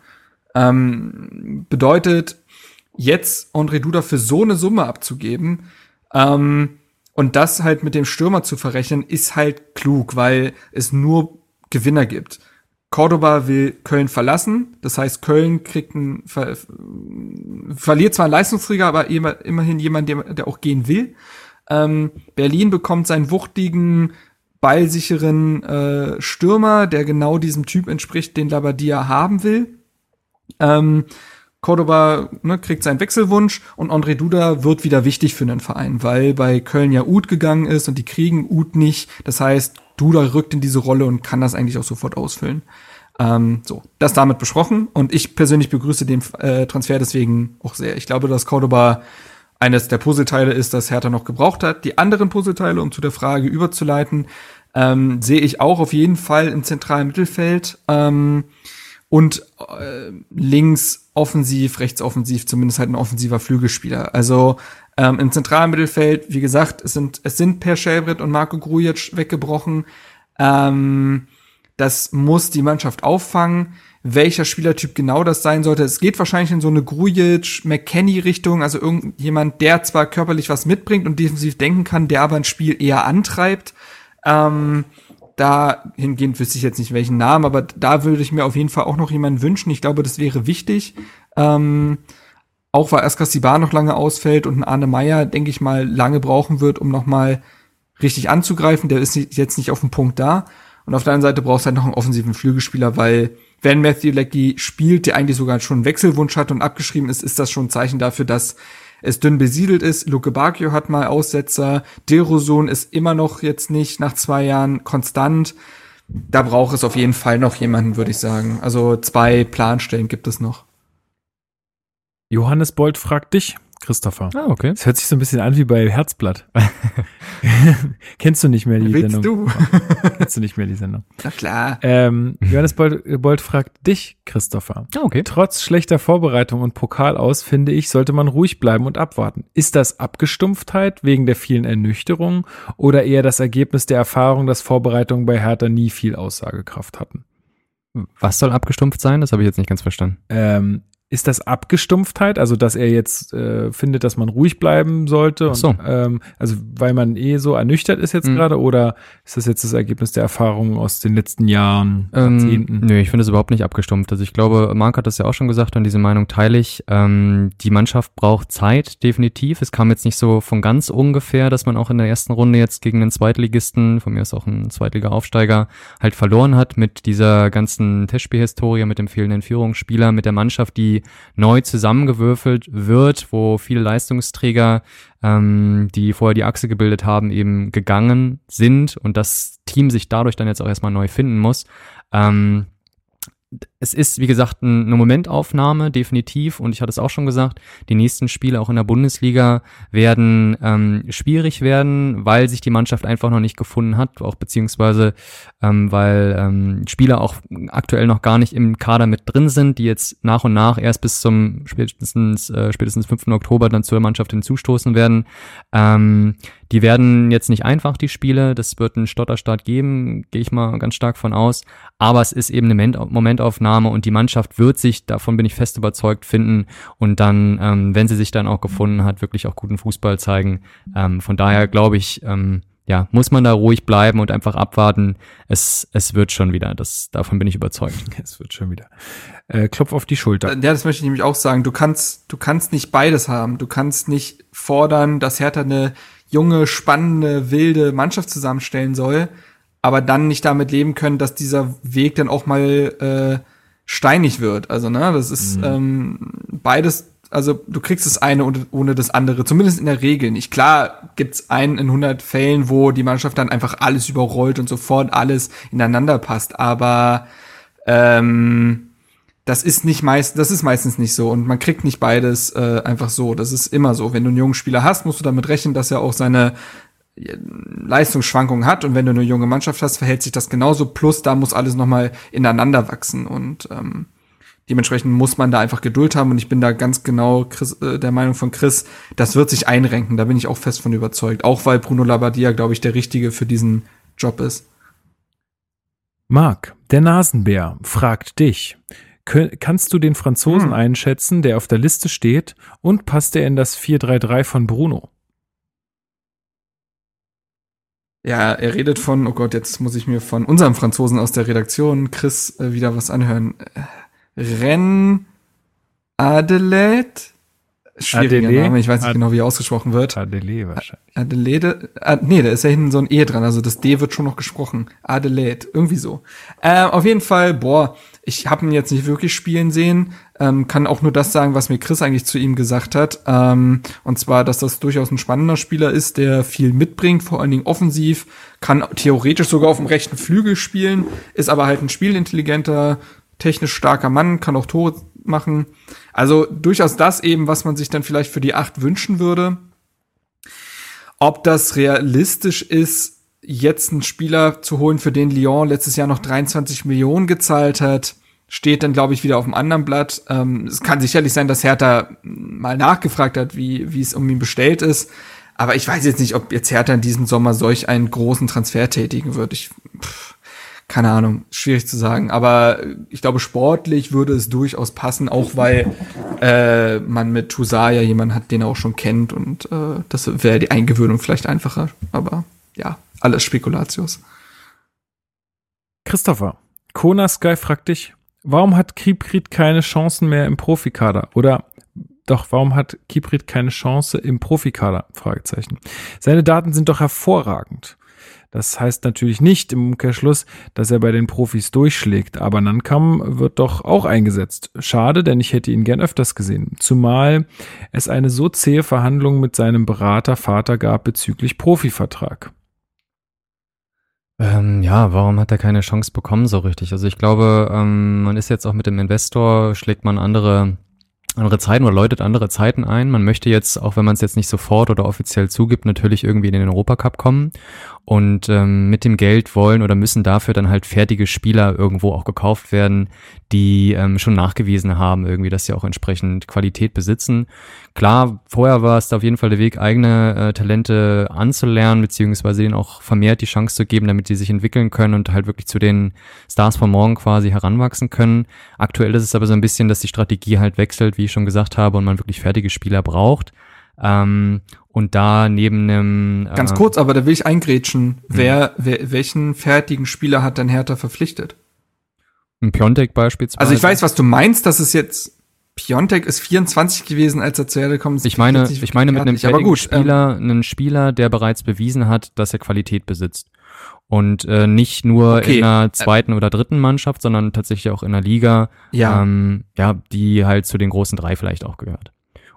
Ähm, bedeutet, jetzt André Duda für so eine Summe abzugeben, ähm, und das halt mit dem Stürmer zu verrechnen, ist halt klug, weil es nur Gewinner gibt. Cordoba will Köln verlassen, das heißt, Köln kriegt ein, ver, verliert zwar einen Leistungsträger, aber immer, immerhin jemand, der, der auch gehen will. Ähm, Berlin bekommt seinen wuchtigen, ballsicheren äh, Stürmer, der genau diesem Typ entspricht, den Labadia haben will. Ähm, Cordoba ne, kriegt seinen Wechselwunsch und André Duda wird wieder wichtig für den Verein, weil bei Köln ja Uth gegangen ist und die kriegen Uth nicht. Das heißt, Duda rückt in diese Rolle und kann das eigentlich auch sofort ausfüllen. Ähm, so, das damit besprochen und ich persönlich begrüße den äh, Transfer deswegen auch sehr. Ich glaube, dass Cordoba eines der Puzzleteile ist, das Hertha noch gebraucht hat. Die anderen Puzzleteile, um zu der Frage überzuleiten, ähm, sehe ich auch auf jeden Fall im zentralen Mittelfeld. Ähm, und äh, links offensiv, rechts offensiv, zumindest halt ein offensiver Flügelspieler. Also ähm, im zentralen Mittelfeld, wie gesagt, es sind, es sind Per Schellbrett und Marco Grujic weggebrochen. Ähm, das muss die Mannschaft auffangen. Welcher Spielertyp genau das sein sollte, es geht wahrscheinlich in so eine Grujic, McKenny-Richtung, also irgendjemand, der zwar körperlich was mitbringt und defensiv denken kann, der aber ein Spiel eher antreibt. Ähm, dahingehend wüsste ich jetzt nicht welchen Namen, aber da würde ich mir auf jeden Fall auch noch jemanden wünschen. Ich glaube, das wäre wichtig. Ähm, auch weil Askar Sibar noch lange ausfällt und ein Arne Meyer, denke ich mal, lange brauchen wird, um noch mal richtig anzugreifen. Der ist jetzt nicht auf dem Punkt da. Und auf der anderen Seite brauchst du halt noch einen offensiven Flügelspieler, weil wenn Matthew Leckie spielt, der eigentlich sogar schon einen Wechselwunsch hat und abgeschrieben ist, ist das schon ein Zeichen dafür, dass es dünn besiedelt ist. Luke Bacchio hat mal Aussetzer. Derosun ist immer noch jetzt nicht nach zwei Jahren konstant. Da braucht es auf jeden Fall noch jemanden, würde ich sagen. Also zwei Planstellen gibt es noch. Johannes Bolt fragt dich, Christopher. Ah, okay. Das hört sich so ein bisschen an wie bei Herzblatt. [laughs] Kennst du nicht mehr die Willst Sendung? du? [laughs] Kennst du nicht mehr die Sendung? Na klar. Ähm, Johannes Bolt, Bolt fragt dich, Christopher. Ah, okay. Trotz schlechter Vorbereitung und Pokal aus, finde ich, sollte man ruhig bleiben und abwarten. Ist das Abgestumpftheit wegen der vielen Ernüchterungen oder eher das Ergebnis der Erfahrung, dass Vorbereitungen bei Hertha nie viel Aussagekraft hatten? Was soll abgestumpft sein? Das habe ich jetzt nicht ganz verstanden. Ähm, ist das Abgestumpftheit, also dass er jetzt äh, findet, dass man ruhig bleiben sollte? Ach so. Ähm, also weil man eh so ernüchtert ist jetzt Mhm. gerade oder ist das jetzt das Ergebnis der Erfahrungen aus den letzten Jahren, Ähm, Jahrzehnten? nö, ich finde es überhaupt nicht abgestumpft. Also ich glaube, Marc hat das ja auch schon gesagt und diese Meinung teile ich. Ähm, die Mannschaft braucht Zeit, definitiv. Es kam jetzt nicht so von ganz ungefähr, dass man auch in der ersten Runde jetzt gegen einen Zweitligisten, von mir ist auch ein Zweitliga-Aufsteiger, halt verloren hat mit dieser ganzen Testspielhistorie, mit dem fehlenden Führungsspieler, mit der Mannschaft, die neu zusammengewürfelt wird, wo viele Leistungsträger ähm, die vorher die Achse gebildet haben, eben gegangen sind und das Team sich dadurch dann jetzt auch erstmal neu finden muss. Ähm, es ist, wie gesagt, ein- eine Momentaufnahme, definitiv. Und ich hatte es auch schon gesagt, die nächsten Spiele auch in der Bundesliga werden ähm, schwierig werden, weil sich die Mannschaft einfach noch nicht gefunden hat, auch beziehungsweise ähm, weil ähm, Spieler auch aktuell noch gar nicht im Kader mit drin sind, die jetzt nach und nach erst bis zum spätestens, äh, spätestens 5. Oktober dann zur Mannschaft hinzustoßen werden. Ähm, die werden jetzt nicht einfach, die Spiele. Das wird einen Stotterstart geben, gehe ich mal ganz stark von aus. Aber es ist eben eine Moment- Momentaufnahme und die Mannschaft wird sich, davon bin ich fest überzeugt, finden und dann, ähm, wenn sie sich dann auch gefunden hat, wirklich auch guten Fußball zeigen. Ähm, von daher glaube ich, ähm, ja, muss man da ruhig bleiben und einfach abwarten. Es, es wird schon wieder. Das, davon bin ich überzeugt. [laughs] Es wird schon wieder. Äh, Klopf auf die Schulter. Ja, das möchte ich nämlich auch sagen. Du kannst, du kannst nicht beides haben. Du kannst nicht fordern, dass Hertha eine junge, spannende, wilde Mannschaft zusammenstellen soll, aber dann nicht damit leben können, dass dieser Weg dann auch mal äh, steinig wird. Also, ne, das ist ähm, beides, also du kriegst das eine ohne, ohne das andere, zumindest in der Regel nicht. Klar gibt's einen in 100 Fällen, wo die Mannschaft dann einfach alles überrollt und sofort alles ineinander passt, aber ähm, das ist nicht meist, das ist meistens nicht so und man kriegt nicht beides äh, einfach so. Das ist immer so. Wenn du einen jungen Spieler hast, musst du damit rechnen, dass er auch seine Leistungsschwankungen hat und wenn du eine junge Mannschaft hast, verhält sich das genauso. Plus da muss alles noch mal ineinander wachsen und ähm, dementsprechend muss man da einfach Geduld haben und ich bin da ganz genau Chris, äh, der Meinung von Chris, das wird sich einrenken. Da bin ich auch fest von überzeugt. Auch weil Bruno Labbadia, glaube ich, der richtige für diesen Job ist. Marc, der Nasenbär, fragt dich. Kannst du den Franzosen Hm. einschätzen, der auf der Liste steht und passt er in das 4-3-3 von Bruno? Ja, er redet von, oh Gott, jetzt muss ich mir von unserem Franzosen aus der Redaktion, Chris, äh, wieder was anhören. Äh, Ren Adelaide? Schwieriger Adelaide? Name, ich weiß nicht Ad- genau, wie er ausgesprochen wird. Adele wahrscheinlich. Adelaide, ah, nee, da ist ja hinten so ein E dran, also das D wird schon noch gesprochen. Adelaide, irgendwie so. Äh, auf jeden Fall, boah, ich habe ihn jetzt nicht wirklich spielen sehen, ähm, kann auch nur das sagen, was mir Chris eigentlich zu ihm gesagt hat. Ähm, und zwar, dass das durchaus ein spannender Spieler ist, der viel mitbringt, vor allen Dingen offensiv, kann theoretisch sogar auf dem rechten Flügel spielen, ist aber halt ein spielintelligenter, technisch starker Mann, kann auch Tore machen. Also durchaus das eben, was man sich dann vielleicht für die Acht wünschen würde. Ob das realistisch ist, jetzt einen Spieler zu holen, für den Lyon letztes Jahr noch 23 Millionen gezahlt hat, steht dann, glaube ich, wieder auf dem anderen Blatt. Ähm, es kann sicherlich sein, dass Hertha mal nachgefragt hat, wie, wie es um ihn bestellt ist. Aber ich weiß jetzt nicht, ob jetzt Hertha in diesem Sommer solch einen großen Transfer tätigen wird. Ich, pff, keine Ahnung, schwierig zu sagen. Aber ich glaube, sportlich würde es durchaus passen, auch weil äh, man mit Tusaya jemanden hat, den er auch schon kennt. Und äh, das wäre die Eingewöhnung vielleicht einfacher. Aber ja, alles Spekulatius. Christopher, Kona Sky fragt dich, warum hat Kiprit keine Chancen mehr im Profikader? Oder doch, warum hat Kiprit keine Chance im Profikader? Fragezeichen. Seine Daten sind doch hervorragend. Das heißt natürlich nicht im Umkehrschluss, dass er bei den Profis durchschlägt, aber Nankam wird doch auch eingesetzt. Schade, denn ich hätte ihn gern öfters gesehen. Zumal es eine so zähe Verhandlung mit seinem Berater Vater gab bezüglich Profivertrag. Ähm, ja, warum hat er keine Chance bekommen so richtig? Also ich glaube, ähm, man ist jetzt auch mit dem Investor, schlägt man andere andere Zeiten oder läutet andere Zeiten ein. Man möchte jetzt, auch wenn man es jetzt nicht sofort oder offiziell zugibt, natürlich irgendwie in den Europacup kommen und ähm, mit dem Geld wollen oder müssen dafür dann halt fertige Spieler irgendwo auch gekauft werden, die ähm, schon nachgewiesen haben, irgendwie, dass sie auch entsprechend Qualität besitzen. Klar, vorher war es da auf jeden Fall der Weg, eigene äh, Talente anzulernen, beziehungsweise denen auch vermehrt die Chance zu geben, damit sie sich entwickeln können und halt wirklich zu den Stars von morgen quasi heranwachsen können. Aktuell ist es aber so ein bisschen, dass die Strategie halt wechselt, wie ich schon gesagt habe, und man wirklich fertige Spieler braucht. Ähm, und da neben einem. Äh, Ganz kurz, aber da will ich eingrätschen. Hm. Wer, wer, welchen fertigen Spieler hat denn Hertha verpflichtet? Ein Piontek beispielsweise. Also ich weiß, was du meinst, dass es jetzt Piontek ist 24 gewesen, als er zu Hertha kommt. Ich meine, ich meine mit einem fertigen gut, Spieler, ähm, einen Spieler, der bereits bewiesen hat, dass er Qualität besitzt. Und äh, nicht nur okay. in einer zweiten oder dritten Mannschaft, sondern tatsächlich auch in einer Liga, ja. Ähm, ja, die halt zu den großen drei vielleicht auch gehört.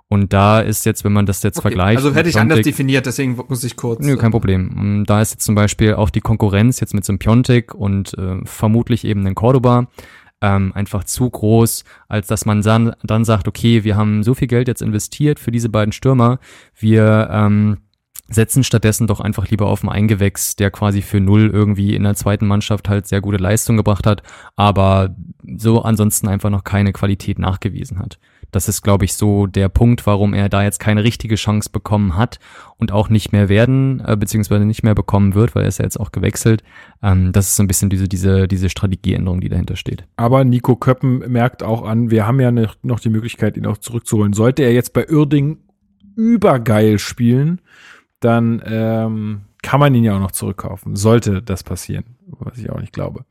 Und da ist jetzt, wenn man das jetzt okay. vergleicht. Also hätte ich Piontek, anders definiert, deswegen muss ich kurz. Nö, kein äh, Problem. Da ist jetzt zum Beispiel auch die Konkurrenz jetzt mit so einem Piontek und äh, vermutlich eben den Cordoba ähm, einfach zu groß, als dass man dann, dann sagt, okay, wir haben so viel Geld jetzt investiert für diese beiden Stürmer, wir ähm, setzen stattdessen doch einfach lieber auf einen Eingewächs, der quasi für null irgendwie in der zweiten Mannschaft halt sehr gute Leistung gebracht hat, aber so ansonsten einfach noch keine Qualität nachgewiesen hat. Das ist, glaube ich, so der Punkt, warum er da jetzt keine richtige Chance bekommen hat und auch nicht mehr werden, äh, beziehungsweise nicht mehr bekommen wird, weil er ist ja jetzt auch gewechselt. Ähm, das ist so ein bisschen diese, diese, diese Strategieänderung, die dahinter steht. Aber Nico Köppen merkt auch an, wir haben ja noch die Möglichkeit, ihn auch zurückzuholen. Sollte er jetzt bei Uerding übergeil spielen, dann ähm, kann man ihn ja auch noch zurückkaufen. Sollte das passieren, was ich auch nicht glaube.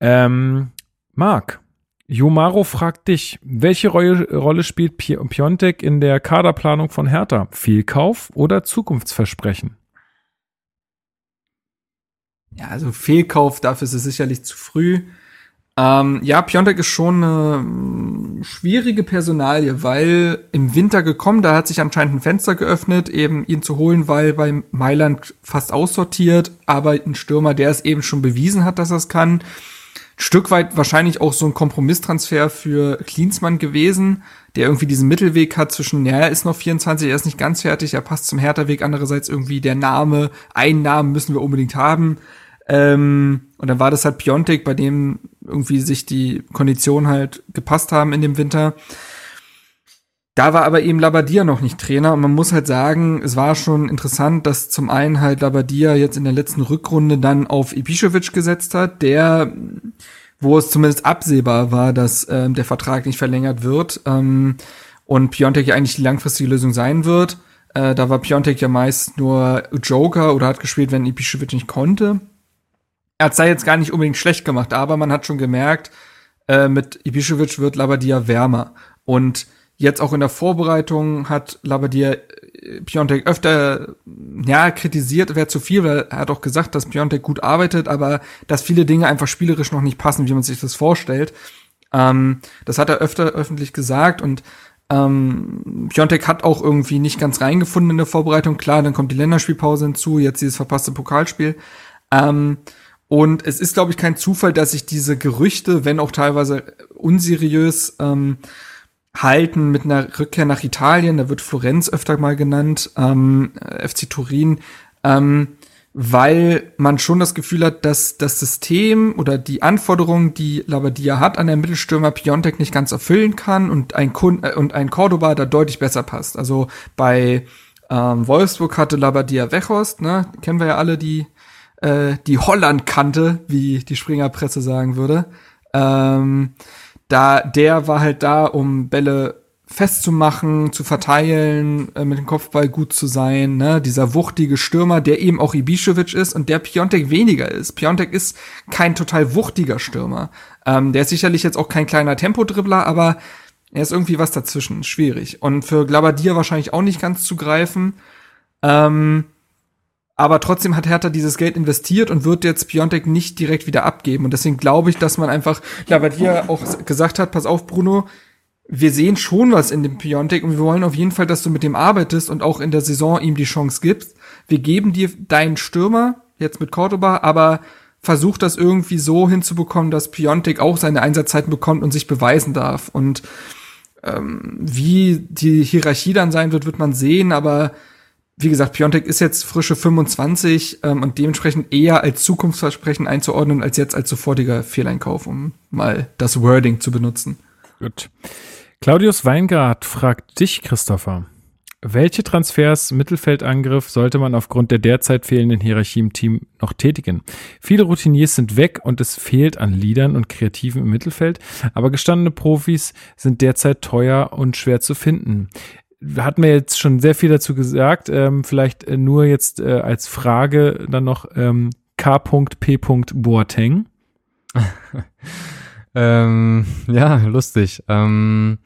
Ähm, Marc, Jomaro fragt dich, welche Rolle spielt Piontek in der Kaderplanung von Hertha? Fehlkauf oder Zukunftsversprechen? Ja, also Fehlkauf, dafür ist es sicherlich zu früh. Ähm, ja, Piontek ist schon eine mm, schwierige Personalie, weil im Winter gekommen, da hat sich anscheinend ein Fenster geöffnet, eben ihn zu holen, weil bei Mailand fast aussortiert, aber ein Stürmer, der es eben schon bewiesen hat, dass er es kann. Stück weit wahrscheinlich auch so ein Kompromisstransfer für Klinsmann gewesen, der irgendwie diesen Mittelweg hat zwischen, ja, er ist noch 24, er ist nicht ganz fertig, er passt zum Hertha-Weg, andererseits irgendwie der Name, einen Namen müssen wir unbedingt haben. Ähm, und dann war das halt Piontek, bei dem irgendwie sich die Konditionen halt gepasst haben in dem Winter. Da war aber eben Labadia noch nicht Trainer und man muss halt sagen, es war schon interessant, dass zum einen halt Labadia jetzt in der letzten Rückrunde dann auf Ibišević gesetzt hat, der, wo es zumindest absehbar war, dass ähm, der Vertrag nicht verlängert wird ähm, und Piontek ja eigentlich die langfristige Lösung sein wird. Äh, da war Piontek ja meist nur Joker oder hat gespielt, wenn Ibišević nicht konnte. Er hat es jetzt gar nicht unbedingt schlecht gemacht, aber man hat schon gemerkt, äh, mit Ibišević wird Labadia wärmer und Jetzt auch in der Vorbereitung hat Labadia äh, Piontek öfter ja kritisiert, wäre zu viel, weil er hat auch gesagt, dass Piontek gut arbeitet, aber dass viele Dinge einfach spielerisch noch nicht passen, wie man sich das vorstellt. Ähm, das hat er öfter öffentlich gesagt und ähm, Piontek hat auch irgendwie nicht ganz reingefunden in der Vorbereitung. Klar, dann kommt die Länderspielpause hinzu, jetzt dieses verpasste Pokalspiel. Ähm, und es ist, glaube ich, kein Zufall, dass sich diese Gerüchte, wenn auch teilweise unseriös, ähm, halten mit einer Rückkehr nach Italien. Da wird Florenz öfter mal genannt, ähm, FC Turin, ähm, weil man schon das Gefühl hat, dass das System oder die Anforderungen, die Labadia hat an der Mittelstürmer Piontek nicht ganz erfüllen kann und ein, Kun äh, und ein Cordoba da deutlich besser passt. Also bei ähm, Wolfsburg hatte Labadia Wechhorst, ne, kennen wir ja alle die äh, die Holland-Kante, wie die Springerpresse sagen würde. Ähm, da der war halt da, um Bälle festzumachen, zu verteilen, äh, mit dem Kopfball gut zu sein, ne? Dieser wuchtige Stürmer, der eben auch Ibišević ist und der Piontek weniger ist. Piontek ist kein total wuchtiger Stürmer. Ähm, der ist sicherlich jetzt auch kein kleiner Tempodribbler, aber er ist irgendwie was dazwischen. Schwierig. Und für Glabadia wahrscheinlich auch nicht ganz zu greifen. Ähm, Aber trotzdem hat Hertha dieses Geld investiert und wird jetzt Piontek nicht direkt wieder abgeben. Und deswegen glaube ich, dass man einfach, ja, weil dir auch gesagt hat, pass auf, Bruno, wir sehen schon was in dem Piontek und wir wollen auf jeden Fall, dass du mit dem arbeitest und auch in der Saison ihm die Chance gibst. Wir geben dir deinen Stürmer, jetzt mit Cordoba, aber versuch das irgendwie so hinzubekommen, dass Piontek auch seine Einsatzzeiten bekommt und sich beweisen darf. Und ähm, wie die Hierarchie dann sein wird, wird man sehen, aber wie gesagt, Piontek ist jetzt frische 25 ähm, und dementsprechend eher als Zukunftsversprechen einzuordnen, als jetzt als sofortiger Fehleinkauf, um mal das Wording zu benutzen. Gut. Claudius Weingart fragt dich, Christopher. Welche Transfers Mittelfeldangriff sollte man aufgrund der derzeit fehlenden Hierarchie im Team noch tätigen? Viele Routiniers sind weg und es fehlt an Leadern und Kreativen im Mittelfeld, aber gestandene Profis sind derzeit teuer und schwer zu finden hat mir jetzt schon sehr viel dazu gesagt. Ähm, vielleicht äh, nur jetzt äh, als Frage dann noch ähm, K.P. Boateng. [laughs] ähm, ja, lustig. Ähm,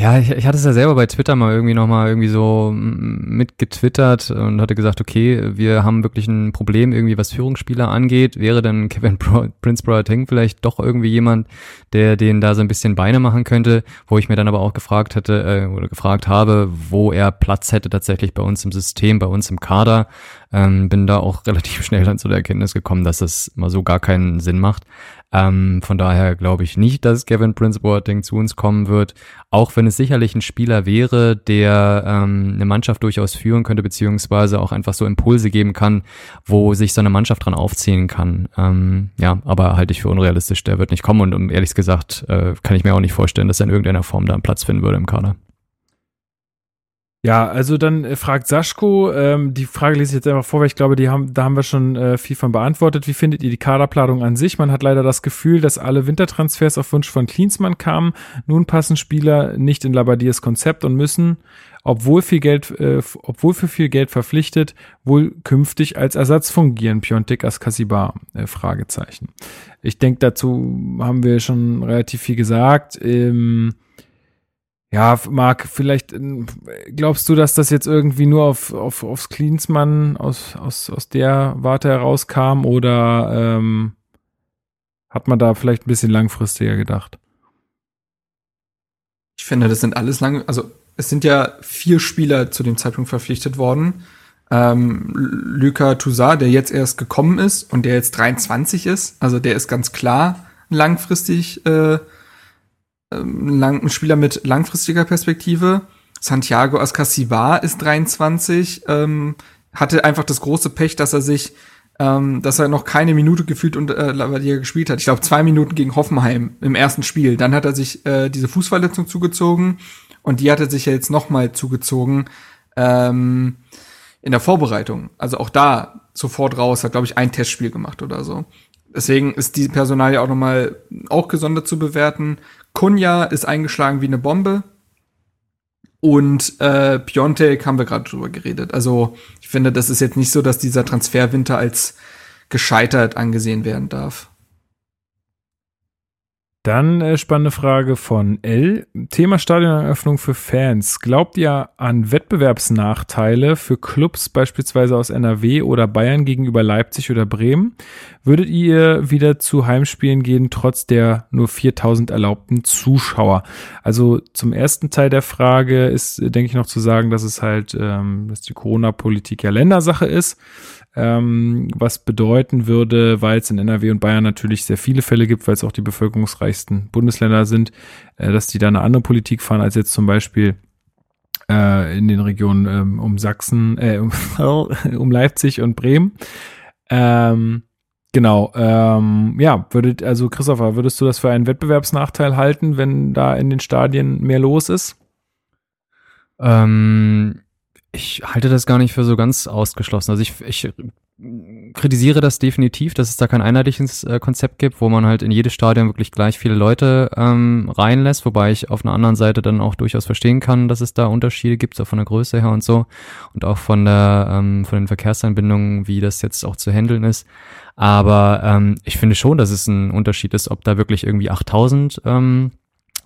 ja, ich, ich hatte es ja selber bei Twitter mal irgendwie nochmal irgendwie so mitgetwittert und hatte gesagt, okay, wir haben wirklich ein Problem irgendwie, was Führungsspieler angeht. Wäre dann Kevin Bro Prince Boateng vielleicht doch irgendwie jemand, der den da so ein bisschen Beine machen könnte, wo ich mir dann aber auch gefragt hätte äh, oder gefragt habe, wo er Platz hätte tatsächlich bei uns im System, bei uns im Kader. Ähm, bin da auch [laughs] relativ schnell dann zu der Erkenntnis gekommen, dass das mal so gar keinen Sinn macht. Ähm, von daher glaube ich nicht, dass Kevin Prince Boateng zu uns kommen wird, auch wenn es sicherlich ein Spieler wäre, der ähm, eine Mannschaft durchaus führen könnte, beziehungsweise auch einfach so Impulse geben kann, wo sich so eine Mannschaft dran aufziehen kann. Ähm, ja, aber halte ich für unrealistisch, der wird nicht kommen und, und ehrlich gesagt äh, kann ich mir auch nicht vorstellen, dass er in irgendeiner Form da einen Platz finden würde im Kader. Ja, also dann äh, fragt Saschko, ähm, die Frage lese ich jetzt einfach vor, weil ich glaube, die haben, da haben wir schon äh, viel von beantwortet. Wie findet ihr die Kaderplanung an sich? Man hat leider das Gefühl, dass alle Wintertransfers auf Wunsch von Klinsmann kamen. Nun passen Spieler nicht in Labadiers Konzept und müssen, obwohl viel Geld, äh, obwohl für viel Geld verpflichtet, wohl künftig als Ersatz fungieren. Piontek Askasibar, äh, Fragezeichen. Ich denke, dazu haben wir schon relativ viel gesagt. Ähm, ja, Marc, vielleicht glaubst du, dass das jetzt irgendwie nur auf, auf, aufs Klinsmann aus, aus, aus der Warte herauskam oder ähm, hat man da vielleicht ein bisschen langfristiger gedacht? Ich finde, das sind alles lange, also es sind ja vier Spieler zu dem Zeitpunkt verpflichtet worden. Ähm, Luca Toussaint, der jetzt erst gekommen ist und der jetzt 23 ist, also der ist ganz klar langfristig äh, ein Spieler mit langfristiger Perspektive. Santiago Ascasibar ist 23, ähm, hatte einfach das große Pech, dass er sich, ähm, dass er noch keine Minute gefühlt und äh, Lavadier gespielt hat. Ich glaube zwei Minuten gegen Hoffenheim im ersten Spiel. Dann hat er sich äh, diese Fußverletzung zugezogen und die hat er sich ja jetzt noch mal zugezogen ähm, in der Vorbereitung. Also auch da sofort raus, hat glaube ich ein Testspiel gemacht oder so. Deswegen ist die Personal ja auch noch mal auch gesondert zu bewerten. Kunja ist eingeschlagen wie eine Bombe. Und äh, Piontek haben wir gerade drüber geredet. Also ich finde, das ist jetzt nicht so, dass dieser Transferwinter als gescheitert angesehen werden darf. Dann äh, spannende Frage von L. Thema Stadioneröffnung für Fans. Glaubt ihr an Wettbewerbsnachteile für Clubs beispielsweise aus NRW oder Bayern gegenüber Leipzig oder Bremen? Würdet ihr wieder zu Heimspielen gehen, trotz der nur 4000 erlaubten Zuschauer? Also zum ersten Teil der Frage ist, denke ich, noch zu sagen, dass es halt, ähm, dass die Corona-Politik ja Ländersache ist ähm, was bedeuten würde, weil es in NRW und Bayern natürlich sehr viele Fälle gibt, weil es auch die bevölkerungsreichsten Bundesländer sind, äh, dass die da eine andere Politik fahren als jetzt zum Beispiel äh, in den Regionen ähm, um Sachsen, äh, um, [laughs] um Leipzig und Bremen. Ähm, Genau, ähm, ja, würdet, also Christopher, würdest du das für einen Wettbewerbsnachteil halten, wenn da in den Stadien mehr los ist? Ähm, ich halte das gar nicht für so ganz ausgeschlossen. Also ich, ich kritisiere das definitiv, dass es da kein einheitliches äh, Konzept gibt, wo man halt in jedes Stadion wirklich gleich viele Leute ähm, reinlässt, wobei ich auf einer anderen Seite dann auch durchaus verstehen kann, dass es da Unterschiede gibt, so von der Größe her und so und auch von der ähm, von den Verkehrsanbindungen, wie das jetzt auch zu handeln ist. Aber ähm, ich finde schon, dass es ein Unterschied ist, ob da wirklich irgendwie 8000 ähm,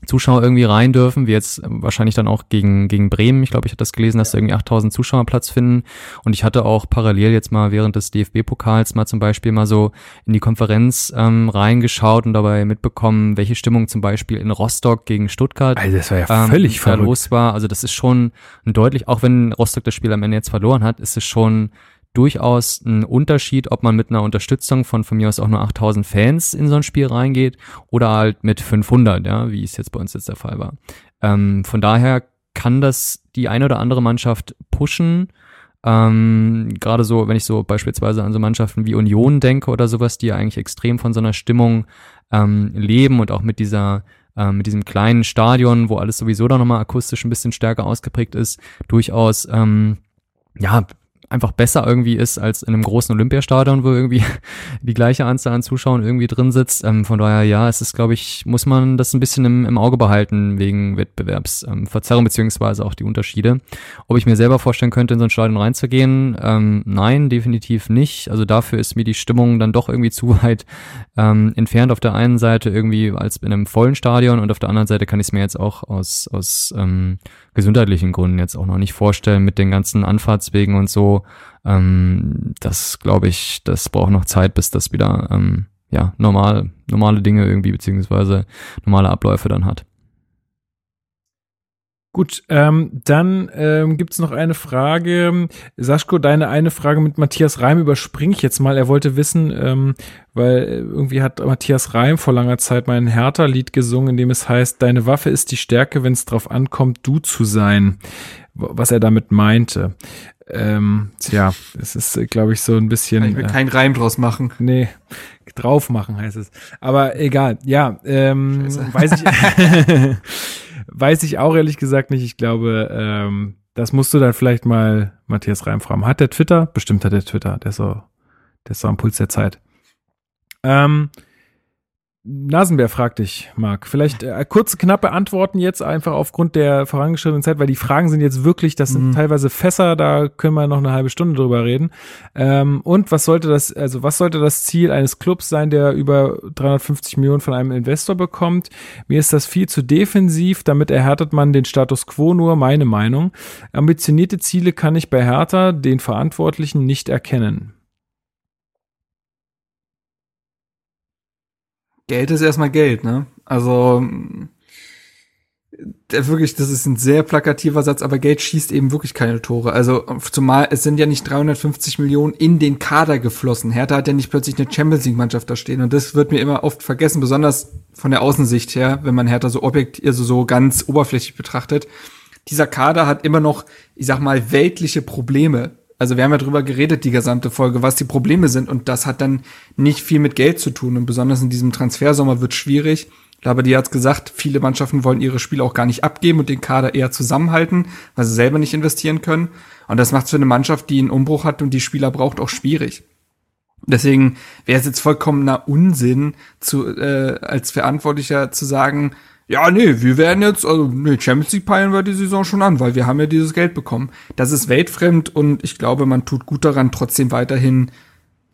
Zuschauer irgendwie rein dürfen, wie jetzt wahrscheinlich dann auch gegen, gegen Bremen. Ich glaube, ich hatte das gelesen, dass da irgendwie 8000 Zuschauer Platz finden. Und ich hatte auch parallel jetzt mal während des DFB-Pokals mal zum Beispiel mal so in die Konferenz ähm, reingeschaut und dabei mitbekommen, welche Stimmung zum Beispiel in Rostock gegen Stuttgart also das war ja völlig ähm, verrückt. los war. Also das ist schon ein deutlich, auch wenn Rostock das Spiel am Ende jetzt verloren hat, ist es schon durchaus ein Unterschied, ob man mit einer Unterstützung von von mir aus auch nur 8000 Fans in so ein Spiel reingeht oder halt mit 500, ja, wie es jetzt bei uns jetzt der Fall war. Ähm, von daher kann das die eine oder andere Mannschaft pushen. Ähm, Gerade so, wenn ich so beispielsweise an so Mannschaften wie Union denke oder sowas, die ja eigentlich extrem von so einer Stimmung ähm, leben und auch mit dieser ähm, mit diesem kleinen Stadion, wo alles sowieso dann nochmal akustisch ein bisschen stärker ausgeprägt ist, durchaus ähm, ja einfach besser irgendwie ist als in einem großen Olympiastadion, wo irgendwie [laughs] die gleiche Anzahl an Zuschauern irgendwie drin sitzt. Ähm, von daher, ja, es ist, glaube ich, muss man das ein bisschen im, im Auge behalten wegen Wettbewerbsverzerrung ähm, beziehungsweise auch die Unterschiede. Ob ich mir selber vorstellen könnte, in so ein Stadion reinzugehen? Ähm, nein, definitiv nicht. Also dafür ist mir die Stimmung dann doch irgendwie [laughs] zu weit ähm, entfernt. Auf der einen Seite irgendwie als in einem vollen Stadion und auf der anderen Seite kann ich es mir jetzt auch aus, aus ähm, gesundheitlichen Gründen jetzt auch noch nicht vorstellen mit den ganzen Anfahrtswegen und so. Ähm, das glaube ich, das braucht noch Zeit, bis das wieder ähm, ja normal normale Dinge irgendwie beziehungsweise normale Abläufe dann hat. Gut, ähm, dann ähm, gibt noch eine Frage. Saschko, deine eine Frage mit Matthias Reim überspringe ich jetzt mal. Er wollte wissen, ähm, weil irgendwie hat Matthias Reim vor langer Zeit mein Hertha-Lied gesungen, in dem es heißt, deine Waffe ist die Stärke, wenn es drauf ankommt, du zu sein. Was er damit meinte. Ähm, tja, es ist, glaube ich, so ein bisschen. Ich will äh, keinen Reim draus machen. Nee, drauf machen heißt es. Aber egal, ja, ähm, weiß ich. [laughs] [laughs] Weiß ich auch ehrlich gesagt nicht. Ich glaube, ähm, das musst du dann vielleicht mal Matthias Reim fragen. Hat der Twitter? Bestimmt hat der Twitter. Der ist so, der ist so am Puls der Zeit. Ähm, Nasenbär fragt dich, Marc. Vielleicht äh, kurze, knappe Antworten jetzt einfach aufgrund der vorangeschrittenen Zeit, weil die Fragen sind jetzt wirklich, das sind mhm. teilweise Fässer, da können wir noch eine halbe Stunde drüber reden. Ähm, und was sollte das, also was sollte das Ziel eines Clubs sein, der über 350 Millionen von einem Investor bekommt? Mir ist das viel zu defensiv, damit erhärtet man den Status quo nur, meine Meinung. Ambitionierte Ziele kann ich bei Hertha, den Verantwortlichen, nicht erkennen. Geld ist erstmal Geld, ne? Also der wirklich, das ist ein sehr plakativer Satz, aber Geld schießt eben wirklich keine Tore. Also zumal es sind ja nicht 350 Millionen in den Kader geflossen. Hertha hat ja nicht plötzlich eine Champions League Mannschaft da stehen und das wird mir immer oft vergessen, besonders von der Außensicht her, wenn man Hertha so objektiv, also so ganz oberflächlich betrachtet. Dieser Kader hat immer noch, ich sag mal, weltliche Probleme also wir haben ja drüber geredet, die gesamte Folge, was die Probleme sind. Und das hat dann nicht viel mit Geld zu tun. Und besonders in diesem Transfersommer wird schwierig. Labadi hat's gesagt, viele Mannschaften wollen ihre Spiele auch gar nicht abgeben und den Kader eher zusammenhalten, weil sie selber nicht investieren können. Und das macht's für eine Mannschaft, die einen Umbruch hat und die Spieler braucht, auch schwierig. Deswegen wäre es jetzt vollkommener Unsinn, zu, äh, als Verantwortlicher zu sagen, ja, nee, wir werden jetzt, also, nee, Champions League peilen wir die Saison schon an, weil wir haben ja dieses Geld bekommen. Das ist weltfremd und ich glaube, man tut gut daran, trotzdem weiterhin,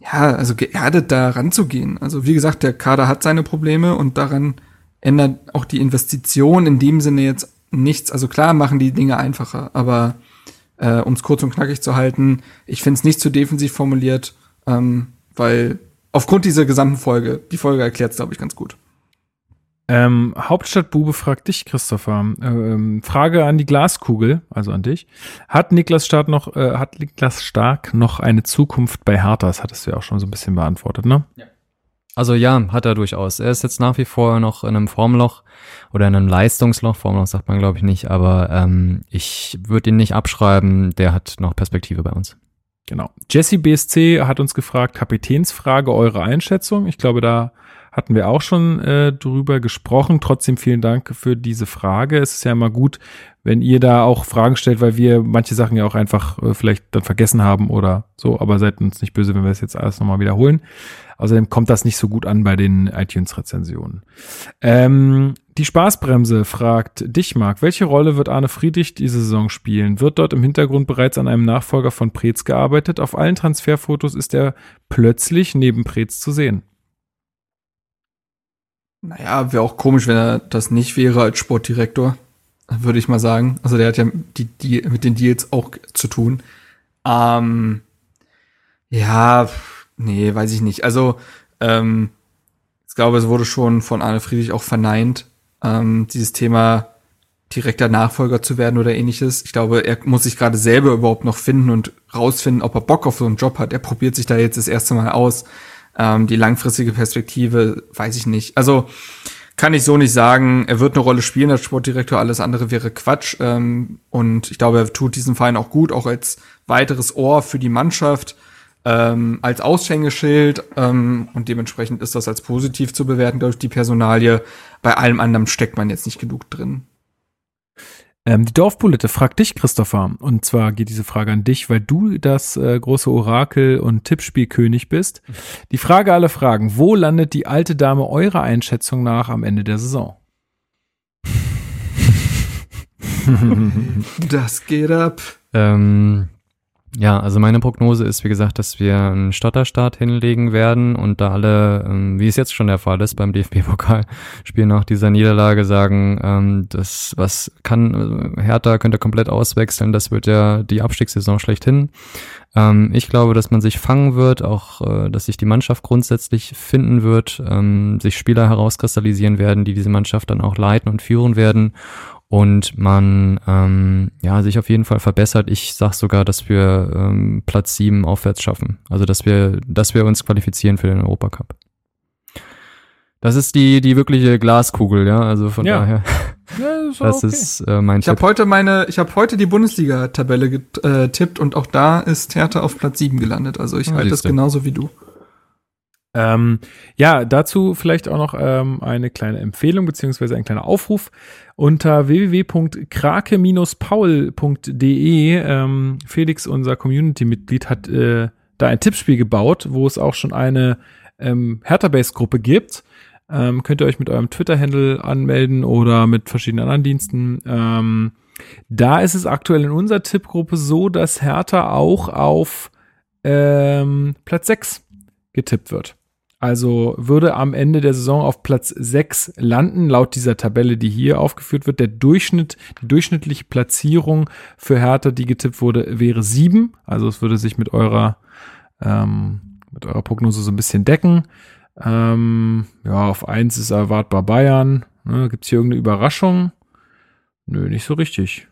ja, also geerdet da ranzugehen. Also, wie gesagt, der Kader hat seine Probleme und daran ändert auch die Investition in dem Sinne jetzt nichts. Also klar machen die Dinge einfacher, aber äh, um es kurz und knackig zu halten, ich finde es nicht zu defensiv formuliert, ähm, weil aufgrund dieser gesamten Folge, die Folge erklärt es, glaube ich, ganz gut. Ähm, Hauptstadtbube fragt dich, Christopher. Ähm, Frage an die Glaskugel, also an dich. Hat Niklas Stark noch, äh, hat Niklas Stark noch eine Zukunft bei Hertha? Das hattest du ja auch schon so ein bisschen beantwortet, ne? Ja. Also ja, hat er durchaus. Er ist jetzt nach wie vor noch in einem Formloch oder in einem Leistungsloch. Formloch sagt man, glaube ich, nicht, aber ähm, ich würde ihn nicht abschreiben. Der hat noch Perspektive bei uns. Genau. Jesse BSC hat uns gefragt, Kapitänsfrage, eure Einschätzung. Ich glaube, da hatten wir auch schon äh, drüber gesprochen. Trotzdem vielen Dank für diese Frage. Es ist ja immer gut, wenn ihr da auch Fragen stellt, weil wir manche Sachen ja auch einfach äh, vielleicht dann vergessen haben oder so, aber seid uns nicht böse, wenn wir es jetzt alles nochmal wiederholen. Außerdem kommt das nicht so gut an bei den iTunes-Rezensionen. Ähm, die Spaßbremse fragt dich, Marc, welche Rolle wird Arne Friedrich diese Saison spielen? Wird dort im Hintergrund bereits an einem Nachfolger von Preetz gearbeitet? Auf allen Transferfotos ist er plötzlich neben Preetz zu sehen. Naja, wäre auch komisch, wenn er das nicht wäre als Sportdirektor, würde ich mal sagen. Also der hat ja die, die, mit den Deals auch zu tun. Ähm, ja, nee, weiß ich nicht. Also, ähm, ich glaube, es wurde schon von Arne Friedrich auch verneint, ähm, dieses Thema direkter Nachfolger zu werden oder ähnliches. Ich glaube, er muss sich gerade selber überhaupt noch finden und rausfinden, ob er Bock auf so einen Job hat. Er probiert sich da jetzt das erste Mal aus. Ähm, die langfristige Perspektive, weiß ich nicht. Also kann ich so nicht sagen. Er wird eine Rolle spielen als Sportdirektor, alles andere wäre Quatsch. Ähm, und ich glaube, er tut diesen Verein auch gut, auch als weiteres Ohr für die Mannschaft ähm, als Aushängeschild ähm, und dementsprechend ist das als positiv zu bewerten, durch die Personalie. Bei allem anderen steckt man jetzt nicht genug drin. Ähm, die Dorfbulette fragt dich, Christopher, und zwar geht diese Frage an dich, weil du das äh, große Orakel und Tippspielkönig bist. Die Frage aller Fragen, wo landet die alte Dame eurer Einschätzung nach am Ende der Saison? [laughs] das geht ab. Ähm, ja, also meine Prognose ist, wie gesagt, dass wir einen Stotterstart hinlegen werden und da alle, ähm, wie es jetzt schon der Fall ist beim DFB-Pokalspiel nach dieser Niederlage sagen, ähm, das, was kann, äh, Hertha könnte komplett auswechseln, das wird ja die Abstiegssaison schlechthin. Ähm, ich glaube, dass man sich fangen wird, auch, äh, dass sich die Mannschaft grundsätzlich finden wird, sich Spieler herauskristallisieren werden, die diese Mannschaft dann auch leiten und führen werden und man ähm, ja sich auf jeden Fall verbessert. Ich sag sogar, dass wir ähm, Platz sieben aufwärts schaffen. Also dass wir, dass wir uns qualifizieren für den Europacup. Das ist die die wirkliche Glaskugel, ja. Also von ja. daher. [laughs] Ja, ist das okay. ist äh, mein Ich habe heute meine, ich habe heute die Bundesliga-Tabelle getippt und auch da ist Hertha auf Platz sieben gelandet. Also ich ja, halte das genauso wie du. Ähm, ja, dazu vielleicht auch noch ähm, eine kleine Empfehlung beziehungsweise ein kleiner Aufruf unter www.krake-paul.de. Ähm, Felix, unser Community-Mitglied, hat äh, da ein Tippspiel gebaut, wo es auch schon eine ähm, Hertha-Base-Gruppe gibt. Ähm, könnt ihr euch mit eurem Twitter-Handle anmelden oder mit verschiedenen anderen Diensten. Ähm, da ist es aktuell in unserer Tippgruppe so, dass Hertha auch auf ähm, Platz 6 getippt wird. Also würde am Ende der Saison auf Platz 6 landen, laut dieser Tabelle, die hier aufgeführt wird. Der Durchschnitt, die durchschnittliche Platzierung für Hertha, die getippt wurde, wäre 7. Also es würde sich mit eurer, ähm, mit eurer Prognose so ein bisschen decken. Ähm, ja, auf 1 ist erwartbar Bayern. Ne, Gibt es hier irgendeine Überraschung? Nö, nicht so richtig.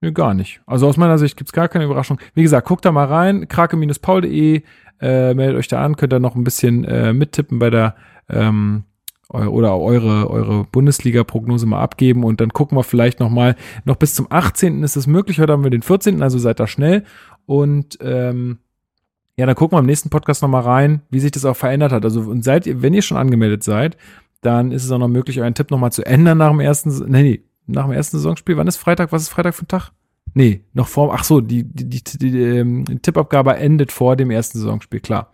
Nö, gar nicht. Also aus meiner Sicht gibt es gar keine Überraschung. Wie gesagt, guckt da mal rein, krake-paul.de äh, meldet euch da an, könnt da noch ein bisschen äh, mittippen bei der ähm, oder eure, eure Bundesliga-Prognose mal abgeben und dann gucken wir vielleicht noch mal, noch bis zum 18. ist es möglich, heute haben wir den 14., also seid da schnell und ähm, ja, dann gucken wir im nächsten Podcast noch mal rein, wie sich das auch verändert hat. Also und seid wenn ihr schon angemeldet seid, dann ist es auch noch möglich, euren Tipp noch mal zu ändern nach dem ersten, nee, nee, nach dem ersten Saisonspiel. Wann ist Freitag? Was ist Freitag für ein Tag? Nee, noch vor, ach so, die, die, die, die, ähm, Tippabgabe endet vor dem ersten Saisonspiel, klar.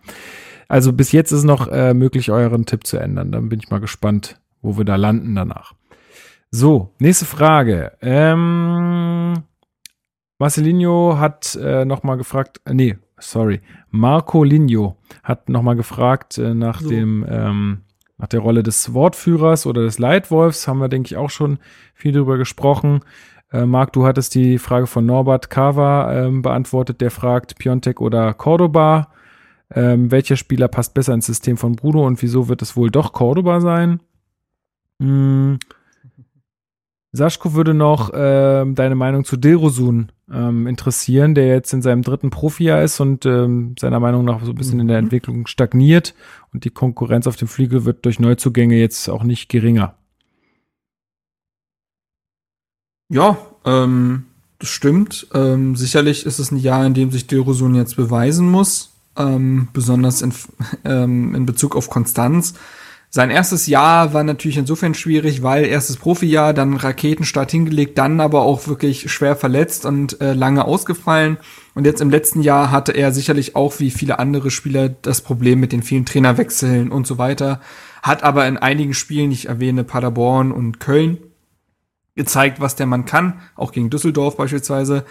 Also bis jetzt ist noch äh, möglich, euren Tipp zu ändern. Dann bin ich mal gespannt, wo wir da landen danach. So, nächste Frage. Ähm, Marcelinho hat äh, noch mal gefragt, äh, nee, sorry, Marco Linho hat noch mal gefragt äh, nach so. dem ähm, nach der Rolle des Wortführers oder des Leitwolfs. Haben wir, denke ich, auch schon viel drüber gesprochen. Äh, Marc, du hattest die Frage von Norbert Kava ähm, beantwortet, der fragt Piontek oder Cordoba. Ähm, welcher Spieler passt besser ins System von Bruno und wieso wird es wohl doch Cordoba sein? Hm. Saschko würde noch ähm, deine Meinung zu Dilrosun ähm, interessieren, der jetzt in seinem dritten Profijahr ist und ähm, seiner Meinung nach so ein bisschen in der mhm. Entwicklung stagniert und die Konkurrenz auf dem Flügel wird durch Neuzugänge jetzt auch nicht geringer. Ja, ähm, das stimmt. Ähm, sicherlich ist es ein Jahr, in dem sich Dilrosun jetzt beweisen muss, ähm, besonders in, [laughs] ähm, in Bezug auf Konstanz. Sein erstes Jahr war natürlich insofern schwierig, weil erstes Profijahr, dann Raketenstart hingelegt, dann aber auch wirklich schwer verletzt und äh, lange ausgefallen. Und jetzt im letzten Jahr hatte er sicherlich auch wie viele andere Spieler das Problem mit den vielen Trainerwechseln und so weiter. Hat aber in einigen Spielen, ich erwähne Paderborn und Köln, gezeigt, was der Mann kann, auch gegen Düsseldorf beispielsweise.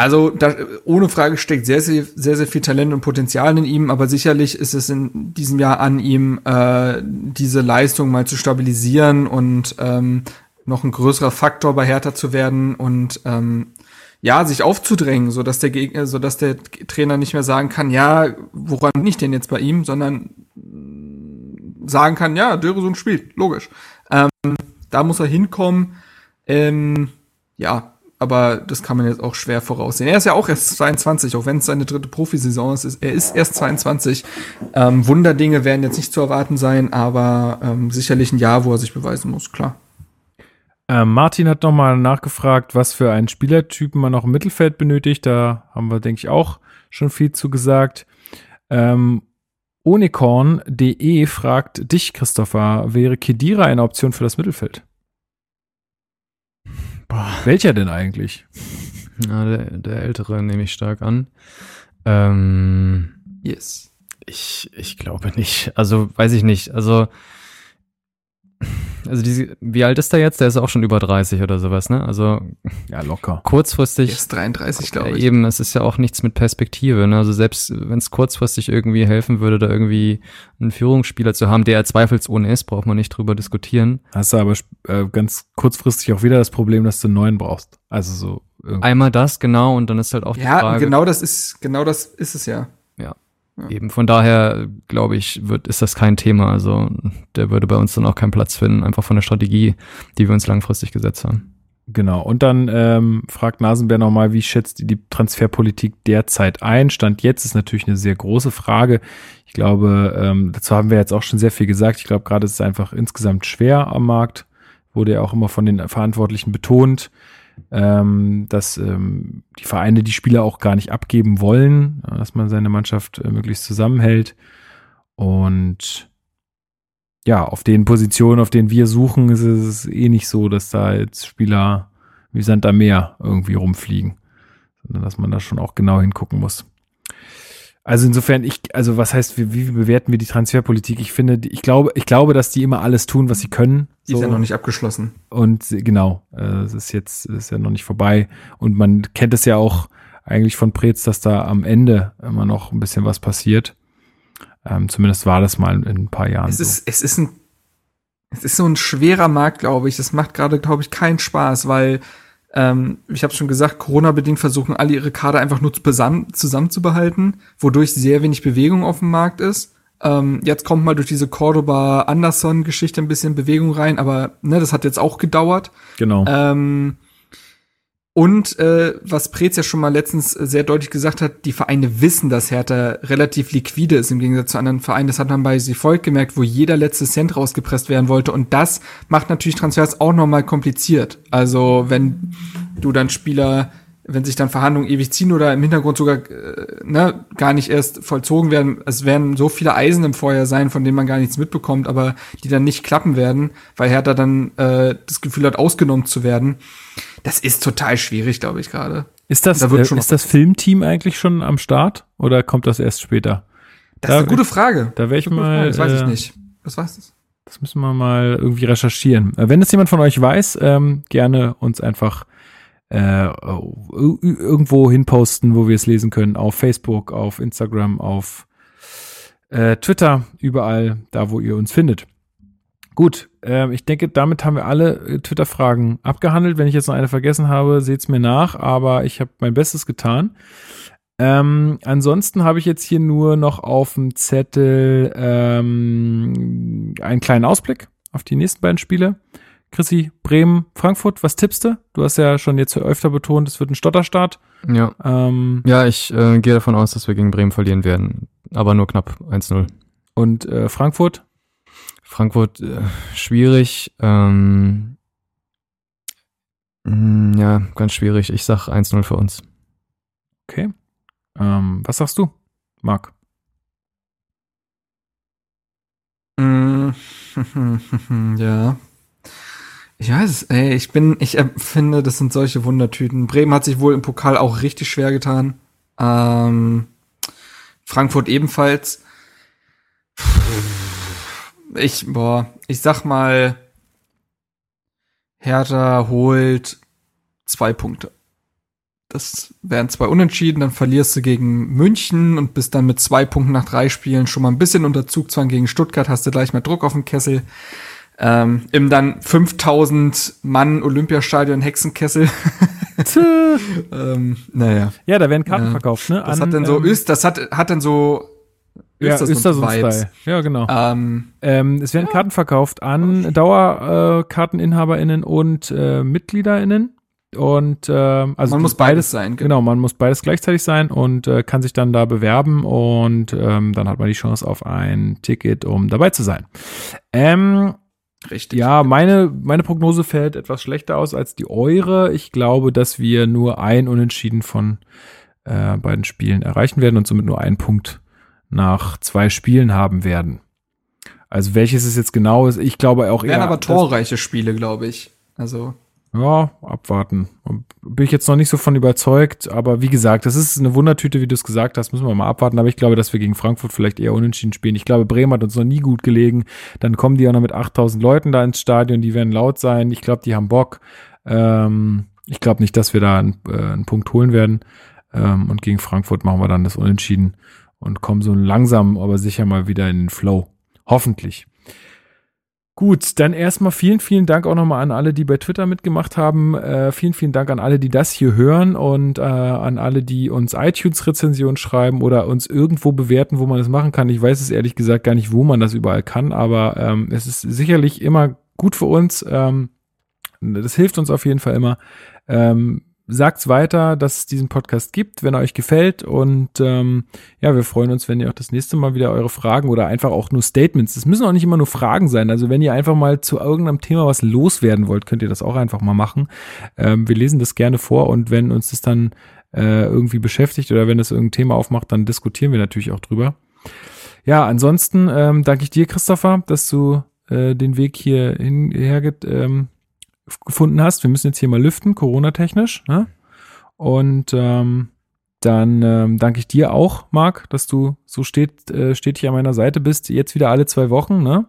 Also da, ohne Frage steckt sehr, sehr, sehr, sehr viel Talent und Potenzial in ihm, aber sicherlich ist es in diesem Jahr an ihm, äh, diese Leistung mal zu stabilisieren und ähm, noch ein größerer Faktor bei Hertha zu werden und ähm, ja, sich aufzudrängen, so dass der Gegner, so dass der Trainer nicht mehr sagen kann, ja, woran bin ich denn jetzt bei ihm, sondern sagen kann, ja, Döresund spielt, logisch. Ähm, da muss er hinkommen. Ähm, ja, aber das kann man jetzt auch schwer voraussehen. Er ist ja auch erst 22, auch wenn es seine dritte Profisaison ist. Er ist erst 22. Ähm, Wunderdinge werden jetzt nicht zu erwarten sein, aber ähm, sicherlich ein Jahr, wo er sich beweisen muss, klar. Ähm, Martin hat nochmal nachgefragt, was für einen Spielertypen man noch im Mittelfeld benötigt. Da haben wir, denke ich, auch schon viel zu gesagt. Ähm, Unicorn.de fragt dich, Christopher, wäre Kedira eine Option für das Mittelfeld? Boah. Welcher denn eigentlich? Na, der, der ältere nehme ich stark an. Ähm, yes. Ich, ich glaube nicht. Also, weiß ich nicht. Also, also diese, wie alt ist der jetzt? Der ist auch schon über 30 oder sowas, ne? Also ja locker. Kurzfristig. ist 33, glaube ich. Eben, es ist ja auch nichts mit Perspektive. Ne? Also selbst wenn es kurzfristig irgendwie helfen würde, da irgendwie einen Führungsspieler zu haben, der zweifelsohne ist, braucht man nicht drüber diskutieren. Hast du aber äh, ganz kurzfristig auch wieder das Problem, dass du einen neuen brauchst. Also so. Irgendwie. Einmal das genau und dann ist halt auch die ja, Frage. Ja, genau das ist genau das ist es ja. Ja. Ja. Eben von daher, glaube ich, wird, ist das kein Thema. Also der würde bei uns dann auch keinen Platz finden, einfach von der Strategie, die wir uns langfristig gesetzt haben. Genau. Und dann ähm, fragt Nasenbär nochmal, wie schätzt ihr die Transferpolitik derzeit ein? Stand jetzt ist natürlich eine sehr große Frage. Ich glaube, ähm, dazu haben wir jetzt auch schon sehr viel gesagt. Ich glaube, gerade ist es einfach insgesamt schwer am Markt. Wurde ja auch immer von den Verantwortlichen betont ähm, dass ähm, die Vereine die Spieler auch gar nicht abgeben wollen, dass man seine Mannschaft äh, möglichst zusammenhält. Und ja, auf den Positionen, auf denen wir suchen, ist es eh nicht so, dass da jetzt Spieler wie Sand am Meer irgendwie rumfliegen, sondern dass man da schon auch genau hingucken muss. Also insofern, ich, also was heißt, wie, wie bewerten wir die Transferpolitik? Ich finde, ich glaube, ich glaube, dass die immer alles tun, was sie können. Die so. ist ja noch nicht abgeschlossen. Und genau, äh, es ist jetzt, es ist ja noch nicht vorbei. Und man kennt es ja auch eigentlich von Preetz, dass da am Ende immer noch ein bisschen was passiert. Ähm, zumindest war das mal in ein paar Jahren. Es ist, so. es ist ein, es ist so ein schwerer Markt, glaube ich. Das macht gerade, glaube ich, keinen Spaß, weil ähm, ich habe schon gesagt, Corona-bedingt versuchen alle ihre Kader einfach nur zusammenzubehalten, wodurch sehr wenig Bewegung auf dem Markt ist. Ähm, jetzt kommt mal durch diese Cordoba-Anderson-Geschichte ein bisschen Bewegung rein, aber ne, das hat jetzt auch gedauert. Genau. Ähm, und äh, was Preetz ja schon mal letztens sehr deutlich gesagt hat, die Vereine wissen, dass Hertha relativ liquide ist im Gegensatz zu anderen Vereinen. Das hat man bei Sifolk gemerkt, wo jeder letzte Cent rausgepresst werden wollte. Und das macht natürlich Transfers auch nochmal kompliziert. Also wenn du dann Spieler, wenn sich dann Verhandlungen ewig ziehen oder im Hintergrund sogar äh, ne, gar nicht erst vollzogen werden, es werden so viele Eisen im Feuer sein, von denen man gar nichts mitbekommt, aber die dann nicht klappen werden, weil Hertha dann äh, das Gefühl hat, ausgenommen zu werden das ist total schwierig, glaube ich, gerade. Ist das, da äh, ist das Filmteam eigentlich schon am Start oder kommt das erst später? Das da ist eine gute Frage. Da wäre ich mal. Das weiß ich äh, nicht. Was weiß das? Das müssen wir mal irgendwie recherchieren. Äh, wenn es jemand von euch weiß, ähm, gerne uns einfach äh, irgendwo hinposten, wo wir es lesen können. Auf Facebook, auf Instagram, auf äh, Twitter, überall, da wo ihr uns findet. Gut, äh, ich denke, damit haben wir alle äh, Twitter-Fragen abgehandelt. Wenn ich jetzt noch eine vergessen habe, seht's mir nach, aber ich habe mein Bestes getan. Ähm, ansonsten habe ich jetzt hier nur noch auf dem Zettel ähm, einen kleinen Ausblick auf die nächsten beiden Spiele. Chrissy, Bremen, Frankfurt, was tippst du? Du hast ja schon jetzt öfter betont, es wird ein Stotterstart. Ja. Ähm, ja, ich äh, gehe davon aus, dass wir gegen Bremen verlieren werden, aber nur knapp 1-0. Und äh, Frankfurt? Frankfurt äh, schwierig. Ähm, mh, mm, ja, ganz schwierig. Ich sag 1-0 für uns. Okay. Ähm, was sagst du, Marc? Mm, [laughs] ja. Ich weiß, ey, ich bin, ich finde, das sind solche Wundertüten. Bremen hat sich wohl im Pokal auch richtig schwer getan. Ähm, Frankfurt ebenfalls ich, boah, ich sag mal, Hertha holt zwei Punkte. das wären zwei Unentschieden, dann verlierst du gegen München und bist dann mit zwei Punkten nach drei Spielen schon mal ein bisschen unter Zugzwang gegen Stuttgart, hast du gleich mehr Druck auf den Kessel. Ähm, Im dann 5000 Mann Olympiastadion Hexenkessel. [laughs] [laughs] ähm, naja. Ja, da werden Karten ja. verkauft, ne? Das An, hat dann so, ähm, Öst, das hat, hat dann so Östersund-Style. Ja, ja, genau. Ähm, ähm, es werden ja. Karten verkauft an DauerkarteninhaberInnen äh, und äh, MitgliederInnen. Und äh, also man muss beides, sein. Genau. genau, man muss beides gleichzeitig sein und äh, kann sich dann da bewerben und ähm, dann hat man die Chance auf ein Ticket, um dabei zu sein. Ähm, Richtig. Ja, meine, meine Prognose fällt etwas schlechter aus als die eure. Ich glaube, dass wir nur ein Unentschieden von äh, beiden Spielen erreichen werden und somit nur einen Punkt nach zwei Spielen haben werden. Also welches es jetzt genau ist, ich glaube auch eher. Wären aber torreiche Spiele, glaube ich. Also. Ja, abwarten. Bin ich jetzt noch nicht so von überzeugt, aber wie gesagt, das ist eine Wundertüte, wie du es gesagt hast, müssen wir mal abwarten. Aber ich glaube, dass wir gegen Frankfurt vielleicht eher unentschieden spielen. Ich glaube, Bremen hat uns noch nie gut gelegen. Dann kommen die auch noch mit 8000 Leuten da ins Stadion, die werden laut sein. Ich glaube, die haben Bock. Ähm, ich glaube nicht, dass wir da einen, äh, einen Punkt holen werden. Ähm, und gegen Frankfurt machen wir dann das Unentschieden und kommen so langsam, aber sicher mal wieder in den Flow. Hoffentlich. Gut, dann erstmal vielen, vielen Dank auch nochmal an alle, die bei Twitter mitgemacht haben. Äh, vielen, vielen Dank an alle, die das hier hören und äh, an alle, die uns iTunes-Rezensionen schreiben oder uns irgendwo bewerten, wo man das machen kann. Ich weiß es ehrlich gesagt gar nicht, wo man das überall kann, aber ähm, es ist sicherlich immer gut für uns. Ähm, das hilft uns auf jeden Fall immer. Ähm, sagt's weiter, dass es diesen Podcast gibt, wenn er euch gefällt. Und ähm, ja, wir freuen uns, wenn ihr auch das nächste Mal wieder eure Fragen oder einfach auch nur Statements. Es müssen auch nicht immer nur Fragen sein. Also wenn ihr einfach mal zu irgendeinem Thema was loswerden wollt, könnt ihr das auch einfach mal machen. Ähm, wir lesen das gerne vor und wenn uns das dann äh, irgendwie beschäftigt oder wenn es irgendein Thema aufmacht, dann diskutieren wir natürlich auch drüber. Ja, ansonsten ähm, danke ich dir, Christopher, dass du äh, den Weg hier hinher ähm, gefunden hast. Wir müssen jetzt hier mal lüften, Corona-technisch. Ne? Und ähm, dann ähm, danke ich dir auch, Marc, dass du so steht, äh, stetig an meiner Seite bist. Jetzt wieder alle zwei Wochen, ne?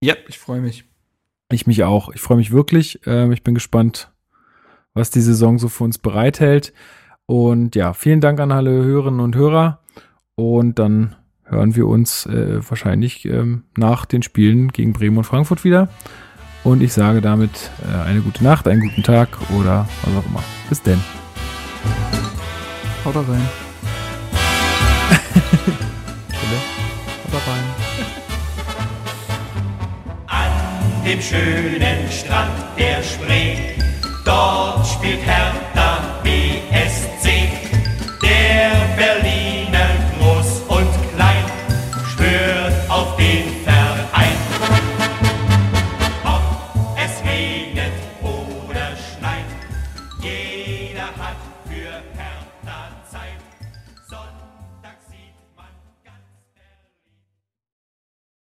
Ja, ich freue mich. Ich mich auch. Ich freue mich wirklich. Ähm, ich bin gespannt, was die Saison so für uns bereithält. Und ja, vielen Dank an alle Hörerinnen und Hörer. Und dann hören wir uns äh, wahrscheinlich ähm, nach den Spielen gegen Bremen und Frankfurt wieder. Und ich sage damit äh, eine gute Nacht, einen guten Tag oder was auch immer. Bis denn. Haut rein. [laughs] Haut rein. An dem schönen Strand der Spree, dort spielt Hertha BSC, der Berlin.